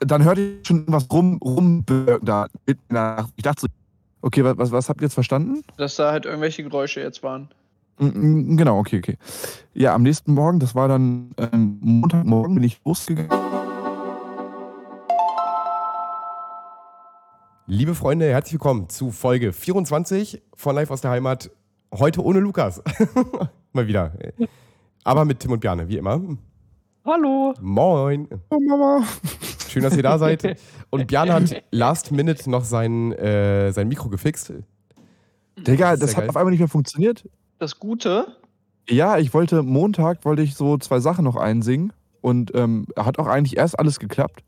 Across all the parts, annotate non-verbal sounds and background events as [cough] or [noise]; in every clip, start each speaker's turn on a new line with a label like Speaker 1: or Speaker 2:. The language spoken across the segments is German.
Speaker 1: dann hörte ich schon was rum, rum da. Ich dachte so, okay, was, was habt ihr jetzt verstanden?
Speaker 2: Dass da halt irgendwelche Geräusche jetzt waren.
Speaker 1: Mm, mm, genau, okay, okay. Ja, am nächsten Morgen, das war dann ähm, Montagmorgen, bin ich losgegangen.
Speaker 3: Liebe Freunde, herzlich willkommen zu Folge 24 von Live aus der Heimat. Heute ohne Lukas. [laughs] Mal wieder. Aber mit Tim und Bjane, wie immer.
Speaker 2: Hallo.
Speaker 3: Moin.
Speaker 1: Oh, Mama.
Speaker 3: Schön, dass ihr da seid. [laughs] Und Björn hat last minute noch sein, äh, sein Mikro gefixt.
Speaker 1: Digga, das, das hat geil. auf einmal nicht mehr funktioniert.
Speaker 2: Das Gute?
Speaker 1: Ja, ich wollte Montag wollte ich so zwei Sachen noch einsingen und ähm, hat auch eigentlich erst alles geklappt.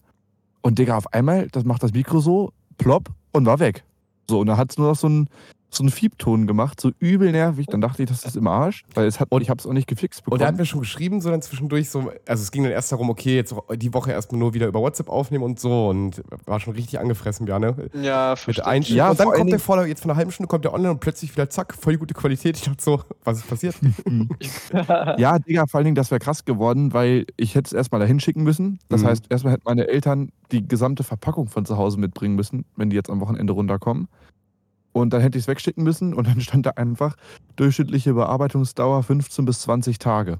Speaker 1: Und Digga, auf einmal, das macht das Mikro so, plopp und war weg. So, und da hat es nur noch so ein, so einen Fiebton gemacht, so übel nervig. Dann dachte ich, das ist im Arsch, weil es hat, und, ich habe es auch nicht gefixt bekommen.
Speaker 3: Und er hat mir schon geschrieben, so dann zwischendurch so, also es ging dann erst darum, okay, jetzt die Woche erstmal nur wieder über WhatsApp aufnehmen und so und war schon richtig angefressen, Björn.
Speaker 2: Ja,
Speaker 3: Mit Einstellungen. Ja, und dann kommt der vor, jetzt von einer halben Stunde kommt der online und plötzlich wieder zack, voll gute Qualität. Ich dachte so, was ist passiert? [laughs]
Speaker 1: ja, Digga, vor allen Dingen, das wäre krass geworden, weil ich hätte es erstmal dahin schicken müssen. Das mhm. heißt, erstmal hätten meine Eltern die gesamte Verpackung von zu Hause mitbringen müssen, wenn die jetzt am Wochenende runterkommen. Und dann hätte ich es wegschicken müssen und dann stand da einfach durchschnittliche Bearbeitungsdauer 15 bis 20 Tage.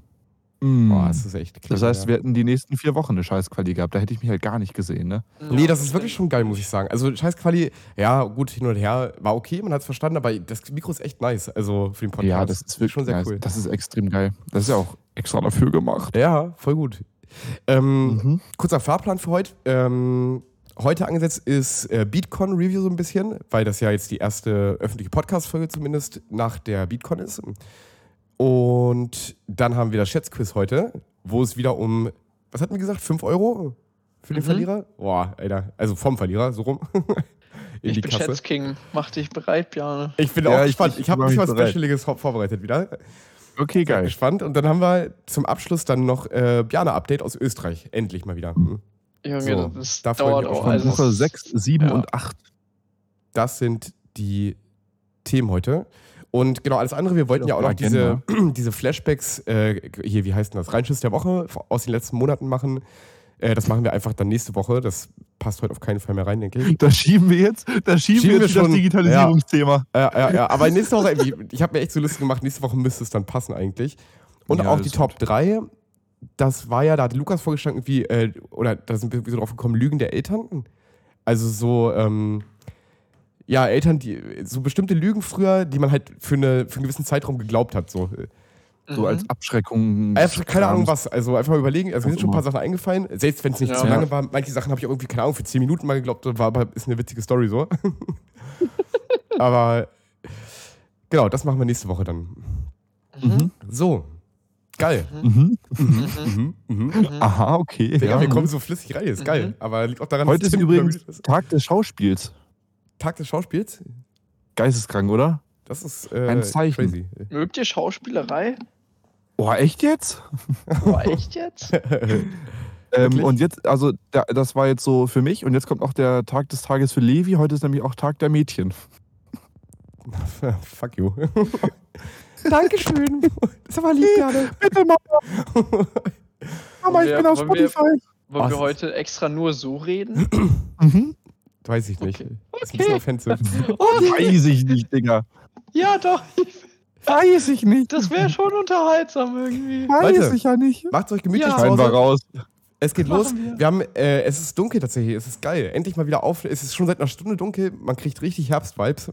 Speaker 3: Mm. Boah, das ist echt
Speaker 1: krass. Das heißt, ja. wir hätten die nächsten vier Wochen eine Scheißquali gehabt. Da hätte ich mich halt gar nicht gesehen, ne?
Speaker 3: Nee, das ist wirklich schon geil, muss ich sagen. Also Scheißquali, ja, gut, hin und her, war okay, man hat es verstanden, aber das Mikro ist echt nice. Also für den Podcast.
Speaker 1: Ja, das ist wirklich schon sehr nice. cool. Das ist extrem geil. Das ist ja auch extra dafür gemacht.
Speaker 3: Ja, voll gut. Ähm, mhm. Kurzer Fahrplan für heute. Ähm, heute angesetzt ist äh, BeatCon Review so ein bisschen, weil das ja jetzt die erste öffentliche Podcast-Folge zumindest nach der BeatCon ist. Und dann haben wir das Schätzquiz heute, wo es wieder um, was hatten wir gesagt, 5 Euro für den mhm. Verlierer? Boah, Alter, also vom Verlierer, so rum. [laughs]
Speaker 2: ich bin Kasse. Schätzking, mach dich bereit, Björn.
Speaker 3: Ich bin ja, auch gespannt. Ich, ich habe mich was Specialiges vorbereitet wieder.
Speaker 1: Okay, geil.
Speaker 3: Gespannt. Und dann haben wir zum Abschluss dann noch äh, Björn-Update aus Österreich. Endlich mal wieder. Mhm.
Speaker 2: Junge, so, das da dauert auch. Also
Speaker 1: Woche 6, 7 ja. und 8.
Speaker 3: Das sind die Themen heute. Und genau, alles andere, wir wollten ja auch noch diese, [clears throat] diese Flashbacks, äh, hier, wie heißt denn das, Reinschuss der Woche aus den letzten Monaten machen. Äh, das machen wir einfach dann nächste Woche. Das passt heute auf keinen Fall mehr rein, denke ich.
Speaker 1: Da schieben wir jetzt, da schieben, schieben wir jetzt schon, das Digitalisierungsthema.
Speaker 3: Ja, ja, ja, aber nächste Woche, ich, ich habe mir echt so Lust gemacht, nächste Woche müsste es dann passen eigentlich. Und ja, auch die Top 3 das war ja, da hat Lukas vorgeschlagen, irgendwie, äh, oder da sind wir so drauf gekommen, Lügen der Eltern. Also so, ähm, ja, Eltern, die, so bestimmte Lügen früher, die man halt für, eine, für einen gewissen Zeitraum geglaubt hat. So,
Speaker 1: so mhm. als Abschreckung.
Speaker 3: Äh, keine Ahnung was. Also einfach mal überlegen. Also mir sind schon ein paar Sachen eingefallen. Selbst wenn es nicht ja. zu lange war. Manche Sachen habe ich auch irgendwie, keine Ahnung, für 10 Minuten mal geglaubt. War aber ist eine witzige Story so. [laughs] aber genau, das machen wir nächste Woche dann.
Speaker 1: Mhm.
Speaker 3: So, Geil.
Speaker 1: Mhm. Mhm. Mhm. Aha, okay.
Speaker 3: Ja, wir kommen so flüssig rein, ist geil. Aber liegt auch daran,
Speaker 1: Heute dass ist übrigens ist. Tag des Schauspiels.
Speaker 3: Tag des Schauspiels?
Speaker 1: Geisteskrank, oder?
Speaker 3: Das ist äh, ein
Speaker 2: Zeichen. Crazy. Mögt ihr Schauspielerei?
Speaker 1: Boah, echt jetzt?
Speaker 2: Boah, echt jetzt? [laughs]
Speaker 1: ähm, und jetzt, also da, das war jetzt so für mich und jetzt kommt auch der Tag des Tages für Levi. Heute ist nämlich auch Tag der Mädchen. [laughs]
Speaker 3: Fuck you. [laughs]
Speaker 1: Dankeschön. [laughs] Das war lieb, gerne. Bitte, Mama. Mama, ich wir, bin auf Spotify.
Speaker 2: Wir, wollen wir heute extra nur so reden? [clears throat]
Speaker 3: mhm. Weiß ich nicht. Okay. Das ist ein bisschen offensiv. [laughs]
Speaker 1: Okay. Weiß ich nicht, Digga.
Speaker 2: Ja, doch.
Speaker 1: Weiß ich nicht.
Speaker 2: Das wäre schon unterhaltsam irgendwie.
Speaker 1: Weiß Leute, ich ja nicht.
Speaker 3: Macht's euch gemütlich
Speaker 1: ja. zu raus.
Speaker 3: Es geht los. Wir. wir haben, äh, es ist dunkel tatsächlich. Es ist geil. Endlich mal wieder auf. Es ist schon seit einer Stunde dunkel. Man kriegt richtig Herbstvibes.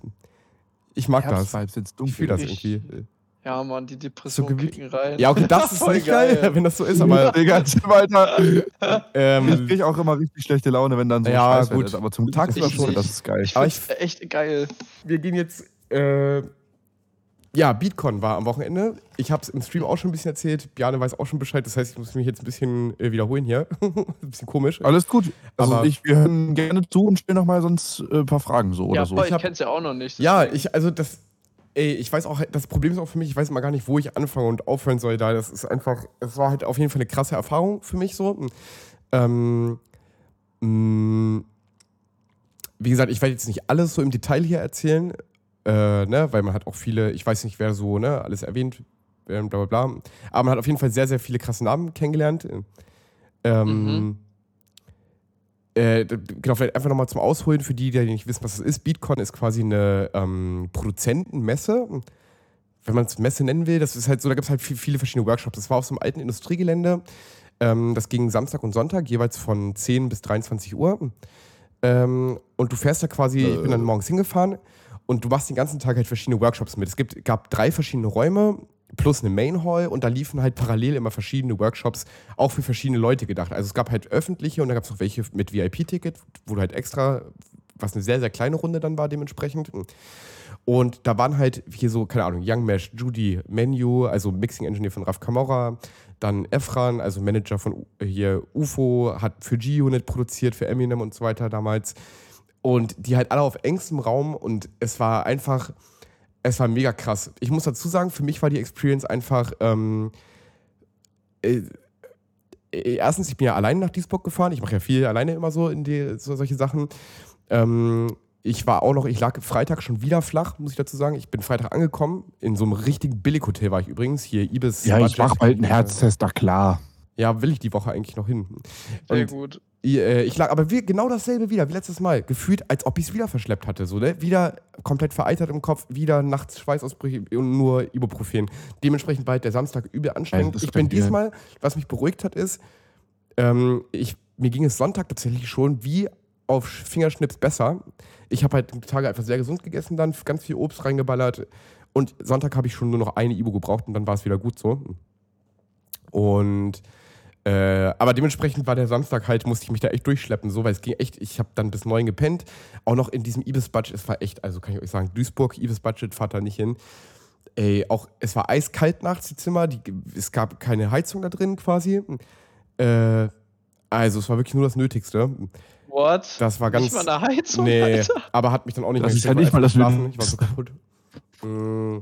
Speaker 3: Ich mag Herbst das.
Speaker 1: Jetzt dunkel.
Speaker 3: Ich fühle das irgendwie.
Speaker 2: Ja, Mann, die Depression so kicken rein.
Speaker 3: Ja, okay, das [laughs] ist nicht geil, geil, wenn das so ist, aber. [laughs]
Speaker 1: Digga, [laughs] Alter. ähm, ich krieg auch immer richtig schlechte Laune, wenn dann so
Speaker 3: ja, gut.
Speaker 1: ist. Aber zum Tag ist schon, das ist geil.
Speaker 2: Ich aber ich, echt geil.
Speaker 3: Wir gehen jetzt. Äh, ja, BeatCon war am Wochenende. Ich habe es im Stream auch schon ein bisschen erzählt. Bjane weiß auch schon Bescheid. Das heißt, ich muss mich jetzt ein bisschen äh, wiederholen hier. ein bisschen komisch.
Speaker 1: Alles gut. Also aber ich, wir hören gerne zu und stellen nochmal sonst äh, ein paar Fragen so
Speaker 2: ja,
Speaker 1: oder so.
Speaker 2: Ja, ich kenn's ja auch noch nicht.
Speaker 3: Ja, ich, also das, ey, ich weiß auch, das Problem ist auch für mich, ich weiß mal gar nicht, wo ich anfangen und aufhören soll da. Das ist einfach, es war halt auf jeden Fall eine krasse Erfahrung für mich so. Ähm, mh, mm, wie gesagt, ich werde jetzt nicht alles so im Detail hier erzählen, äh, ne, weil man hat auch viele, ich weiß nicht, wer so, ne, alles erwähnt, bla bla bla. Aber man hat auf jeden Fall sehr, sehr viele krasse Namen kennengelernt. Ähm, mhm. Äh, genau, vielleicht einfach nochmal zum Ausholen für die, die nicht wissen, was es ist. BeatCon ist quasi eine ähm, Produzentenmesse. Wenn man es Messe nennen will, das ist halt so, da gibt es halt viel, viele verschiedene Workshops. Das war auf so einem alten Industriegelände. Ähm, das ging Samstag und Sonntag, jeweils von 10 bis 23 Uhr. Ähm, und du fährst da quasi, äh. ich bin dann äh. morgens hingefahren und du machst den ganzen Tag halt verschiedene Workshops mit. Es gibt, gab drei verschiedene Räume plus eine Main Hall und da liefen halt parallel immer verschiedene Workshops, auch für verschiedene Leute gedacht. Also es gab halt öffentliche und dann gab es noch welche mit VIP-Ticket, wo du halt extra, was eine sehr, sehr kleine Runde dann war dementsprechend. Und da waren halt hier so, keine Ahnung, Young Mesh, Judy, Menu, also Mixing Engineer von Raf Camorra, dann Efran, also Manager von hier UFO, hat für G-Unit produziert, für Eminem und so weiter damals. Und die halt alle auf engstem Raum und es war einfach es war mega krass. Ich muss dazu sagen, für mich war die Experience einfach. Ähm, äh, äh, erstens, ich bin ja allein nach Duisburg gefahren. Ich mache ja viel alleine immer so in die, so solche Sachen. Ähm, ich war auch noch, ich lag Freitag schon wieder flach, muss ich dazu sagen. Ich bin Freitag angekommen. In so einem richtigen Billighotel war ich übrigens. Hier Ibis.
Speaker 1: Ja, ich mach bald einen Herztest, da klar.
Speaker 3: Ja, will ich die Woche eigentlich noch hin.
Speaker 2: Sehr Und gut.
Speaker 3: Äh, ich lag aber wie, genau dasselbe wieder, wie letztes Mal. Gefühlt, als ob ich es wieder verschleppt hatte. So, ne? Wieder komplett vereitert im Kopf, wieder nachts Schweißausbrüche und nur Ibuprofen. Dementsprechend bald der Samstag übel anstrengend. Ja, ich bin diesmal, was mich beruhigt hat, ist, ähm, ich, mir ging es Sonntag tatsächlich schon wie auf Fingerschnips besser. Ich habe halt die Tage einfach sehr gesund gegessen, dann ganz viel Obst reingeballert. Und Sonntag habe ich schon nur noch eine Ibu gebraucht und dann war es wieder gut so. Und äh, aber dementsprechend war der Samstag halt, musste ich mich da echt durchschleppen, so, weil es ging echt, ich habe dann bis neun gepennt. Auch noch in diesem Ibis-Budget, es war echt, also kann ich euch sagen, Duisburg, Ibis-Budget, fahrt da nicht hin. Ey, auch, es war eiskalt nachts, die Zimmer, die, es gab keine Heizung da drin quasi. Äh, also, es war wirklich nur das Nötigste.
Speaker 2: What?
Speaker 3: Das war ganz.
Speaker 2: Nicht mal eine Heizung,
Speaker 3: Nee, Alter. aber hat mich dann auch nicht
Speaker 1: das mehr ist ja nicht mal das
Speaker 3: schlafen. Ich war so kaputt. Mm.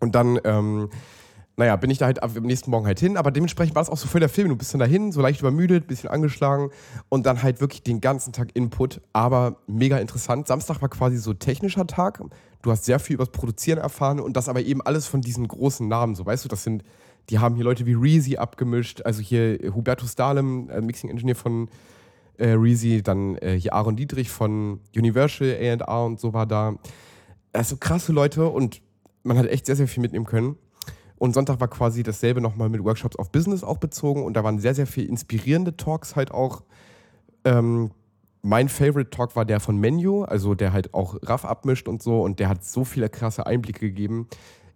Speaker 3: Und dann, ähm, naja, bin ich da halt am nächsten Morgen halt hin, aber dementsprechend war es auch so voll der Film. Du bist dann dahin, so leicht übermüdet, bisschen angeschlagen und dann halt wirklich den ganzen Tag Input, aber mega interessant. Samstag war quasi so technischer Tag. Du hast sehr viel über das Produzieren erfahren und das aber eben alles von diesen großen Namen. So, weißt du, das sind, die haben hier Leute wie Reezy abgemischt, also hier Hubertus Dahlem, äh, Mixing Engineer von äh, Reezy, dann äh, hier Aaron Dietrich von Universal A&R und so war da. Also krasse Leute und man hat echt sehr, sehr viel mitnehmen können. Und Sonntag war quasi dasselbe nochmal mit Workshops auf Business auch bezogen und da waren sehr, sehr viele inspirierende Talks halt auch. Ähm, mein Favorite Talk war der von Menu, also der halt auch Raff abmischt und so und der hat so viele krasse Einblicke gegeben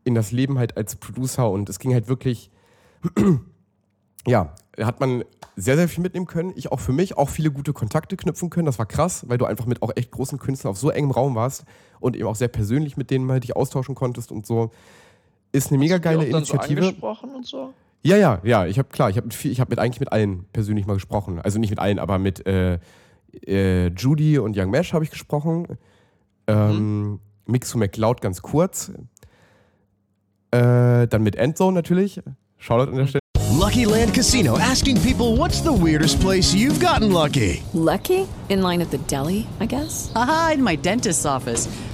Speaker 3: in das Leben halt als Producer und es ging halt wirklich, [clears throat] ja, hat man sehr, sehr viel mitnehmen können. Ich auch für mich, auch viele gute Kontakte knüpfen können. Das war krass, weil du einfach mit auch echt großen Künstlern auf so engem Raum warst und eben auch sehr persönlich mit denen mal dich austauschen konntest und so. Ist eine mega geile Initiative.
Speaker 2: So angesprochen und so?
Speaker 3: Ja, ja, ja. Ich habe klar, ich habe ich habe mit eigentlich mit allen persönlich mal gesprochen. Also nicht mit allen, aber mit äh, äh, Judy und Young Mesh habe ich gesprochen. Ähm, mhm. Mixu McCloud ganz kurz. Äh, dann mit Endzone natürlich. Shoutout an der Stelle. Lucky Land Casino asking people what's the weirdest place you've gotten lucky? Lucky? In line at the deli, I guess. Aha, in my dentist's office.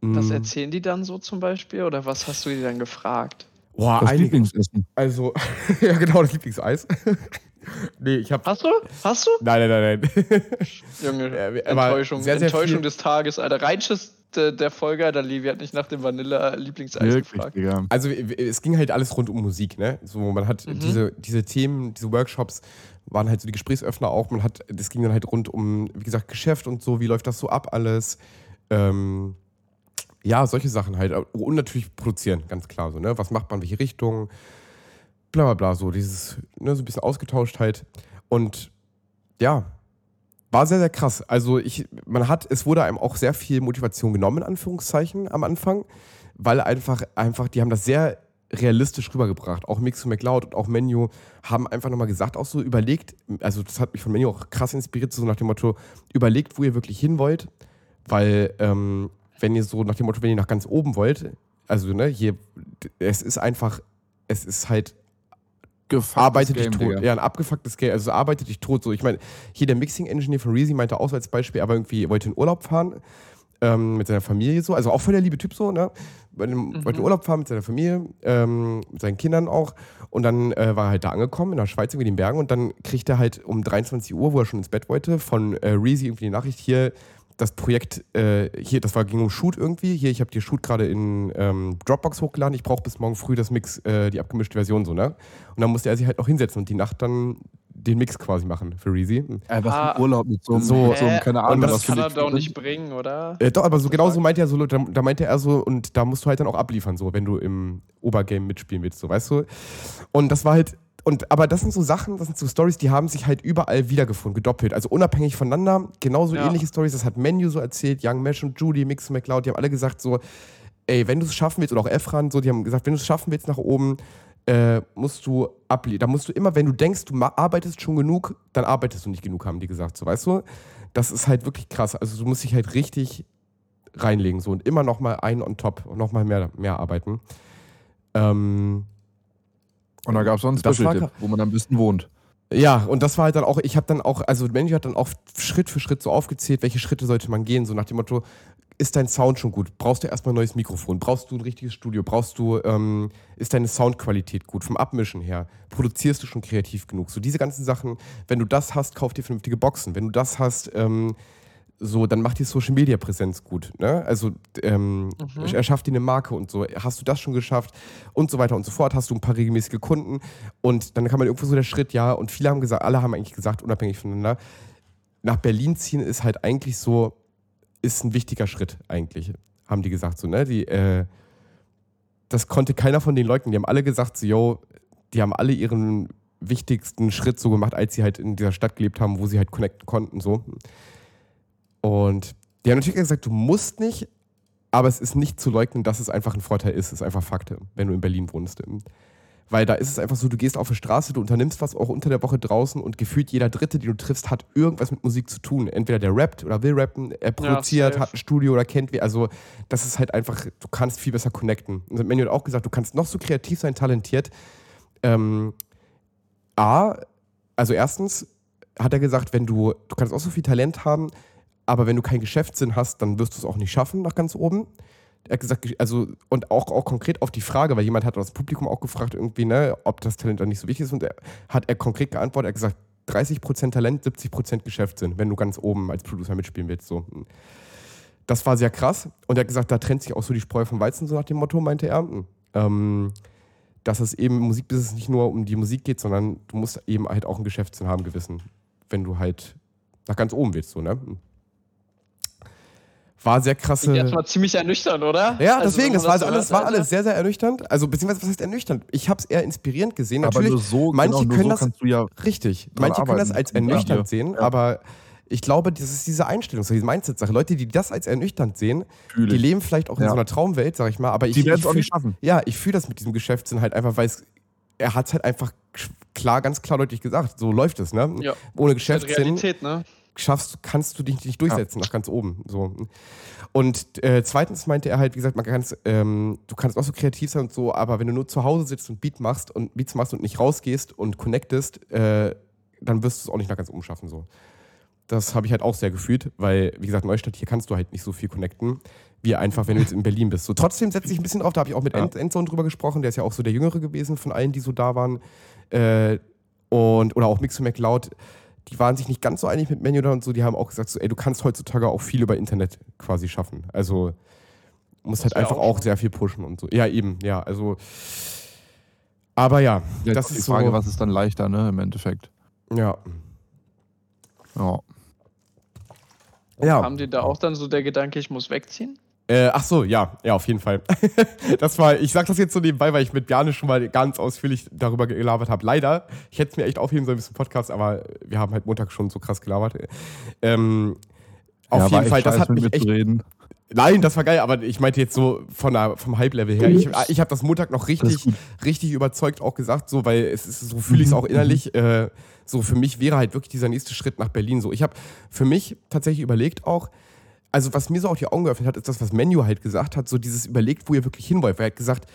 Speaker 2: Was mhm. erzählen die dann so zum Beispiel oder was hast du die dann gefragt?
Speaker 1: Boah, das Lieblingsessen.
Speaker 3: Also, [laughs] ja genau, das Lieblingseis. [laughs] nee, ich hab.
Speaker 2: Hast du? Hast du?
Speaker 3: Nein, nein, nein,
Speaker 2: nein. [laughs] Junge, ja, Enttäuschung, sehr, sehr Enttäuschung des Tages, Alter. Reinsches der Folge, Alter, Levi hat nicht nach dem Vanilla-Lieblingseis gefragt.
Speaker 3: Ja. Also, es ging halt alles rund um Musik, ne? So, man hat mhm. diese, diese Themen, diese Workshops waren halt so die Gesprächsöffner auch. Man hat, das ging dann halt rund um, wie gesagt, Geschäft und so, wie läuft das so ab alles. Ähm, ja, solche Sachen halt. Und natürlich produzieren, ganz klar so, ne? Was macht man, welche Richtung, bla bla bla, so dieses, ne, so ein bisschen ausgetauscht halt. Und ja, war sehr, sehr krass. Also ich, man hat, es wurde einem auch sehr viel Motivation genommen, in Anführungszeichen, am Anfang, weil einfach, einfach, die haben das sehr realistisch rübergebracht. Auch Mix to McLeod und auch Menu haben einfach nochmal gesagt, auch so überlegt, also das hat mich von Menu auch krass inspiriert, so nach dem Motto, überlegt, wo ihr wirklich hin wollt, weil ähm, wenn ihr so nach dem Motto, wenn ihr nach ganz oben wollt, also ne, hier, es ist einfach, es ist halt arbeitet dich tot. Ja, ein abgefucktes Game. Also arbeitet dich tot. So, ich meine, hier der Mixing-Engineer von Reezy meinte auch so als Beispiel, aber irgendwie wollte in Urlaub fahren ähm, mit seiner Familie so. Also auch voll der liebe Typ so, ne? Mhm. Wollte in Urlaub fahren mit seiner Familie, ähm, mit seinen Kindern auch. Und dann äh, war er halt da angekommen in der Schweiz, irgendwie in den Bergen. Und dann kriegt er halt um 23 Uhr, wo er schon ins Bett wollte, von äh, Reezy irgendwie die Nachricht hier, das Projekt äh, hier, das war ging um Shoot irgendwie. Hier, ich habe die Shoot gerade in ähm, Dropbox hochgeladen. Ich brauche bis morgen früh das Mix, äh, die abgemischte Version so, ne? Und dann musste er sich halt noch hinsetzen und die Nacht dann den Mix quasi machen für Reezy.
Speaker 1: Äh, was ah, Urlaub mit so einem, so,
Speaker 2: so einem keine Ahnung. das kann er doch nicht bringen, oder?
Speaker 3: Äh, doch, aber so genau so meinte er so, da, da, meinte er so, und da musst du halt dann auch abliefern, so, wenn du im Obergame mitspielen willst, so, weißt du? Und das war halt und, aber das sind so Sachen, das sind so Stories, die haben sich halt überall wiedergefunden, gedoppelt. Also unabhängig voneinander. Genauso ja. ähnliche Stories, das hat Menu so erzählt, Young Mesh und Judy, Mix und McLeod, die haben alle gesagt so, ey, wenn du es schaffen willst, oder auch Efran, so, die haben gesagt, wenn du es schaffen willst nach oben, äh, musst du ablehnen. Da musst du immer, wenn du denkst, du arbeitest schon genug, dann arbeitest du nicht genug, haben die gesagt, so, weißt du? Das ist halt wirklich krass. Also du musst dich halt richtig reinlegen, so, und immer noch mal ein on top und noch mal mehr, mehr arbeiten. Ähm,
Speaker 1: und da gab es sonst einen Special-Tipp, wo man am besten wohnt.
Speaker 3: Ja, und das war halt dann auch, ich habe dann auch, also Mensch hat dann auch Schritt für Schritt so aufgezählt, welche Schritte sollte man gehen, so nach dem Motto, ist dein Sound schon gut? Brauchst du erstmal ein neues Mikrofon? Brauchst du ein richtiges Studio? Brauchst du, ähm, ist deine Soundqualität gut vom Abmischen her? Produzierst du schon kreativ genug? So diese ganzen Sachen, wenn du das hast, kauf dir vernünftige Boxen. Wenn du das hast, ähm, so, dann macht die Social Media Präsenz gut. Ne? Also ähm, mhm. erschafft dir eine Marke und so. Hast du das schon geschafft und so weiter und so fort? Hast du ein paar regelmäßige Kunden und dann kann man irgendwo so der Schritt, ja. Und viele haben gesagt, alle haben eigentlich gesagt, unabhängig voneinander, nach Berlin ziehen ist halt eigentlich so, ist ein wichtiger Schritt eigentlich, haben die gesagt so. Ne? Die, äh, das konnte keiner von den Leuten. Die haben alle gesagt, so, yo, die haben alle ihren wichtigsten Schritt so gemacht, als sie halt in dieser Stadt gelebt haben, wo sie halt connecten konnten so. Und die haben natürlich gesagt, du musst nicht, aber es ist nicht zu leugnen, dass es einfach ein Vorteil ist. Es ist einfach Fakt, wenn du in Berlin wohnst. Weil da ist es einfach so, du gehst auf die Straße, du unternimmst was auch unter der Woche draußen und gefühlt jeder Dritte, den du triffst, hat irgendwas mit Musik zu tun. Entweder der rappt oder will rappen, er produziert, ja, hat ein Studio oder kennt wie. Also, das ist halt einfach, du kannst viel besser connecten. Und Menu hat auch gesagt, du kannst noch so kreativ sein, talentiert. Ähm, A, also erstens hat er gesagt, wenn du, du kannst auch so viel Talent haben, aber wenn du keinen Geschäftssinn hast, dann wirst du es auch nicht schaffen nach ganz oben. Er hat gesagt, also, und auch, auch konkret auf die Frage, weil jemand hat das Publikum auch gefragt, irgendwie, ne, ob das Talent dann nicht so wichtig ist. Und er hat er konkret geantwortet, er hat gesagt, 30% Talent, 70% Geschäftssinn, wenn du ganz oben als Producer mitspielen willst. So. Das war sehr krass. Und er hat gesagt, da trennt sich auch so die Spreu vom Weizen, so nach dem Motto, meinte er. Ähm, dass es eben im Musikbusiness nicht nur um die Musik geht, sondern du musst eben halt auch ein Geschäftssinn haben, gewissen, wenn du halt nach ganz oben willst, so, ne? War sehr krasse.
Speaker 2: Das war ziemlich ernüchternd, oder?
Speaker 3: Ja, also, deswegen, das war, also alles, war alles sehr, sehr ernüchternd. Also, beziehungsweise, was heißt ernüchternd? Ich habe es eher inspirierend gesehen.
Speaker 1: Aber
Speaker 3: Natürlich,
Speaker 1: so,
Speaker 3: manche
Speaker 1: genau,
Speaker 3: können
Speaker 1: so
Speaker 3: das. Ja richtig. Manche können das als ernüchternd ja. sehen, ja. aber ich glaube, das ist diese Einstellung, so diese Mindset-Sache. Leute, die das als ernüchternd sehen, Fühl die leben vielleicht auch in so einer Traumwelt, sag ich mal, aber ich.
Speaker 1: Die werden es auch nicht schaffen.
Speaker 3: Ja, ich fühle das mit diesem Geschäftssinn halt einfach, weil es. Er hat es halt einfach klar, ganz klar deutlich gesagt. So läuft es, ne? Ja. Ohne Geschäftssinn. Realität, ne? Schaffst, kannst du dich nicht durchsetzen ja. nach ganz oben. So. Und äh, zweitens meinte er halt, wie gesagt, man kann's, ähm, du kannst auch so kreativ sein und so, aber wenn du nur zu Hause sitzt und Beat machst und Beats machst und nicht rausgehst und connectest, äh, dann wirst du es auch nicht nach ganz oben schaffen. So. Das habe ich halt auch sehr gefühlt, weil, wie gesagt, Neustadt, hier kannst du halt nicht so viel connecten, wie einfach, wenn du jetzt in Berlin bist. So, trotzdem setze ich ein bisschen drauf, da habe ich auch mit ja. Endzone drüber gesprochen, der ist ja auch so der Jüngere gewesen von allen, die so da waren. Äh, und, oder auch Mix to McLeod die waren sich nicht ganz so einig mit Manual und so, die haben auch gesagt, so, ey, du kannst heutzutage auch viel über Internet quasi schaffen. Also musst halt einfach auch, auch sehr viel pushen und so. Ja, eben, ja, also. Aber ja,
Speaker 1: ja das ist die Frage, so, was ist dann leichter, ne, im Endeffekt.
Speaker 3: Ja.
Speaker 2: Ja. Ja. Haben die da auch dann so der Gedanke, ich muss wegziehen?
Speaker 3: Äh, ach so, ja, ja, auf jeden Fall. [laughs] das war, ich sag das jetzt so nebenbei, weil ich mit Bjarne schon mal ganz ausführlich darüber gelabert habe. Leider, ich hätte es mir echt aufheben sollen bis zum Podcast, aber wir haben halt Montag schon so krass gelabert. Ähm, auf ja, jeden Fall, das hat mich echt. Reden. Nein, das war geil, aber ich meinte jetzt so von der, vom Hype-Level her. Ich, ich habe das Montag noch richtig, richtig überzeugt auch gesagt, so, weil es ist, so fühle ich es mhm, auch innerlich. Mhm. Äh, so für mich wäre halt wirklich dieser nächste Schritt nach Berlin so. Ich habe für mich tatsächlich überlegt auch, also was mir so auch die Augen geöffnet hat, ist das, was Menu halt gesagt hat, so dieses überlegt, wo ihr wirklich hin wollt. Weil er hat gesagt,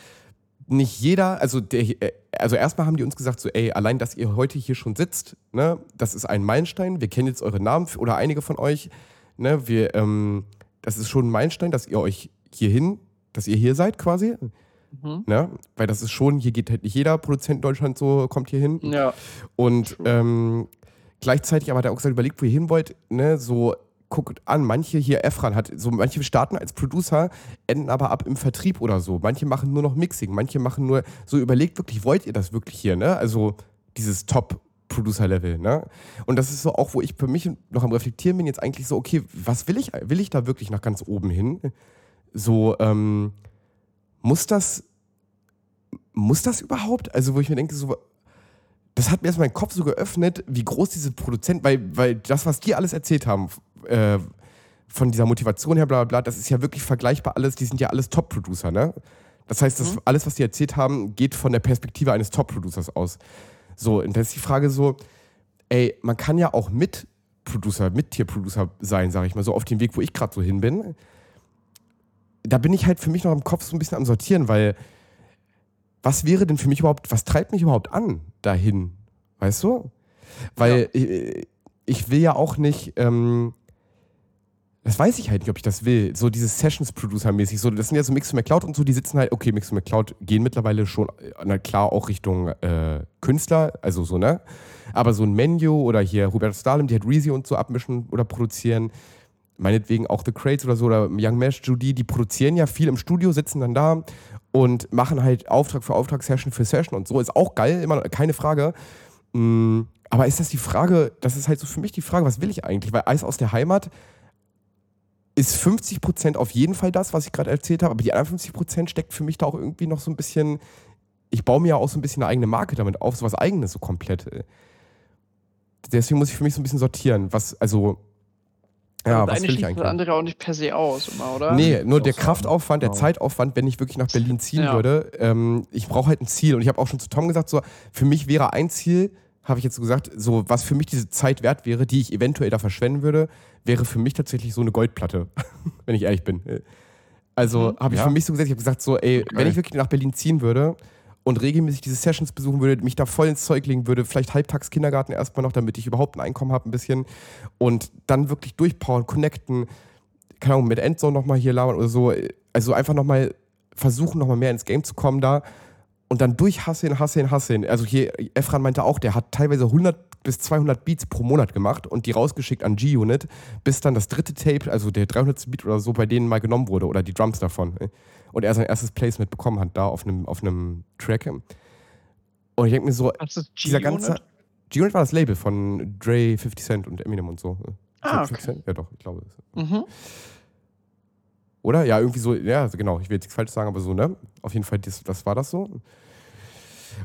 Speaker 3: nicht jeder, also der, äh, also erstmal haben die uns gesagt, so, ey, allein, dass ihr heute hier schon sitzt, ne, das ist ein Meilenstein. Wir kennen jetzt eure Namen oder einige von euch, ne, wir, ähm, das ist schon ein Meilenstein, dass ihr euch hierhin, dass ihr hier seid quasi. Mhm. Ne? Weil das ist schon, hier geht halt nicht jeder Produzent in Deutschland so, kommt hier hin.
Speaker 2: Ja.
Speaker 3: Und ähm, gleichzeitig aber hat er auch gesagt, überlegt, wo ihr hin wollt, ne, so guckt an, manche hier, Efran hat, so manche starten als Producer, enden aber ab im Vertrieb oder so. Manche machen nur noch Mixing, manche machen nur, so überlegt wirklich, wollt ihr das wirklich hier, ne? Also dieses Top Producer-Level, ne? Und das ist so auch, wo ich für mich noch am Reflektieren bin, jetzt eigentlich so, okay, was will ich? Will ich da wirklich nach ganz oben hin? So, ähm, muss das, muss das überhaupt? Also, wo ich mir denke, so, das hat mir erst meinen Kopf so geöffnet, wie groß diese Produzenten, weil, weil das, was die alles erzählt haben, äh, von dieser Motivation her, bla bla bla, das ist ja wirklich vergleichbar alles, die sind ja alles Top-Producer, ne? Das heißt, das, mhm. alles, was die erzählt haben, geht von der Perspektive eines Top-Producers aus. So, und dann ist die Frage so, ey, man kann ja auch mit Producer, mit Tierproducer sein, sage ich mal, so auf dem Weg, wo ich gerade so hin bin. Da bin ich halt für mich noch im Kopf so ein bisschen am Sortieren, weil was wäre denn für mich überhaupt, was treibt mich überhaupt an dahin? Weißt du? Weil ja. ich, ich, will ja auch nicht, ähm, das weiß ich halt nicht, ob ich das will. So dieses Sessions-Producer-mäßig. So, das sind ja so Mix McCloud und so, die sitzen halt, okay, Mix McCloud gehen mittlerweile schon, äh, na klar, auch Richtung äh, Künstler, also so, ne? Aber so ein Menu oder hier Roberto Stalin, die halt Reezy und so abmischen oder produzieren. Meinetwegen auch The Crates oder so oder Young Mesh, Judy, die produzieren ja viel im Studio, sitzen dann da und machen halt Auftrag für Auftrag, Session für Session und so. Ist auch geil, immer keine Frage. Mm, aber ist das die Frage, das ist halt so für mich die Frage, was will ich eigentlich? Weil Eis aus der Heimat ist 50 Prozent auf jeden Fall das, was ich gerade erzählt habe, aber die anderen 50 Prozent steckt für mich da auch irgendwie noch so ein bisschen. Ich baue mir ja auch so ein bisschen eine eigene Marke damit auf, so was eigenes so komplett. Deswegen muss ich für mich so ein bisschen sortieren, was, also.
Speaker 2: Ja, was will ich eigentlich? das andere auch nicht per se aus, immer, oder?
Speaker 3: Nee, nur der Kraftaufwand, der. Zeitaufwand, wenn ich wirklich nach Berlin ziehen ja. würde. Ähm, ich brauche halt ein Ziel. Und ich habe auch schon zu Tom gesagt, so, für mich wäre ein Ziel, habe ich jetzt so gesagt, so was für mich diese Zeit wert wäre, die ich eventuell da verschwenden würde, wäre für mich tatsächlich so eine Goldplatte, [laughs] wenn ich ehrlich bin. Also mhm. habe ich ja. für mich so gesagt, ich habe gesagt, so, ey, okay. wenn ich wirklich nach Berlin ziehen würde und regelmäßig diese Sessions besuchen würde, mich da voll ins Zeug legen würde, vielleicht halbtags Kindergarten erstmal noch, damit ich überhaupt ein Einkommen habe, ein bisschen und dann wirklich durchpowern, connecten, keine Ahnung, mit Endzone nochmal hier labern oder so. Also einfach nochmal versuchen, nochmal mehr ins Game zu kommen da und dann durchhasseln, hasseln, hasseln. Also hier, Efran meinte auch, der hat teilweise 100 bis 200 Beats pro Monat gemacht und die rausgeschickt an G-Unit, bis dann das dritte Tape, also der 300. Beat oder so, bei denen mal genommen wurde oder die Drums davon. Und er sein erstes Placement bekommen hat, da auf einem, auf einem Track. Und ich denke mir so, dieser ganze. G-Unit war das Label von Dre, 50 Cent und Eminem und so.
Speaker 2: Ah, okay.
Speaker 3: Ja, doch, ich glaube. Mhm. Oder? Ja, irgendwie so, ja, genau, ich will jetzt nichts falsch sagen, aber so, ne? Auf jeden Fall, das, das war das so.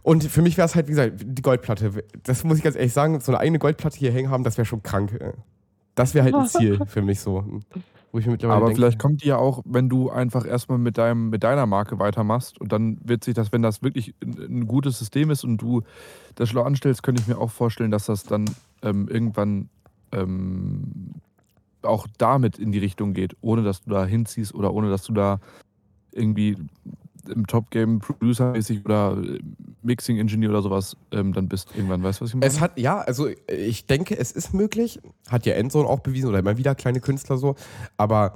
Speaker 3: Und für mich wäre es halt, wie gesagt, die Goldplatte. Das muss ich ganz ehrlich sagen, so eine eigene Goldplatte hier hängen haben, das wäre schon krank. Das wäre halt ein [laughs] Ziel für mich so.
Speaker 1: Aber denke, vielleicht kommt die ja auch, wenn du einfach erstmal mit, deinem, mit deiner Marke weitermachst und dann wird sich das, wenn das wirklich ein, gutes System ist und du das schlau anstellst, könnte ich mir auch vorstellen, dass das dann ähm, irgendwann ähm, auch damit in die Richtung geht, ohne dass du da hinziehst oder ohne dass du da irgendwie im Top-Game Producer-mäßig oder Mixing-Engineer oder sowas ähm, dann bist irgendwann. Weißt du, was ich meine?
Speaker 3: Es hat, ja, also ich denke, es ist möglich. Hat ja Endzone auch bewiesen oder immer wieder kleine Künstler so. Aber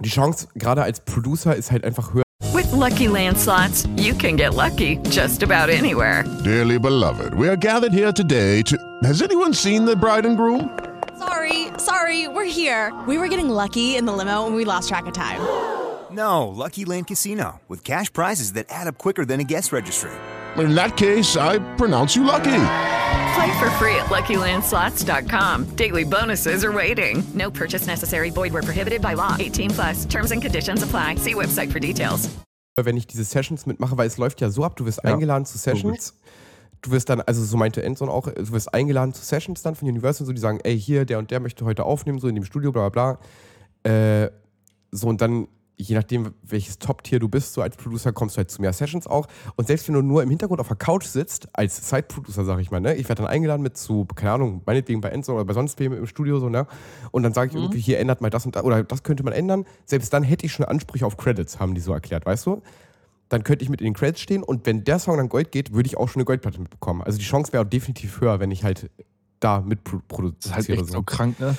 Speaker 3: die Chance, gerade als Producer, ist halt einfach höher.
Speaker 4: With lucky landslots, you can get lucky just about anywhere.
Speaker 5: Dearly beloved, we are gathered here today to. Has anyone seen the bride and groom?
Speaker 6: Sorry, sorry, we're here. We were getting lucky in the limo and we lost track of time.
Speaker 7: No, Lucky Land Casino, with cash prizes that add up quicker than a guest registry.
Speaker 5: In that case, I pronounce you lucky.
Speaker 4: Play for free at LuckyLandSlots.com. Daily bonuses are waiting. No purchase necessary. Void where prohibited by law. 18 plus. Terms and conditions apply. See website for details.
Speaker 3: Wenn ich diese Sessions mitmache, weil es läuft ja so ab, du wirst ja. eingeladen zu Sessions. Du wirst dann, also so meinte Endzone auch, du wirst eingeladen zu Sessions dann von Universal, so die sagen, ey, hier, der und der möchte heute aufnehmen, so in dem Studio, bla bla bla. Äh, so und dann je nachdem, welches Top-Tier du bist, so als Producer, kommst du halt zu mehr Sessions auch. Und selbst wenn du nur im Hintergrund auf der Couch sitzt, als Side-Producer, sag ich mal, ne, ich werde dann eingeladen mit zu, keine Ahnung, meinetwegen bei Enzo oder bei sonst wem im Studio, so, ne, und dann sage ich mhm. irgendwie, hier ändert mal das und das, oder das könnte man ändern. Selbst dann hätte ich schon Ansprüche auf Credits, haben die so erklärt, weißt du? Dann könnte ich mit in den Credits stehen und wenn der Song dann Gold geht, würde ich auch schon eine Goldplatte mitbekommen. Also die Chance wäre definitiv höher, wenn ich halt da mitproduziere.
Speaker 1: Das ist halt echt so krank, ne?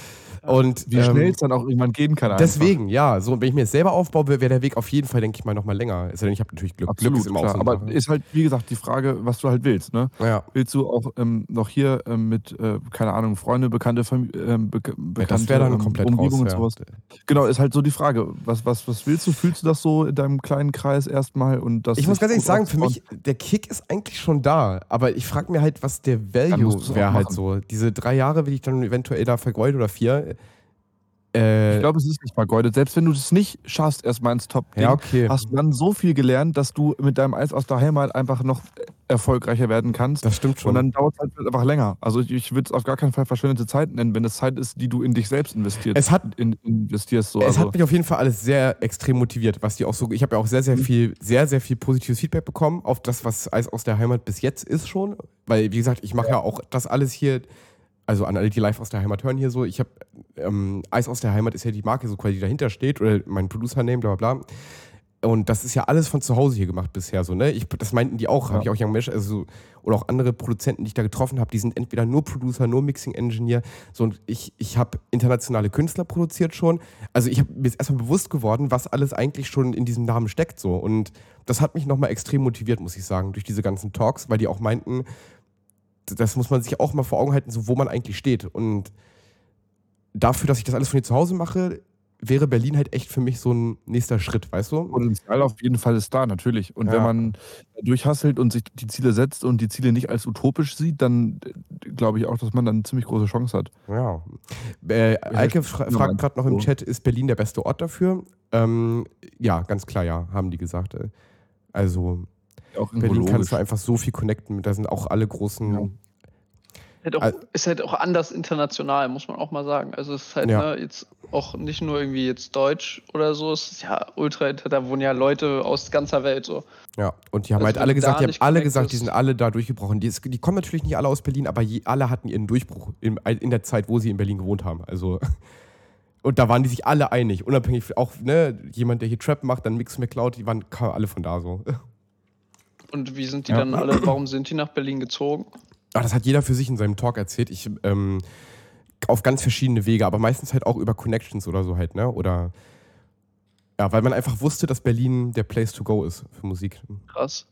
Speaker 3: Und,
Speaker 1: Wie schnell ähm, es dann auch irgendwann gehen kann.
Speaker 3: Deswegen, einfach. ja. So, wenn ich mir das selber aufbaue, wäre der Weg auf jeden Fall, denke ich mal, nochmal länger. Ist ja, ich habe natürlich Glück.
Speaker 1: Absolut,
Speaker 3: Glück
Speaker 1: ist immer klar. Aber ist halt, wie gesagt, die Frage, was du halt willst. Ne?
Speaker 3: Ja.
Speaker 1: Willst du auch ähm, noch hier ähm, mit, äh, keine Ahnung, Freunde, bekannte, ähm, be bekannte
Speaker 3: ja, das wäre dann ähm, komplett Umgebung raus,
Speaker 1: und sowas. Ja. Genau, ist halt so die Frage. Was, was, was willst du? Fühlst du das so in deinem kleinen Kreis erstmal? Und das
Speaker 3: ich muss ganz ehrlich sagen, für mich, der Kick ist eigentlich schon da. Aber ich frage mir halt, was der Value wäre halt so. Diese drei Jahre will ich dann eventuell da vergeudet oder vier
Speaker 1: ich glaube, es ist nicht vergeudet. Selbst wenn du es nicht schaffst, erstmal ins top
Speaker 3: ja, okay.
Speaker 1: hast du dann so viel gelernt, dass du mit deinem Eis aus der Heimat einfach noch erfolgreicher werden kannst.
Speaker 3: Das stimmt schon.
Speaker 1: Und dann dauert es halt einfach länger. Also ich, ich würde es auf gar keinen Fall verschwendete Zeit nennen, wenn es Zeit ist, die du in dich selbst investierst.
Speaker 3: Es hat,
Speaker 1: in, investierst. So.
Speaker 3: Es
Speaker 1: also.
Speaker 3: hat mich auf jeden Fall alles sehr extrem motiviert, was die auch so. Ich habe ja auch sehr, sehr mhm. viel, sehr, sehr viel positives Feedback bekommen auf das, was Eis aus der Heimat bis jetzt ist schon. Weil, wie gesagt, ich mache ja. ja auch das alles hier also an alle, die live aus der Heimat hören hier so, ich habe ähm, Eis aus der Heimat ist ja die Marke, so quasi die dahinter steht, oder mein Producer-Name, bla bla bla. Und das ist ja alles von zu Hause hier gemacht bisher so, ne? Ich, das meinten die auch, ja. habe ich auch Young Mesh, also oder auch andere Produzenten, die ich da getroffen habe, die sind entweder nur Producer, nur Mixing Engineer. So und ich, ich habe internationale Künstler produziert schon. Also ich habe mir jetzt erstmal bewusst geworden, was alles eigentlich schon in diesem Namen steckt so. Und das hat mich nochmal extrem motiviert, muss ich sagen, durch diese ganzen Talks, weil die auch meinten, das muss man sich auch mal vor Augen halten, so wo man eigentlich steht. Und dafür, dass ich das alles von hier zu Hause mache, wäre Berlin halt echt für mich so ein nächster Schritt, weißt du?
Speaker 1: Potenzial auf jeden Fall ist da, natürlich. Und ja. wenn man durchhasselt und sich die Ziele setzt und die Ziele nicht als utopisch sieht, dann glaube ich auch, dass man dann eine ziemlich große Chance hat.
Speaker 3: Ja. Äh, Eike fra fragt gerade noch im Chat, ist Berlin der beste Ort dafür? Ähm, ja, ganz klar, ja, haben die gesagt. Äh, also auch Berlin logisch. kannst du einfach so viel connecten. Da sind auch alle großen. Ja.
Speaker 2: Halt auch, ist halt auch anders international, muss man auch mal sagen. Also es ist halt ja. ne, jetzt auch nicht nur irgendwie jetzt Deutsch oder so, es ist ja ultra, da wohnen ja Leute aus ganzer Welt so.
Speaker 3: Ja, und die haben also halt alle gesagt, die haben alle gesagt, die sind alle da durchgebrochen. Die, die, kommen natürlich nicht alle aus Berlin, aber je, alle hatten ihren Durchbruch in, in der Zeit, wo sie in Berlin gewohnt haben. Also [laughs] und da waren die sich alle einig, unabhängig, auch ne, jemand, der hier Trap macht, dann Mix McCloud, die waren alle von da so.
Speaker 2: Und wie sind die ja. dann alle, warum sind die nach Berlin gezogen?
Speaker 3: Ach, das hat jeder für sich in seinem Talk erzählt. Ich, ähm, auf ganz verschiedene Wege, aber meistens halt auch über Connections oder so halt, ne? Oder ja, weil man einfach wusste, dass Berlin der Place to go ist für Musik.
Speaker 2: Krass.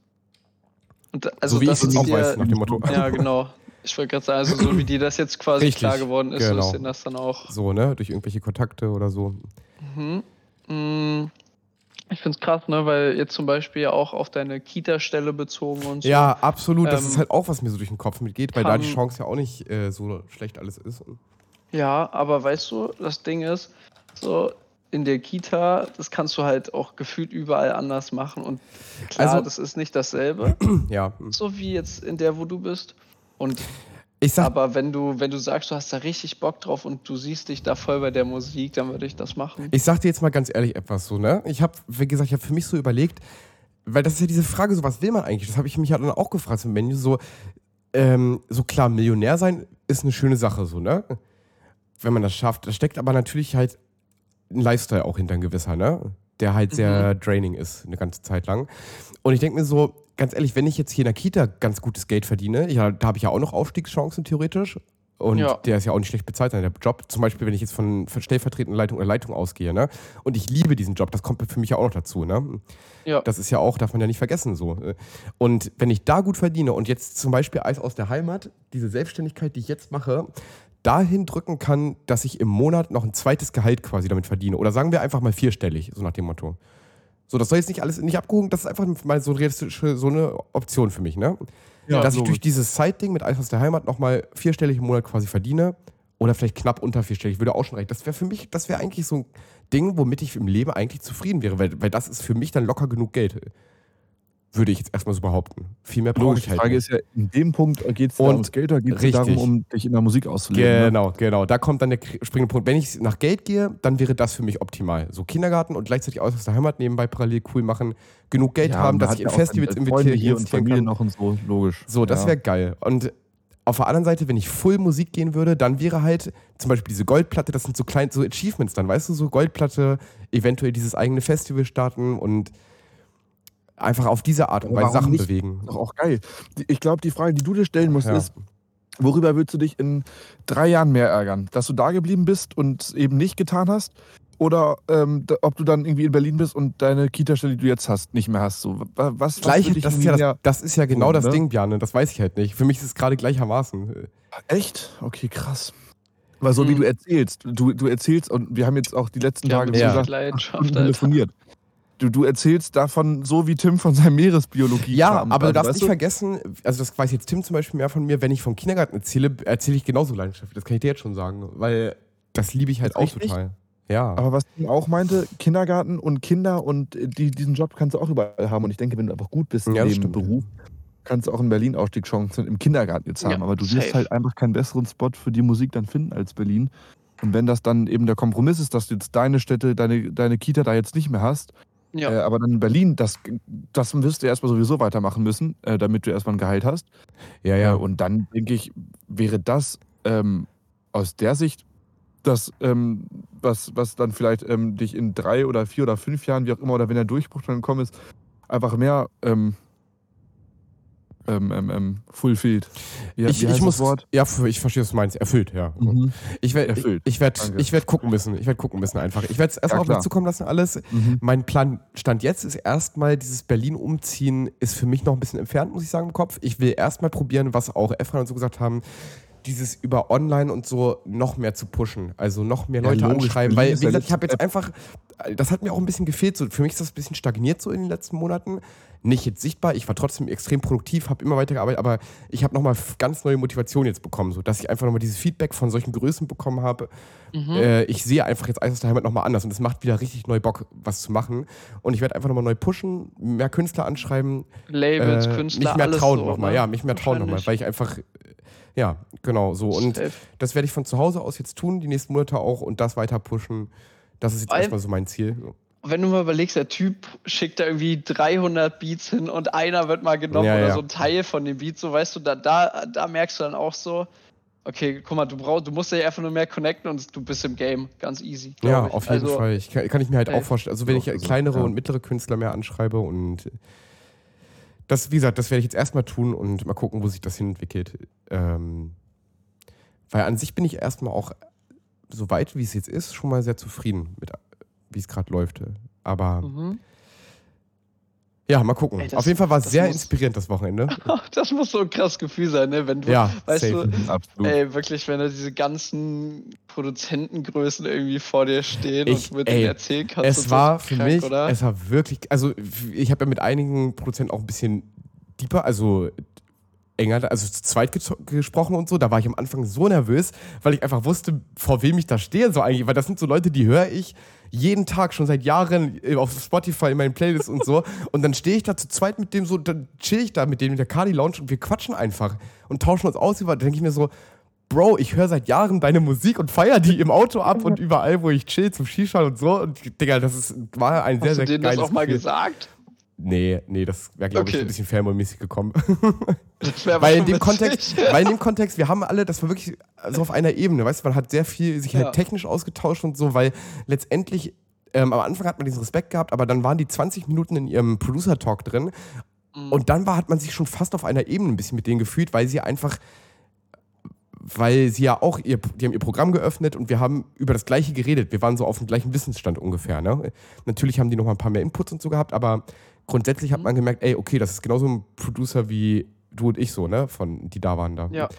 Speaker 3: Und also so wie ich es auch weiß, nach dem Motto.
Speaker 2: Ja, genau. Ich wollte gerade sagen, also so wie dir das jetzt quasi
Speaker 3: Richtig,
Speaker 2: klar geworden ist,
Speaker 3: genau.
Speaker 2: so ist denen das dann auch.
Speaker 3: So, ne? Durch irgendwelche Kontakte oder so.
Speaker 2: Mhm. Ich finde es krass, ne, weil jetzt zum Beispiel auch auf deine Kita-Stelle bezogen und so.
Speaker 3: Ja, absolut. Das ähm, ist halt auch, was mir so durch den Kopf mitgeht, weil da die Chance ja auch nicht äh, so schlecht alles ist.
Speaker 2: Ja, aber weißt du, das Ding ist, so in der Kita, das kannst du halt auch gefühlt überall anders machen. Und klar, also, das ist nicht dasselbe. [clears throat]
Speaker 3: ja.
Speaker 2: So wie jetzt in der, wo du bist. Und
Speaker 3: Sag,
Speaker 2: aber wenn du, wenn du sagst, du hast da richtig Bock drauf und du siehst dich da voll bei der Musik, dann würde ich das machen.
Speaker 3: Ich sag dir jetzt mal ganz ehrlich etwas so, ne? Ich habe, wie gesagt, ich habe für mich so überlegt, weil das ist ja diese Frage, so was will man eigentlich? Das habe ich mich ja dann auch gefragt im Menü, so, ähm, so klar, Millionär sein ist eine schöne Sache, so, ne? Wenn man das schafft. Da steckt aber natürlich halt ein Lifestyle auch hinter ein gewisser, ne? Der halt sehr mhm. draining ist, eine ganze Zeit lang. Und ich denke mir so, ganz ehrlich, wenn ich jetzt hier in der Kita ganz gutes Geld verdiene, ja, da habe ich ja auch noch Aufstiegschancen theoretisch. Und ja. der ist ja auch nicht schlecht bezahlt, der Job. Zum Beispiel, wenn ich jetzt von stellvertretender Leitung oder Leitung ausgehe, ne? Und ich liebe diesen Job, das kommt für mich ja auch noch dazu, ne? Ja. Das ist ja auch, darf man ja nicht vergessen, so. Und wenn ich da gut verdiene und jetzt zum Beispiel Eis aus der Heimat, diese Selbstständigkeit, die ich jetzt mache, dahin drücken kann, dass ich im Monat noch ein zweites Gehalt quasi damit verdiene. Oder sagen wir einfach mal vierstellig, so nach dem Motto. So, das soll jetzt nicht alles nicht abgehoben, das ist einfach mal so realistische so eine Option für mich, ne? Ja, Dass ich durch dieses Side-Ding mit Eis aus der Heimat nochmal vierstellig im Monat quasi verdiene. Oder vielleicht knapp unter vierstellig, würde auch schon reichen. Das wäre für mich, das wäre eigentlich so ein Ding, womit ich im Leben eigentlich zufrieden wäre, weil, weil das ist für mich dann locker genug Geld. Würde ich jetzt erstmal so behaupten. Viel mehr brauche ich halt
Speaker 1: Die Frage
Speaker 3: nicht.
Speaker 1: ist ja, in dem Punkt geht es ums Geld oder geht es darum, um dich in der Musik auszuleben? Ne?
Speaker 3: Genau, genau. Da kommt dann der springende Punkt. Wenn ich nach Geld gehe, dann wäre das für mich optimal. So Kindergarten und gleichzeitig aus aus der Heimat nebenbei parallel cool machen, genug Geld
Speaker 1: Ja,
Speaker 3: haben, dass ich in Festivals
Speaker 1: seine Freunde hier und Familie
Speaker 3: kann.
Speaker 1: noch und so, logisch.
Speaker 3: So, das
Speaker 1: Ja.
Speaker 3: wäre geil. Und auf der anderen Seite, wenn ich Full Musik gehen würde, dann wäre halt zum Beispiel diese Goldplatte, das sind so kleine so Achievements dann, weißt du, so Goldplatte, eventuell dieses eigene Festival starten und einfach auf diese Art und Weise Sachen
Speaker 1: nicht?
Speaker 3: bewegen.
Speaker 1: Doch auch geil. Ich glaube, die Frage, die du dir stellen musst,
Speaker 3: Ja.
Speaker 1: ist, worüber würdest du dich in drei Jahren mehr ärgern? Dass du da geblieben bist und es eben nicht getan hast? Oder ähm, ob du dann irgendwie in Berlin bist und deine Kita-Stelle, die du jetzt hast, nicht mehr hast? So, wa- was, was
Speaker 3: Gleich, das, ist ja das, das ist ja genau
Speaker 1: tun,
Speaker 3: das
Speaker 1: ne?
Speaker 3: Ding, Bjarne. Das weiß ich halt nicht. Für mich ist es gerade gleichermaßen.
Speaker 1: Echt? Okay, krass. Weil so wie
Speaker 2: Hm.
Speaker 1: du erzählst, du, du erzählst, und wir haben jetzt auch die letzten
Speaker 2: Ja,
Speaker 1: Tage
Speaker 2: mit
Speaker 3: Ja.
Speaker 1: gesagt, telefoniert. Du, du erzählst davon so wie Tim von seinem Meeresbiologie.
Speaker 3: Ja, aber du
Speaker 1: also,
Speaker 3: darfst
Speaker 1: weißt
Speaker 3: nicht vergessen, also das weiß jetzt Tim zum Beispiel mehr von mir, wenn ich vom Kindergarten erzähle, erzähle ich genauso leidenschaftlich. Das kann ich dir jetzt schon sagen, weil das liebe ich halt auch
Speaker 1: richtig?
Speaker 3: total. Ja.
Speaker 1: Aber was Tim auch meinte, Kindergarten und Kinder und die, diesen Job kannst du auch überall haben. Und ich denke, wenn du einfach gut bist in
Speaker 3: Ja, das
Speaker 1: dem
Speaker 3: stimmt.
Speaker 1: Beruf, kannst du auch in Berlin Aufstiegschancen im Kindergarten jetzt haben.
Speaker 2: Ja,
Speaker 1: Aber du
Speaker 2: safe.
Speaker 1: wirst halt einfach keinen besseren Spot für die Musik dann finden als Berlin. Und wenn das dann eben der Kompromiss ist, dass du jetzt deine Städte, deine, deine Kita da jetzt nicht mehr hast,
Speaker 2: Ja.
Speaker 1: äh, aber dann in Berlin, das, das wirst du erstmal sowieso weitermachen müssen, äh, damit du erstmal ein Gehalt hast.
Speaker 3: ja,
Speaker 1: Ja,
Speaker 3: ja.
Speaker 1: und dann denke ich, wäre das ähm, aus der Sicht das, ähm, was, was dann vielleicht ähm, dich in drei oder vier oder fünf Jahren, wie auch immer, oder wenn der Durchbruch dann gekommen ist, einfach mehr ähm, ähm, ähm, ähm, fulfilled. Wie,
Speaker 3: ich,
Speaker 1: wie
Speaker 3: ich muss,
Speaker 1: Wort?
Speaker 3: ja, ich verstehe, was du meinst. Erfüllt, ja.
Speaker 1: Mhm.
Speaker 3: Ich werde, ich,
Speaker 1: Erfüllt.
Speaker 3: ich werde, ich werde gucken müssen. Ich werde gucken müssen einfach. Ich werde es erstmal
Speaker 1: Ja,
Speaker 3: auf mich zukommen lassen alles.
Speaker 1: Mhm.
Speaker 3: Mein Plan Stand jetzt ist erstmal dieses Berlin umziehen ist für mich noch ein bisschen entfernt, muss ich sagen im Kopf. Ich will erstmal probieren, was auch Efran und so gesagt haben, dieses über online und so noch mehr zu pushen. Also noch mehr
Speaker 1: Ja,
Speaker 3: Leute
Speaker 1: logisch.
Speaker 3: anschreiben, weil wie gesagt, ich habe jetzt einfach das hat mir auch ein bisschen gefehlt. So, für mich ist das ein bisschen stagniert so in den letzten Monaten. Nicht jetzt sichtbar, ich war trotzdem extrem produktiv, habe immer weiter gearbeitet, aber ich habe nochmal ganz neue Motivation jetzt bekommen, so dass ich einfach nochmal dieses Feedback von solchen Größen bekommen habe.
Speaker 2: Mhm.
Speaker 3: Äh, ich sehe einfach jetzt Eis aus der Heimat nochmal anders und es macht wieder richtig neu Bock, was zu machen. Und ich werde einfach nochmal neu pushen, mehr Künstler anschreiben,
Speaker 2: Labels,
Speaker 3: äh,
Speaker 2: Künstler,
Speaker 3: mich mehr
Speaker 2: alles
Speaker 3: trauen
Speaker 2: so,
Speaker 3: nochmal,
Speaker 2: ne?
Speaker 3: ja, mich mehr trauen nochmal, weil ich einfach, ja, genau so. Und
Speaker 2: Safe.
Speaker 3: das werde ich von zu Hause aus jetzt tun, die nächsten Monate auch und das weiter pushen. Das ist jetzt
Speaker 2: Weil-
Speaker 3: erstmal so mein Ziel.
Speaker 2: Wenn du mal überlegst, der Typ schickt da irgendwie 300 Beats hin und einer wird mal genommen
Speaker 3: Ja,
Speaker 2: oder
Speaker 3: ja.
Speaker 2: so ein Teil von dem Beat, so weißt du, da, da, da merkst du dann auch so, okay, guck mal, du brauchst, du musst dich einfach nur mehr connecten und du bist im Game, ganz easy.
Speaker 3: Ja, auf jeden
Speaker 2: also,
Speaker 3: Fall. Ich kann, kann ich mir halt
Speaker 2: Ey.
Speaker 3: auch vorstellen. Also wenn ich kleinere
Speaker 1: ja.
Speaker 3: und mittlere Künstler mehr anschreibe und das, wie gesagt, das werde ich jetzt erstmal tun und mal gucken, wo sich das hin entwickelt. Ähm, weil an sich bin ich erstmal auch, so weit wie es jetzt ist, schon mal sehr zufrieden mit, wie es gerade läuft. Aber
Speaker 2: Mhm.
Speaker 3: Ja, mal gucken.
Speaker 2: Ey, das-
Speaker 3: auf jeden Fall war es sehr
Speaker 2: muss-
Speaker 3: inspirierend das Wochenende. [laughs]
Speaker 2: Das muss so ein krasses Gefühl sein, ne? Wenn du,
Speaker 3: Ja,
Speaker 2: weißt
Speaker 3: safe.
Speaker 2: du,
Speaker 1: Absolut.
Speaker 2: ey, wirklich, wenn da diese ganzen Produzentengrößen irgendwie vor dir stehen
Speaker 3: Ich-
Speaker 2: und mit
Speaker 3: ey,
Speaker 2: denen erzählen kannst.
Speaker 3: es war für
Speaker 2: krank,
Speaker 3: mich,
Speaker 2: oder?
Speaker 3: es war wirklich, also ich habe ja mit einigen Produzenten auch ein bisschen deeper, also enger, also zu zweit ge gesprochen und so. Da war ich am Anfang so nervös, weil ich einfach wusste, vor wem ich da stehe, so eigentlich, weil das sind so Leute, die höre ich jeden Tag schon seit Jahren äh, auf Spotify in meinen Playlists und so. Und dann stehe ich da zu zweit mit dem so, dann chill ich da mit dem in der Cardi Lounge und wir quatschen einfach und tauschen uns aus über. Da denke ich mir so, Bro, ich höre seit Jahren deine Musik und feiere die im Auto ab und [laughs] überall, wo ich chill, zum Shisha und so. Und Digga, das ist, war ein sehr,
Speaker 2: Hast du
Speaker 3: sehr
Speaker 2: denen das
Speaker 3: geiles
Speaker 2: auch mal
Speaker 3: Gefühl.
Speaker 2: gesagt?
Speaker 3: Nee, nee, das wäre, glaube ich,
Speaker 2: Okay.
Speaker 3: ein bisschen Fanboy-mäßig gekommen. [laughs] Weil, in dem. Kontext, [laughs] weil in dem Kontext, wir haben alle, das war wirklich so auf einer Ebene, weißt du, man hat sehr viel sich
Speaker 2: Ja.
Speaker 3: halt technisch ausgetauscht und so, weil letztendlich, ähm, am Anfang hat man diesen Respekt gehabt, aber dann waren die 20 Minuten in ihrem Producer-Talk drin
Speaker 2: Mhm.
Speaker 3: und dann war, hat man sich schon fast auf einer Ebene ein bisschen mit denen gefühlt, weil sie einfach weil sie ja auch, ihr, die haben ihr Programm geöffnet und wir haben über das Gleiche geredet. Wir waren so auf dem gleichen Wissensstand ungefähr. Ne? Natürlich haben die noch mal ein paar mehr Inputs und so gehabt, aber grundsätzlich
Speaker 2: Mhm.
Speaker 3: hat man gemerkt, ey, okay, das ist genauso ein Producer wie du und ich so, ne? Von, die da waren da.
Speaker 2: Ja.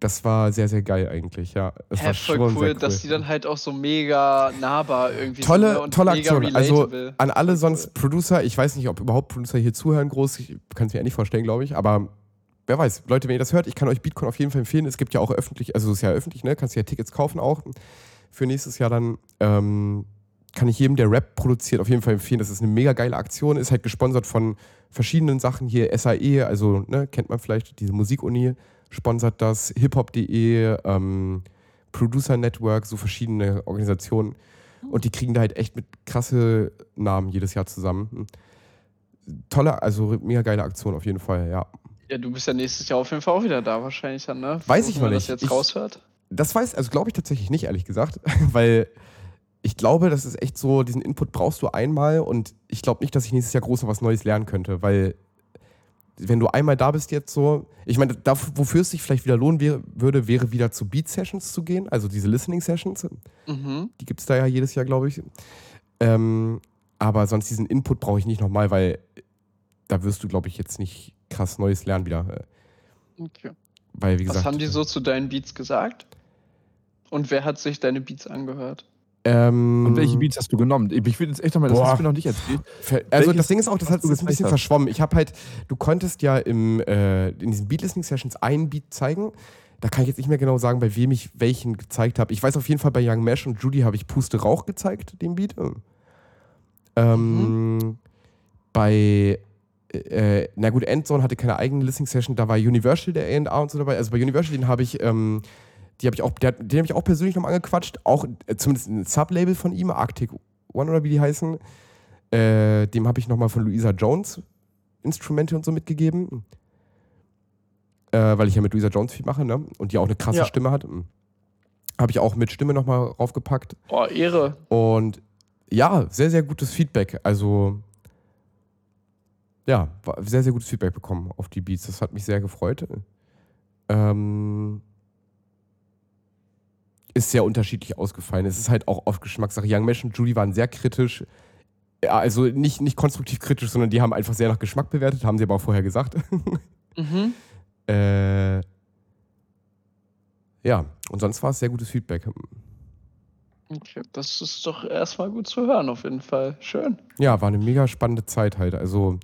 Speaker 3: Das war sehr, sehr geil eigentlich, ja. Das
Speaker 2: Hä,
Speaker 3: war
Speaker 2: voll cool,
Speaker 3: sehr
Speaker 2: dass die dann halt auch so mega nahbar irgendwie
Speaker 3: Tolle,
Speaker 2: sind ne?
Speaker 3: tolle Aktion. Also an alle sonst
Speaker 2: cool.
Speaker 3: Producer, ich weiß nicht, ob überhaupt Producer hier zuhören groß, ich kann es mir ja nicht vorstellen, glaube ich, aber wer weiß, Leute, wenn ihr das hört, ich kann euch Bitcoin auf jeden Fall empfehlen. Es gibt ja auch öffentlich, also es ist ja öffentlich, ne? Kannst du ja Tickets kaufen auch für nächstes Jahr dann. Ähm, kann ich jedem, der Rap produziert, auf jeden Fall empfehlen. Das ist eine mega geile Aktion. Ist halt gesponsert von verschiedenen Sachen hier. SAE, also ne, kennt man vielleicht, diese Musikuni sponsert das. hiphop.de, ähm, Producer Network, so verschiedene Organisationen. Und die kriegen da halt echt mit krasse Namen jedes Jahr zusammen. Tolle, also mega geile Aktion auf jeden Fall, ja.
Speaker 2: Ja, du bist ja nächstes Jahr auf jeden Fall auch wieder da, wahrscheinlich dann, ne?
Speaker 3: Weiß ich noch nicht.
Speaker 2: das jetzt
Speaker 3: ich,
Speaker 2: raushört?
Speaker 3: Das weiß, also glaube ich tatsächlich nicht, ehrlich gesagt, [laughs] weil ich glaube, das ist echt so, diesen Input brauchst du einmal und ich glaube nicht, dass ich nächstes Jahr groß noch was Neues lernen könnte, weil wenn du einmal da bist jetzt so, ich meine, da, wofür es sich vielleicht wieder lohnen wär, würde, wäre wieder zu Beat-Sessions zu gehen, also diese Listening-Sessions. Mhm. Die gibt es da ja jedes Jahr, glaube ich. Ähm, aber sonst diesen Input brauche ich nicht nochmal, weil da wirst du, glaube ich, jetzt nicht krass Neues lernen wieder.
Speaker 2: Okay.
Speaker 3: Weil, gesagt,
Speaker 2: Was haben die so zu deinen Beats gesagt? Und wer hat sich deine Beats angehört?
Speaker 3: Ähm,
Speaker 1: Und welche Beats hast du genommen? Ich will jetzt echt nochmal, das hast du mir noch nicht erzählt.
Speaker 3: Also Welches das Ding ist auch, das, hat, ist ein bisschen hast? verschwommen. Ich habe halt, du konntest ja im, äh, in diesen Beat-Listening-Sessions einen Beat zeigen. Da kann ich jetzt nicht mehr genau sagen, bei wem ich welchen gezeigt habe. Ich weiß auf jeden Fall, bei Young Mesh und Judy habe ich Puste Rauch gezeigt, den Beat. Ähm, mhm. Bei äh, na gut, Endzone hatte keine eigene Listening-Session, da war Universal der A&A und so dabei. Also bei Universal, den habe ich, ähm, die habe ich auch, den habe ich auch persönlich noch angequatscht, auch äh, zumindest ein Sublabel von ihm, Arctic One oder wie die heißen. Äh, dem habe ich nochmal von Louisa Jones Instrumente und so mitgegeben. Äh, weil ich ja mit Louisa Jones viel mache, ne? Und die auch eine krasse ja. Stimme hat. Habe ich auch mit Stimme nochmal raufgepackt.
Speaker 2: Oh, Ehre.
Speaker 3: Und ja, sehr, sehr gutes Feedback. Also ja, sehr, sehr gutes Feedback bekommen auf die Beats. Das hat mich sehr gefreut. Ähm, ist sehr unterschiedlich ausgefallen. Es ist halt auch auf Geschmackssache. Young Mesh und Judy waren sehr kritisch. Ja, also nicht, nicht konstruktiv kritisch, sondern die haben einfach sehr nach Geschmack bewertet, haben sie aber auch vorher gesagt. [laughs] mhm. äh, ja, und sonst war es sehr gutes Feedback.
Speaker 2: Okay, das ist doch erstmal gut zu hören, auf jeden Fall. Schön.
Speaker 3: Ja, war eine mega spannende Zeit halt. Also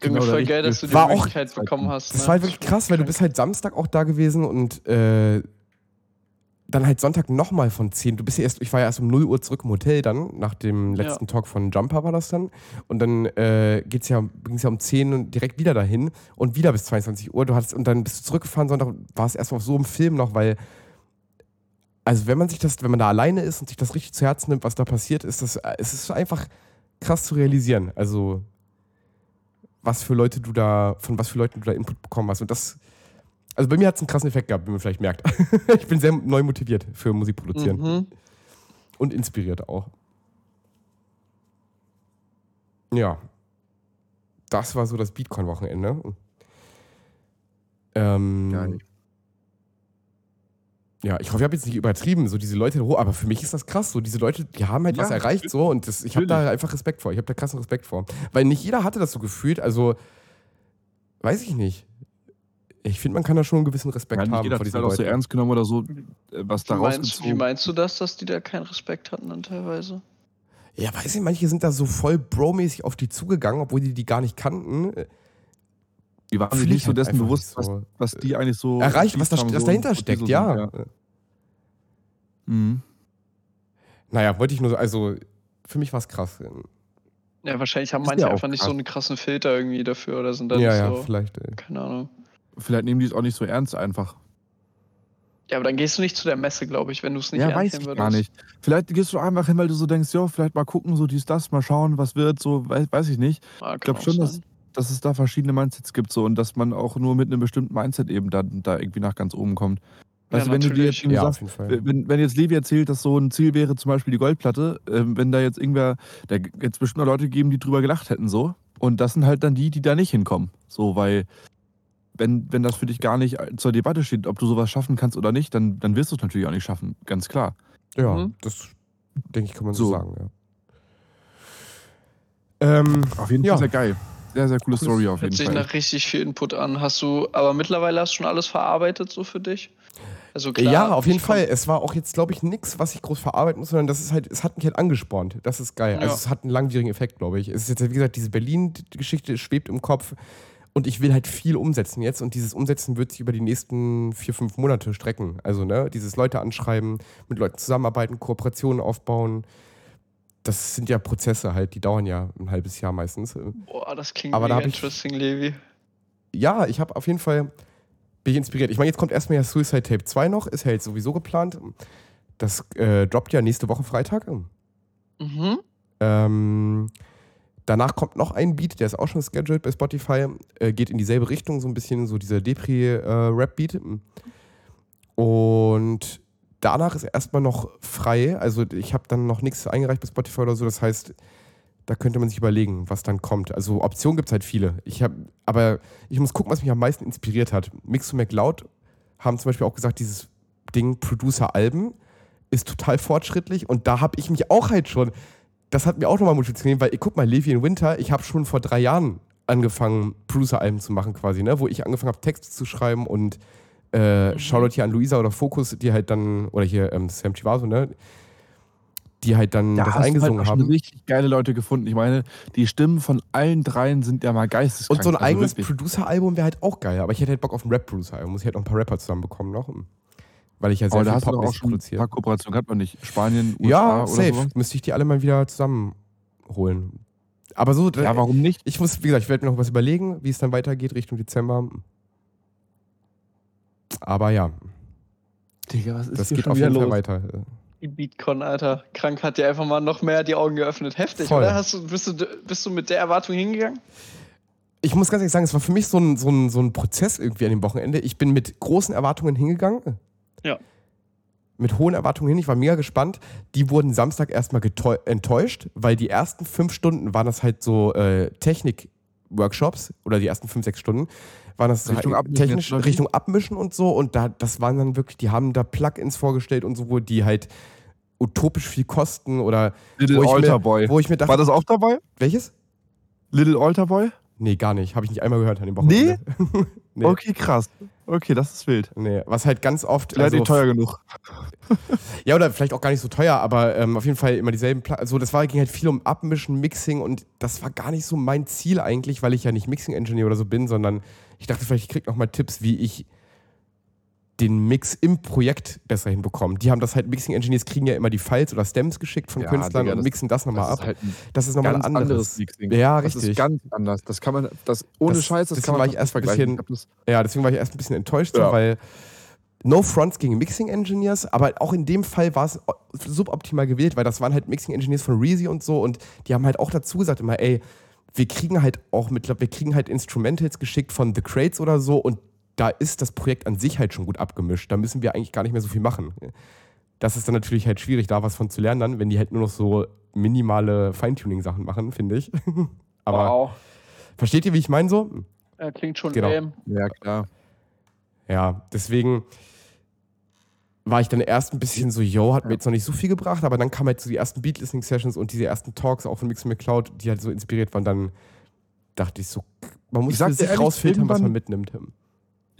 Speaker 2: Genau, voll geil, dass du die Möglichkeit auch, bekommen hast.
Speaker 3: Das
Speaker 2: ne?
Speaker 3: war halt wirklich krass, weil du bist halt Samstag auch da gewesen und äh, dann halt Sonntag nochmal von 10. Du bist ja erst, ich war ja erst um 0 Uhr zurück im Hotel dann, nach dem letzten ja. Talk von Jumper war das dann. Und dann äh, geht's ja, ging es ja um 10 und direkt wieder dahin und wieder bis 22 Uhr. Du hattest, und dann bist du zurückgefahren, Sonntag war es erstmal so im Film noch, weil also wenn man sich das, wenn man da alleine ist und sich das richtig zu Herzen nimmt, was da passiert, ist das, es ist einfach krass zu realisieren. Also was für Leute du da, von was für Leuten du da Input bekommen hast. Und das, also bei mir hat es einen krassen Effekt gehabt, wie man vielleicht merkt. [laughs] ich bin sehr neu motiviert für Musik produzieren. Mhm. Und inspiriert auch. Ja. Das war so das Beatcon-Wochenende. Ähm, Geil. Ja, ich hoffe, ich habe jetzt nicht übertrieben, so diese Leute, aber für mich ist das krass, so diese Leute, die haben halt ja, was erreicht so und das, ich habe da einfach Respekt vor, ich habe da krassen Respekt vor. Weil nicht jeder hatte das so gefühlt, also weiß ich nicht. Ich finde, man kann da schon einen gewissen Respekt ja, haben
Speaker 1: jeder vor diesen Leuten. auch so ernst genommen oder so, äh, was da
Speaker 2: rausgezogen. Wie meinst du das, dass die da keinen Respekt hatten dann teilweise?
Speaker 3: Ja, weiß ich, manche sind da so voll bromäßig auf die zugegangen, obwohl die die gar nicht kannten.
Speaker 1: Die waren sich nicht so dessen bewusst, so was, was, die eigentlich so.
Speaker 3: Erreicht, was, da, was so dahinter steckt, so ja. Sind, ja. Mhm. Naja, wollte ich nur so, also für mich war es krass.
Speaker 2: Ja, wahrscheinlich haben manche einfach nicht so einen krassen Filter irgendwie dafür oder sind dann
Speaker 3: ja,
Speaker 2: nicht
Speaker 3: ja,
Speaker 2: so.
Speaker 3: vielleicht. Ey.
Speaker 2: Keine Ahnung.
Speaker 1: Vielleicht nehmen die es auch nicht so ernst einfach.
Speaker 2: Ja, aber dann gehst du nicht zu der Messe, glaube ich, wenn du es nicht
Speaker 1: ja, ernst nehmen würdest. gar nicht. Vielleicht gehst du einfach hin, weil du so denkst, ja, vielleicht mal gucken, so dies, das, mal schauen, was wird, so, weiß, weiß ich nicht. Ja, ich glaube schon, dass, dass es da verschiedene Mindsets gibt so und dass man auch nur mit einem bestimmten Mindset eben da, da irgendwie nach ganz oben kommt. Weißt ja, du, wenn du dir jetzt ja, sagst, wenn, wenn jetzt Levi erzählt, dass so ein Ziel wäre, zum Beispiel die Goldplatte, äh, wenn da jetzt irgendwer, da jetzt bestimmt noch Leute geben, die drüber gelacht hätten, so. Und das sind halt dann die, die da nicht hinkommen. So, weil, wenn, wenn das für dich gar nicht zur Debatte steht, ob du sowas schaffen kannst oder nicht, dann, dann wirst du es natürlich auch nicht schaffen, ganz klar.
Speaker 3: Ja, mhm. das denke ich, kann man so, so sagen, ja. Ähm,
Speaker 1: Auf jeden Fall ja. sehr geil. Sehr, sehr coole Story auf jeden
Speaker 2: Fall. Hört sich nach richtig viel Input an. Hast du, aber mittlerweile hast du schon alles verarbeitet so für dich?
Speaker 3: Also klar, ja, auf jeden Fall. Es war auch jetzt, glaube ich, nichts, was ich groß verarbeiten muss, sondern das ist halt, es hat mich halt angespornt. Das ist geil. Also ja. Also es hat einen langwierigen Effekt, glaube ich. Es ist jetzt, wie gesagt, diese Berlin-Geschichte schwebt im Kopf und ich will halt viel umsetzen jetzt und dieses Umsetzen wird sich über die nächsten vier, fünf Monate strecken. Also, ne, dieses Leute anschreiben, mit Leuten zusammenarbeiten, Kooperationen aufbauen, das sind ja Prozesse halt, die dauern ja ein halbes Jahr meistens.
Speaker 2: Boah, das klingt
Speaker 3: Aber da hab ich-
Speaker 2: interesting, Levi.
Speaker 3: Ja, ich habe auf jeden Fall, bin ich inspiriert. Ich meine, jetzt kommt erstmal ja Suicide Tape 2 noch, ist ja jetzt sowieso geplant. Das äh, droppt ja nächste Woche Freitag.
Speaker 2: Mhm.
Speaker 3: Ähm, danach kommt noch ein Beat, der ist auch schon scheduled bei Spotify, äh, geht in dieselbe Richtung, so ein bisschen so dieser Depri-Rap-Beat. Und danach ist erstmal noch frei. Also ich habe dann noch nichts eingereicht bei Spotify oder so. Das heißt, da könnte man sich überlegen, was dann kommt. Also Optionen gibt es halt viele. Ich hab, aber ich muss gucken, was mich am meisten inspiriert hat. Mix to McLeod haben zum Beispiel auch gesagt, dieses Ding Producer-Alben ist total fortschrittlich und da habe ich mich auch halt schon, das hat mir auch nochmal motiviert, weil ich guck mal, Levi in Winter, ich habe schon vor drei Jahren angefangen, Producer-Alben zu machen quasi, ne? wo ich angefangen habe, Texte zu schreiben und äh, Shoutout hier an Luisa oder Focus, die halt dann, oder hier ähm, Sam Chivaso, ne? die halt dann
Speaker 1: Da
Speaker 3: das
Speaker 1: hast du
Speaker 3: eingesungen
Speaker 1: halt auch
Speaker 3: haben.
Speaker 1: richtig geile Leute gefunden. Ich meine, die Stimmen von allen dreien sind ja mal geisteskrank.
Speaker 3: Und so ein
Speaker 1: Also
Speaker 3: eigenes. Producer-Album wäre halt auch geil, aber ich hätte halt Bock auf ein Rap-Producer-Album. Muss ich halt noch ein paar Rapper zusammenbekommen noch. Weil ich ja sehr
Speaker 1: Aber
Speaker 3: viel popmäßig
Speaker 1: schon ein
Speaker 3: produziere.
Speaker 1: paar Kooperationen gehabt, oder nicht? Spanien, USA
Speaker 3: Ja,
Speaker 1: oder
Speaker 3: safe.
Speaker 1: sowas?
Speaker 3: Müsste ich die alle mal wieder zusammenholen. Aber so,
Speaker 1: Ja, warum nicht?
Speaker 3: ich muss, wie gesagt, ich werde mir noch was überlegen, wie es dann weitergeht Richtung Dezember. Aber ja,
Speaker 1: Digga, was ist
Speaker 3: das
Speaker 1: hier
Speaker 3: geht
Speaker 1: schon
Speaker 3: auf jeden Fall
Speaker 1: los?
Speaker 3: weiter.
Speaker 2: Die Beatcon, Alter. Krank hat dir einfach mal noch mehr die Augen geöffnet. Heftig,
Speaker 3: Voll.
Speaker 2: oder? Hast du, bist, du, bist du mit der Erwartung hingegangen?
Speaker 3: Ich muss ganz ehrlich sagen, es war für mich so ein, so, ein, so ein Prozess irgendwie an dem Wochenende. Ich bin mit großen Erwartungen hingegangen.
Speaker 2: Ja.
Speaker 3: Mit hohen Erwartungen hin. Ich war mega gespannt. Die wurden Samstag erstmal enttäuscht, weil die ersten fünf Stunden waren das halt so äh, Technik-Workshops oder die ersten fünf, sechs Stunden waren das
Speaker 1: Richtung
Speaker 3: halt
Speaker 1: Abmischen
Speaker 3: technisch
Speaker 1: jetzt?
Speaker 3: Richtung Abmischen und so. Und da, das waren dann wirklich, die haben da Plugins vorgestellt und so, wo die halt utopisch viel kosten oder
Speaker 1: Little
Speaker 3: wo ich
Speaker 1: Alter
Speaker 3: mir,
Speaker 1: Boy.
Speaker 3: Wo ich mir dachte,
Speaker 1: War das auch dabei?
Speaker 3: welches?
Speaker 1: Little Alter Boy?
Speaker 3: Nee, gar nicht. Habe ich nicht einmal gehört an dem Wochenende. Nee.
Speaker 1: Okay, krass. Okay, das ist wild.
Speaker 3: Nee, was halt ganz oft.
Speaker 1: Vielleicht nicht teuer genug. [laughs]
Speaker 3: Ja, oder vielleicht auch gar nicht so teuer, aber ähm, auf jeden Fall immer dieselben. Pla also, das war, ging halt viel um Abmischen, Mixing und das war gar nicht so mein Ziel eigentlich, weil ich ja nicht Mixing-Engineer oder so bin, sondern ich dachte vielleicht, ich krieg noch mal Tipps, wie ich den Mix im Projekt besser hinbekomme. Die haben das halt, Mixing-Engineers kriegen ja immer die Files oder Stems geschickt von
Speaker 1: Ja,
Speaker 3: Künstlern
Speaker 1: Digga,
Speaker 3: und
Speaker 1: das-
Speaker 3: mixen das nochmal
Speaker 1: Das
Speaker 3: ab.
Speaker 1: halt
Speaker 3: das ist nochmal ein anderes.
Speaker 1: anderes Mixing.
Speaker 3: Ja,
Speaker 1: Das
Speaker 3: richtig.
Speaker 1: ist ganz anders. Das kann man, das ohne
Speaker 3: Das-
Speaker 1: Scheiß, das
Speaker 3: deswegen
Speaker 1: kann man
Speaker 3: war ich erst ein bisschen-
Speaker 1: das-
Speaker 3: Ja, deswegen war ich erst ein bisschen enttäuscht, so,
Speaker 1: Ja.
Speaker 3: weil No Fronts gegen Mixing Engineers, aber auch in dem Fall war es suboptimal gewählt, weil das waren halt Mixing Engineers von Reezy und so und die haben halt auch dazu gesagt immer, ey, wir kriegen halt auch mit, wir kriegen halt Instrumentals geschickt von The Crates oder so und da ist das Projekt an sich halt schon gut abgemischt. Da müssen wir eigentlich gar nicht mehr so viel machen. Das ist dann natürlich halt schwierig, da was von zu lernen, dann, wenn die halt nur noch so minimale Feintuning-Sachen machen, finde ich. [laughs] aber
Speaker 2: wow.
Speaker 3: versteht ihr, wie ich meine so?
Speaker 2: Ja, klingt schon
Speaker 3: Genau.
Speaker 2: lame.
Speaker 1: Ja, klar.
Speaker 3: Ja, deswegen war ich dann erst ein bisschen so, yo, hat mir jetzt noch nicht so viel gebracht, aber dann kamen halt so die ersten Beat-Listening-Sessions und diese ersten Talks auch von Mix McCloud, die halt so inspiriert waren, dann dachte ich so, man muss sich rausfiltern, was man mitnimmt.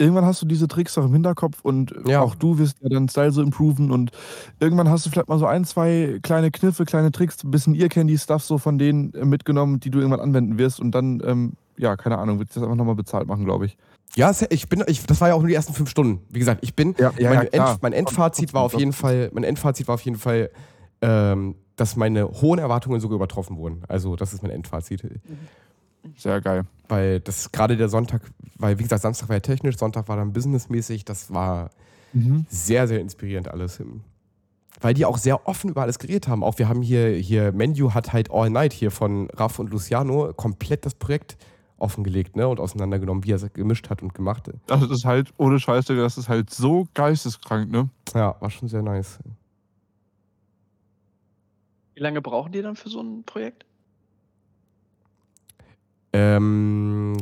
Speaker 1: Irgendwann hast du diese Tricks auch im Hinterkopf und
Speaker 3: Ja.
Speaker 1: auch du wirst ja deinen Style so improven und irgendwann hast du vielleicht mal so ein, zwei kleine Kniffe, kleine Tricks, ein bisschen Ear-Candy-Stuff so von denen äh, mitgenommen, die du irgendwann anwenden wirst und dann, ähm, ja, keine Ahnung, wird das einfach nochmal bezahlt machen, glaube ich.
Speaker 3: Ja, ich bin, ich, das war ja auch nur die ersten fünf Stunden. Wie gesagt, ich bin,
Speaker 1: Ja, ja,
Speaker 3: mein. End, mein Endfazit war auf jeden Fall, mein Endfazit war auf jeden Fall, ähm, dass meine hohen Erwartungen sogar übertroffen wurden. Also das ist mein Endfazit.
Speaker 1: Sehr geil.
Speaker 3: Weil das gerade der Sonntag, weil wie gesagt, Samstag war ja technisch, Sonntag war dann businessmäßig, das war sehr, sehr inspirierend alles. Weil die auch sehr offen über alles geredet haben. Auch wir haben hier, hier Menu hat halt All Night hier von Raff und Luciano komplett das Projekt offengelegt ne, und auseinandergenommen, wie er es gemischt hat und gemacht.
Speaker 1: Das ist halt, ohne Scheiß, Digga, das ist halt so geisteskrank, ne?
Speaker 3: Ja, war schon sehr nice.
Speaker 2: Wie lange brauchen die dann für so ein Projekt?
Speaker 3: Ähm,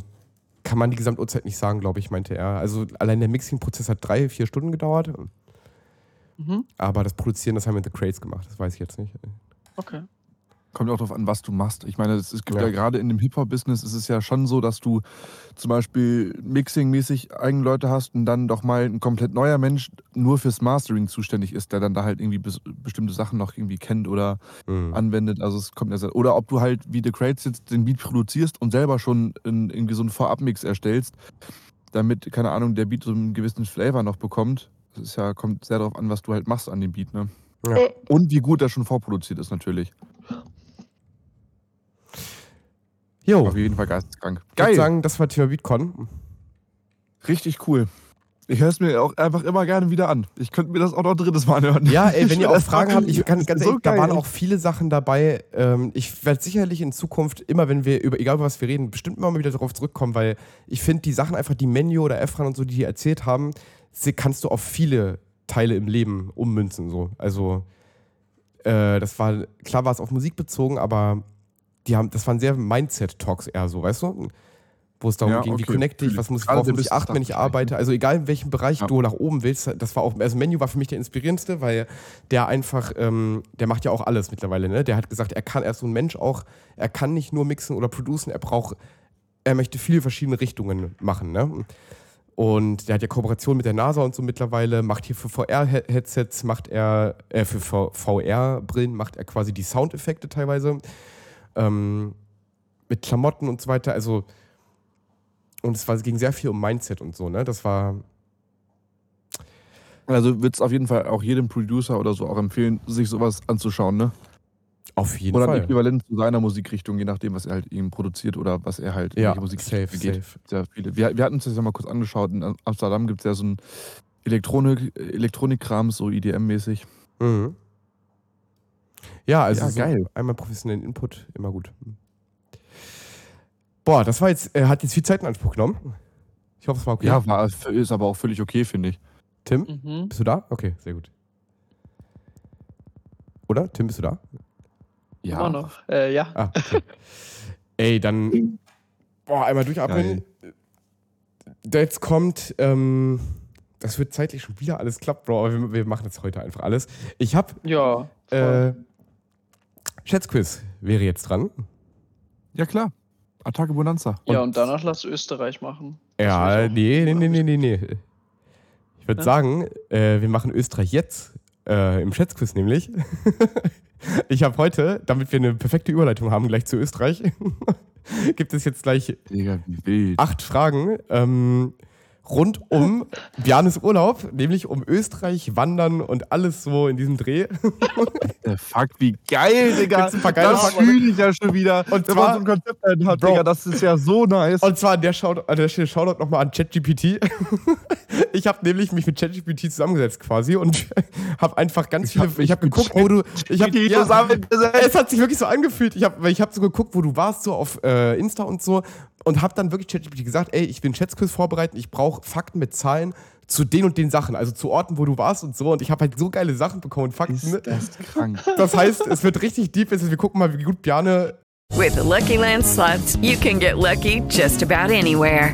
Speaker 3: kann man die Gesamturzeit nicht sagen, glaube ich, meinte er. Also allein der Mixing-Prozess hat drei, vier Stunden gedauert.
Speaker 2: Mhm.
Speaker 3: Aber das Produzieren, das haben wir in The Crates gemacht. Das weiß ich jetzt nicht.
Speaker 2: Okay.
Speaker 1: Kommt auch darauf an, was du machst. Ich meine, es, gibt ja,
Speaker 3: Ja.
Speaker 1: gerade in dem Hip-Hop-Business ist es ja schon so, dass du zum Beispiel Mixing-mäßig eigene Leute hast und dann doch mal ein komplett neuer Mensch nur fürs Mastering zuständig ist, der dann da halt irgendwie bes bestimmte Sachen noch irgendwie kennt oder
Speaker 3: Mhm.
Speaker 1: anwendet. Also es kommt ja sehr, oder ob du halt wie The Crates jetzt den Beat produzierst und selber schon in, irgendwie so einen Vorabmix erstellst, damit, keine Ahnung, der Beat so einen gewissen Flavor noch bekommt. Das ist ja, kommt sehr darauf an, was du halt machst an dem Beat, ne?
Speaker 3: Ja.
Speaker 1: Und wie gut der schon vorproduziert ist natürlich. Jo. Auf jeden Fall geisteskrank.
Speaker 3: Geil. Ich würde sagen, das war Thema BeatCon.
Speaker 1: Richtig cool. Ich höre es mir auch einfach immer gerne wieder an. Ich könnte mir das auch noch ein drittes Mal anhören.
Speaker 3: Ja, ey, wenn [laughs] ihr auch Fragen habt, ich kann ganz so ehrlich, da waren auch viele Sachen dabei. Ähm, ich werde sicherlich in Zukunft immer, wenn wir über, egal über was wir reden, bestimmt immer mal wieder darauf zurückkommen, weil ich finde, die Sachen einfach, die Menu oder Efran und so, die die erzählt haben, kannst du auf viele Teile im Leben ummünzen. So. Also, äh, das war, klar war es auf Musik bezogen, aber die haben, das waren sehr Mindset-Talks eher so, weißt du? wo es darum ja, ging, okay. wie connecte ich, was muss ich, worauf muss ich achten, wenn ich arbeite. Also egal in welchem Bereich ja. du nach oben willst, das war auch, also Menu war für mich der inspirierendste, weil der einfach, ähm, der macht ja auch alles mittlerweile, ne? Der hat gesagt, er kann, er ist so ein Mensch auch, er kann nicht nur mixen oder producen, er braucht, er möchte viele verschiedene Richtungen machen, ne? Und der hat ja Kooperation mit der NASA und so mittlerweile, macht hier für VR-Headsets, macht er, äh, für VR-Brillen macht er quasi die Soundeffekte teilweise. Ähm, mit Klamotten und so weiter. Also und es, war, es ging sehr viel um Mindset und so, ne? Das war.
Speaker 1: Also wird es auf jeden Fall auch jedem Producer oder so auch empfehlen, sich sowas anzuschauen, ne?
Speaker 3: Auf jeden
Speaker 1: oder
Speaker 3: Fall.
Speaker 1: Oder äquivalent zu seiner Musikrichtung, je nachdem, was er halt ihm produziert oder was er halt
Speaker 3: ja, in Musik safe, geht. Safe.
Speaker 1: Sehr viele. Wir, wir hatten uns das ja mal kurz angeschaut. In Amsterdam gibt es ja so ein Elektronik, Elektronikkram, so IDM-mäßig.
Speaker 3: Mhm. Ja, also ja, geil. So einmal professionellen Input, immer gut. Boah, das war jetzt, äh, hat jetzt viel Zeit in Anspruch genommen. Ich hoffe, es war okay.
Speaker 1: Ja, war, ist aber auch völlig okay, finde ich.
Speaker 3: Tim, mhm. bist du da? Okay, sehr gut. Oder? Tim, bist du da?
Speaker 2: Ja. Immer noch. Äh, ja. Ah,
Speaker 3: okay. Ey, dann boah, einmal durchatmen. Geil. Jetzt kommt, ähm, das wird zeitlich schon wieder alles klappt, Bro, aber wir, wir machen jetzt heute einfach alles. Ich hab,
Speaker 2: ja,
Speaker 3: äh, Schätzquiz wäre jetzt dran.
Speaker 1: Ja, klar. Attacke Bonanza.
Speaker 2: Und ja, und danach lass Österreich machen.
Speaker 3: Ja, nee, nee, nee, nee, nee, nee. Ich würde ja? sagen, äh, wir machen Österreich jetzt äh, im Schätzquiz nämlich. [laughs] ich habe heute, damit wir eine perfekte Überleitung haben, gleich zu Österreich, [laughs] gibt es jetzt gleich
Speaker 1: Digga,
Speaker 3: acht Fragen. Ähm, rund um Bjarnes Urlaub, nämlich um Österreich, Wandern und alles so in diesem Dreh. [laughs]
Speaker 1: Fuck, wie geil, Digga.
Speaker 3: Das
Speaker 1: fühle ich ja schon wieder.
Speaker 3: Und zwar, so ein
Speaker 1: Konzept hat, Bro, Digga, das ist ja so nice.
Speaker 3: Und zwar an der, Shoutout, an der Stelle Shoutout nochmal an ChatGPT. [laughs] ich habe nämlich mich mit ChatGPT zusammengesetzt quasi und [laughs] habe einfach ganz ich viele. Hab ich habe geguckt, wo du. Ich hab, ja, es hat sich wirklich so angefühlt. Ich habe ich hab so geguckt, wo du warst, so auf äh, Insta und so und habe dann wirklich ChatGPT gesagt, ey, ich will einen Schätzquiz vorbereiten, ich brauche Fakten mit Zahlen zu den und den Sachen, also zu Orten, wo du warst und so. Und ich habe halt so geile Sachen bekommen, Fakten.
Speaker 1: Ist das krank.
Speaker 3: Das heißt, es wird richtig deep. Wir gucken mal, wie gut Bjane.
Speaker 4: With the Lucky Land slots, you can get lucky just about anywhere.